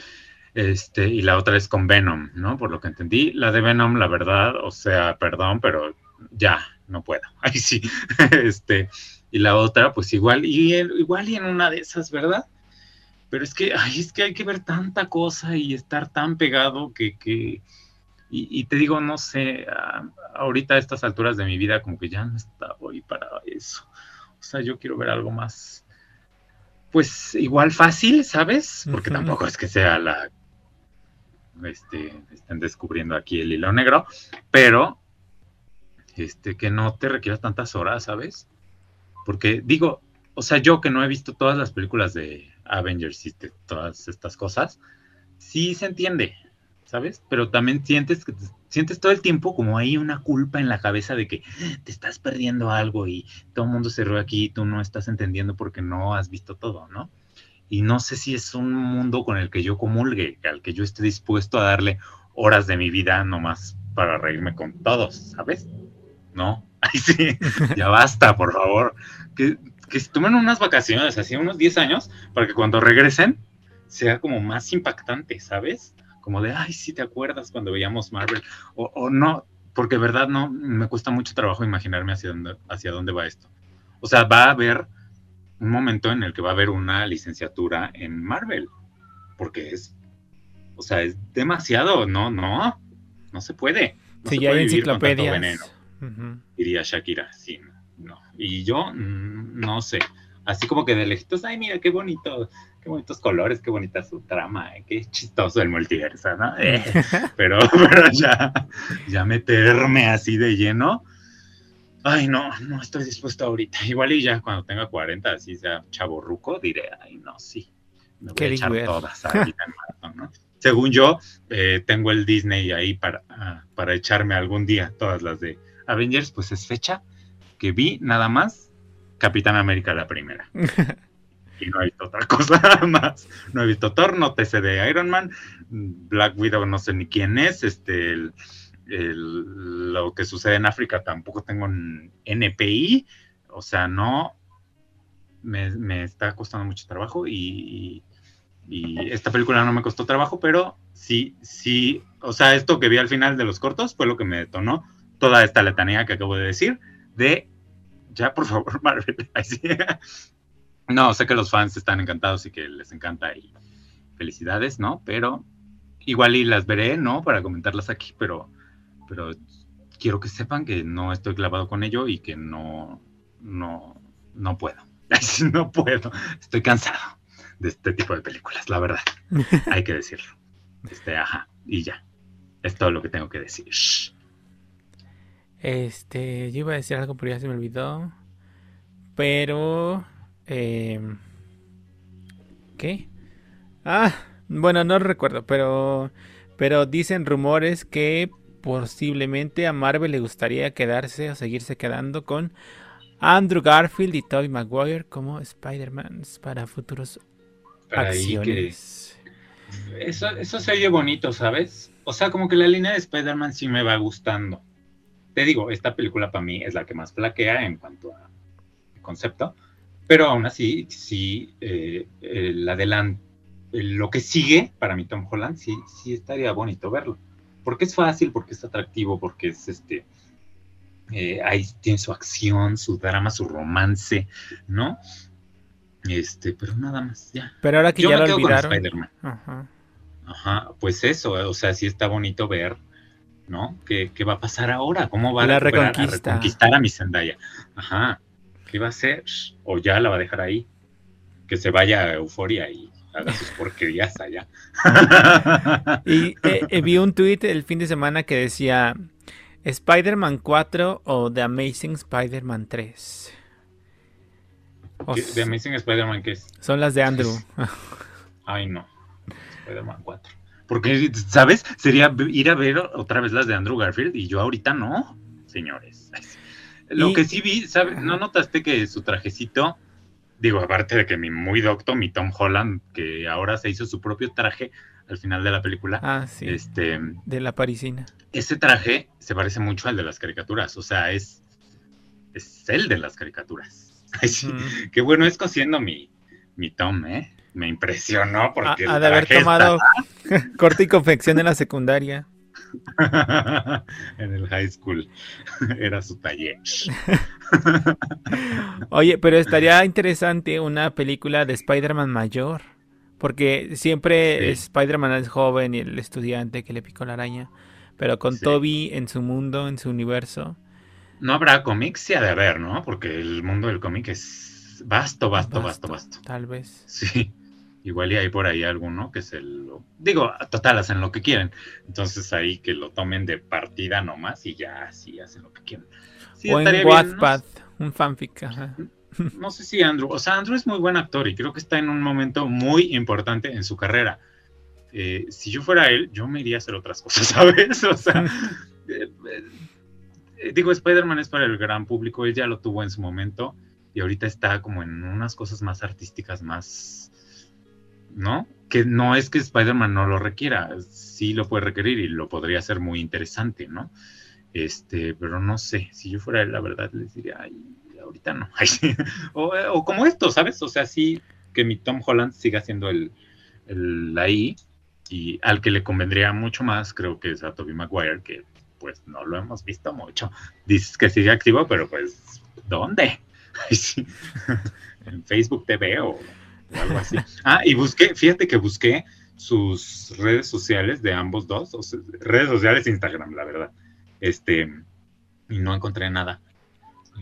Este, y la otra es con Venom, ¿no? Por lo que entendí. La de Venom, la verdad, o sea, perdón, pero ya, no puedo. Ahí sí. este, y la otra, pues igual, y igual y en una de esas, ¿verdad? Pero es que, ay, es que hay que ver tanta cosa y estar tan pegado que, que y, te digo, no sé, ahorita a estas alturas de mi vida como que ya no está hoy para eso. O sea, yo quiero ver algo más, pues igual fácil, ¿sabes? Porque tampoco es que sea la este, estén descubriendo aquí el hilo negro, pero este, que no te requiera tantas horas, ¿sabes? Porque digo, o sea, yo que no he visto todas las películas de Avengers y de todas estas cosas, sí se entiende, ¿sabes? Pero también sientes que sientes todo el tiempo como hay una culpa en la cabeza de que te estás perdiendo algo y todo el mundo se ríe aquí y tú no estás entendiendo porque no has visto todo, ¿no? Y no sé si es un mundo con el que yo comulgue, al que yo esté dispuesto a darle horas de mi vida nomás para reírme con todos, ¿sabes? No, ay sí, ya basta, por favor. Que, que se tomen unas vacaciones, así unos 10 años, para que cuando regresen sea como más impactante, ¿sabes? Como de, ay, sí te acuerdas cuando veíamos Marvel, o, o no, porque verdad no, me cuesta mucho trabajo imaginarme hacia dónde, hacia dónde va esto. O sea, va a haber un momento en el que va a haber una licenciatura en Marvel, porque es, o sea, es demasiado, no, no, no se puede. No sí, se ya puede hay enciclopedias. veneno, Ujú. diría Shakira, sí, no. Y yo, mm, no sé, así como que de lejitos, ay, mira, qué bonito, qué bonitos colores, qué bonita su trama, eh, qué chistoso el multiverso, ¿no? Eh, pero, pero ya, ya meterme así de lleno, ay, no, no estoy dispuesto ahorita. Igual y ya cuando tenga 40, así sea chaborruco, diré, ay, no, sí, me voy Qué a echar ver. todas ahorita en maratón, ¿no? Según yo, eh, tengo el Disney ahí para, ah, para echarme algún día todas las de Avengers, pues es fecha que vi nada más Capitán América la primera. y no he visto otra cosa más. No he visto Thor, no te sé de Iron Man, Black Widow no sé ni quién es, este, el- lo que sucede en África tampoco tengo en NPI, o sea, no, me, me está costando mucho trabajo y, y- esta película no me costó trabajo, pero sí, sí, o sea, esto que vi al final de los cortos fue lo que me detonó toda esta letanía que acabo de decir de, ya por favor, Marvel. No, sé que los fans están encantados y que les encanta y felicidades, ¿no? Pero igual y las veré, ¿no? Para comentarlas aquí, pero, pero quiero que sepan que no estoy clavado con ello y que no, no, no puedo. No puedo. Estoy cansado de este tipo de películas, la verdad. Hay que decirlo. Este, ajá, y ya. Es todo lo que tengo que decir. Este, yo iba a decir algo, pero ya se me olvidó. Pero, eh, ¿qué? Ah, bueno, no recuerdo, pero, pero dicen rumores que posiblemente a Marvel le gustaría quedarse o seguirse quedando con Andrew Garfield y Tobey Maguire como Spider-Man para futuros Para ahí que- acciones. Eso, eso se oye bonito, ¿sabes? O sea, como que la línea de Spider-Man sí me va gustando. Te digo, esta película para mí es la que más flaquea en cuanto a concepto, pero aún así, sí, eh, el adelan- el- lo que sigue para mí Tom Holland, sí, sí estaría bonito verlo. Porque es fácil, porque es atractivo, porque es este. eh, ahí tiene su acción, su drama, su romance, ¿no? Este, pero nada más, ya. Pero ahora que Yo ya me lo quedo con olvidaron. Spider-Man. Ajá. Ajá, pues eso, o sea, sí está bonito ver, ¿no? ¿Qué, qué va a pasar ahora? ¿Cómo va a recuperar- a reconquista. reconquistar a mi Zendaya? Ajá, ¿qué va a hacer? O ya la va a dejar ahí, que se vaya a Euforia y haga sus porquerías allá. Y eh, eh, vi un tweet el fin de semana que decía Spider-Man 4 o The Amazing Spider-Man 3. O ¿Qué- s- ¿De Amazing Spider-Man qué es? son las de Andrew. Ay, no. Spider-Man 4. Porque, ¿sabes? Sería ir a ver otra vez las de Andrew Garfield y yo ahorita no, señores. Lo Y- que sí vi, ¿sabes? ¿No notaste que su trajecito, digo, aparte de que mi muy docto, mi Tom Holland, que ahora se hizo su propio traje al final de la película, Ah, sí. este, De la parisina. ese traje se parece mucho al de las caricaturas, o sea, es, es el de las caricaturas. Ay, sí. Mm. Qué bueno es cosiendo mi, mi Tom, ¿eh? Me impresionó porque... Ha, el ha de haber tomado corte y confección en la secundaria. en el high school. Era su taller. Oye, pero estaría interesante una película de Spider-Man mayor. Porque siempre Sí. Spider-Man es joven y el estudiante que le picó la araña. Pero con Sí. Toby en su mundo, en su universo. No habrá cómics, sí ha de haber, ¿no? Porque el mundo del cómic es vasto, vasto, vasto, vasto. Tal vez. Sí. Igual y hay por ahí alguno que se lo... Digo, total, hacen lo que quieren. Entonces ahí que lo tomen de partida nomás y ya así hacen lo que quieren. Sí, un fanfic. ajá. no sé si Andrew, o sea, Andrew es muy buen actor y creo que está en un momento muy importante en su carrera. Eh, si yo fuera él, yo me iría a hacer otras cosas, ¿sabes? O sea, eh, eh, digo, Spider-Man es para el gran público, él ya lo tuvo en su momento y ahorita está como en unas cosas más artísticas, más, ¿no? Que no es que Spider-Man no lo requiera, sí lo puede requerir y lo podría hacer muy interesante, ¿no? Este, pero no sé, si yo fuera él, la verdad les diría, ay, ahorita no. o, como esto, ¿sabes? O sea, sí que mi Tom Holland siga siendo el, el ahí y al que le convendría mucho más creo que es a Tobey Maguire, que pues no lo hemos visto mucho. Dices que sigue activo, pero pues, ¿dónde? en Facebook TV o, algo así. Ah, y busqué, fíjate que busqué sus redes sociales de ambos dos, o redes sociales Instagram, la verdad. Este, y no encontré nada.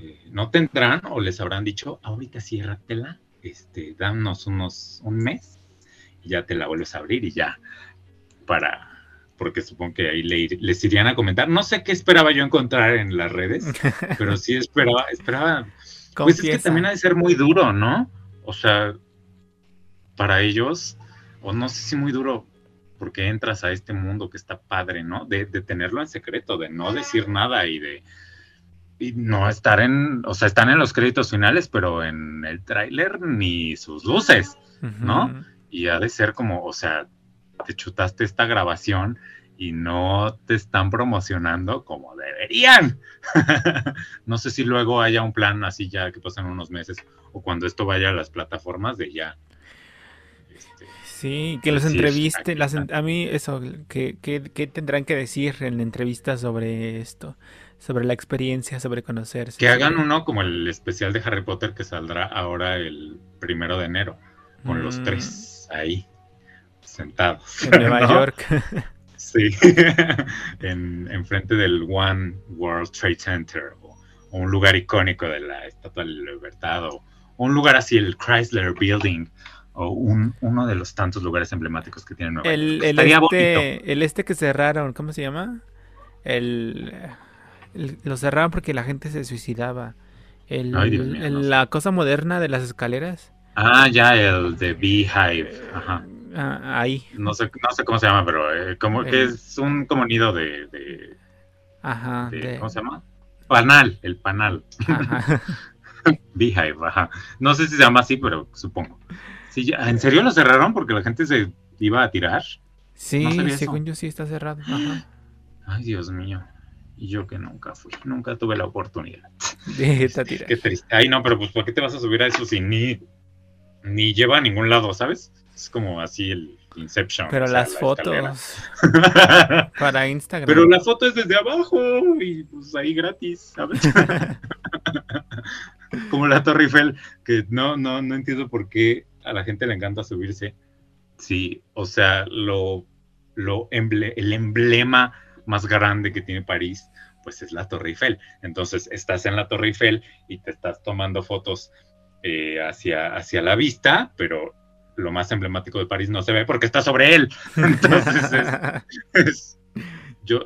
Eh, no tendrán o les habrán dicho, ahorita ciérratela, este, danos unos, un mes y ya te la vuelves a abrir y ya, para, porque supongo que ahí les irían a comentar. No sé qué esperaba yo encontrar en las redes, pero sí esperaba, esperaba pues es que también ha de ser muy duro, ¿no? O sea, para ellos, o no sé si muy duro, porque entras a este mundo que está padre, ¿no? De, tenerlo en secreto, de no decir nada y de y no estar en, o sea, están en los créditos finales, pero en el tráiler ni sus luces, ¿no? Y ha de ser como, o sea, te chutaste esta grabación y no te están promocionando como deberían. no sé si luego haya un plan así ya que pasan unos meses o cuando esto vaya a las plataformas de ya. Este, sí, que los entrevisten, las, a mí eso, que, tendrán que decir en la entrevista sobre esto, sobre la experiencia, sobre conocerse. Que hagan uno como el especial de Harry Potter que saldrá ahora el primero de enero, con los mm. tres ahí, sentados. En Nueva York. Sí, en, frente del One World Trade Center o, un lugar icónico de la Estatua de la Libertad o, un lugar así, el Chrysler Building o un, uno de los tantos lugares emblemáticos que tiene Nueva el, York. El este, el este que cerraron, ¿cómo se llama? El, lo cerraron porque la gente se suicidaba. El, la cosa moderna de las escaleras. Ah, ya, el de Beehive. Ajá. Ah, ahí. No sé, no sé cómo se llama, pero eh, como que es un como nido de, Ajá. ¿Cómo se llama? Panal, el panal. Ajá. Beehive, ajá. No sé si se llama así, pero supongo. Sí, ya, ¿En serio lo cerraron porque la gente se iba a tirar? Sí, según yo sí está cerrado. Ajá. Ay, Dios mío. Y yo que nunca fui, nunca tuve la oportunidad. Qué triste. Ay, no, pero pues ¿por qué te vas a subir a eso si ni, ni lleva a ningún lado, ¿sabes? Es como así el Inception. Pero las fotos para Instagram. Pero la foto es desde abajo y pues ahí gratis, ¿sabes? como la Torre Eiffel, que no, no, no entiendo por qué a la gente le encanta subirse. Sí, o sea, lo, lo el emblema más grande que tiene París, pues es la Torre Eiffel. Entonces estás en la Torre Eiffel y te estás tomando fotos eh, hacia, hacia la vista, pero lo más emblemático de París no se ve porque está sobre él. Entonces, yo,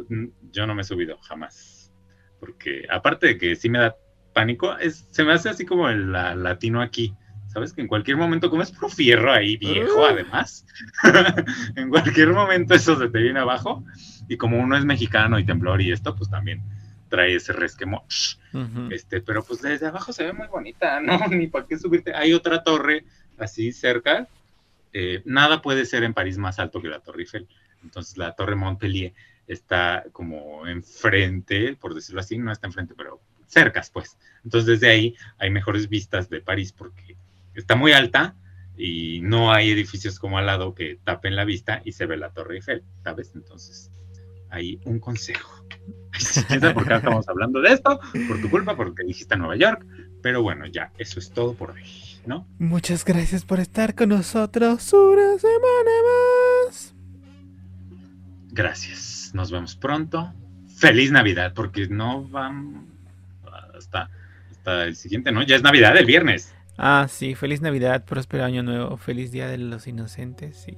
yo no me he subido jamás. Porque aparte de que sí me da pánico, es, se me hace así como el latino aquí. ¿Sabes? Que en cualquier momento, como es pro fierro ahí, viejo, uh. además, en cualquier momento eso se te viene abajo. Y como uno es mexicano y temblor y esto, pues también trae ese resquemo. este, pero pues desde abajo se ve muy bonita, ¿no? Ni para qué subirte. Hay otra torre así cerca eh, nada puede ser en París más alto que la Torre Eiffel. Entonces la Torre Montpellier está como enfrente, por decirlo así, no está enfrente, pero cercas, pues. Entonces desde ahí hay mejores vistas de París porque está muy alta y no hay edificios como al lado que tapen la vista y se ve la Torre Eiffel, ¿sabes? Entonces, hay un consejo. por qué estamos hablando de esto, por tu culpa, porque dijiste Nueva York, pero bueno, ya, eso es todo por hoy. Muchas gracias por estar con nosotros una semana más. Gracias. Nos vemos pronto. Feliz Navidad, porque no van hasta, hasta el siguiente, ¿no? Ya es Navidad el viernes. Ah, sí, feliz Navidad, próspero año nuevo, feliz Día de los Inocentes y,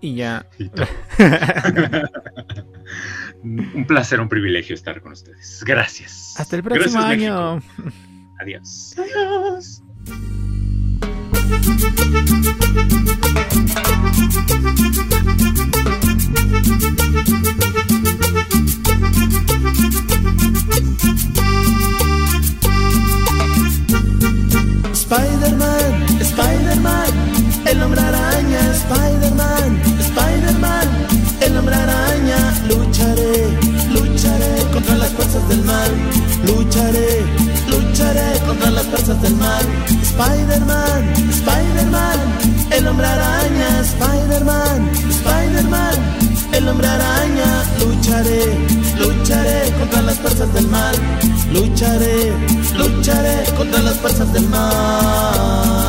y ya. un placer, un privilegio estar con ustedes. Gracias. Hasta el próximo año. Adiós. Adiós. Spider-Man, Spider-Man, el hombre araña, Spider-Man, Spider-Man, el hombre araña, lucharé, lucharé contra las fuerzas del mal, lucharé, lucharé contra las fuerzas del mal, Spider-Man, Spider-Man, el hombre araña, Spider-Man, Spider-Man, el hombre araña. Lucharé, lucharé contra las fuerzas del mal. Lucharé, lucharé contra las fuerzas del mal.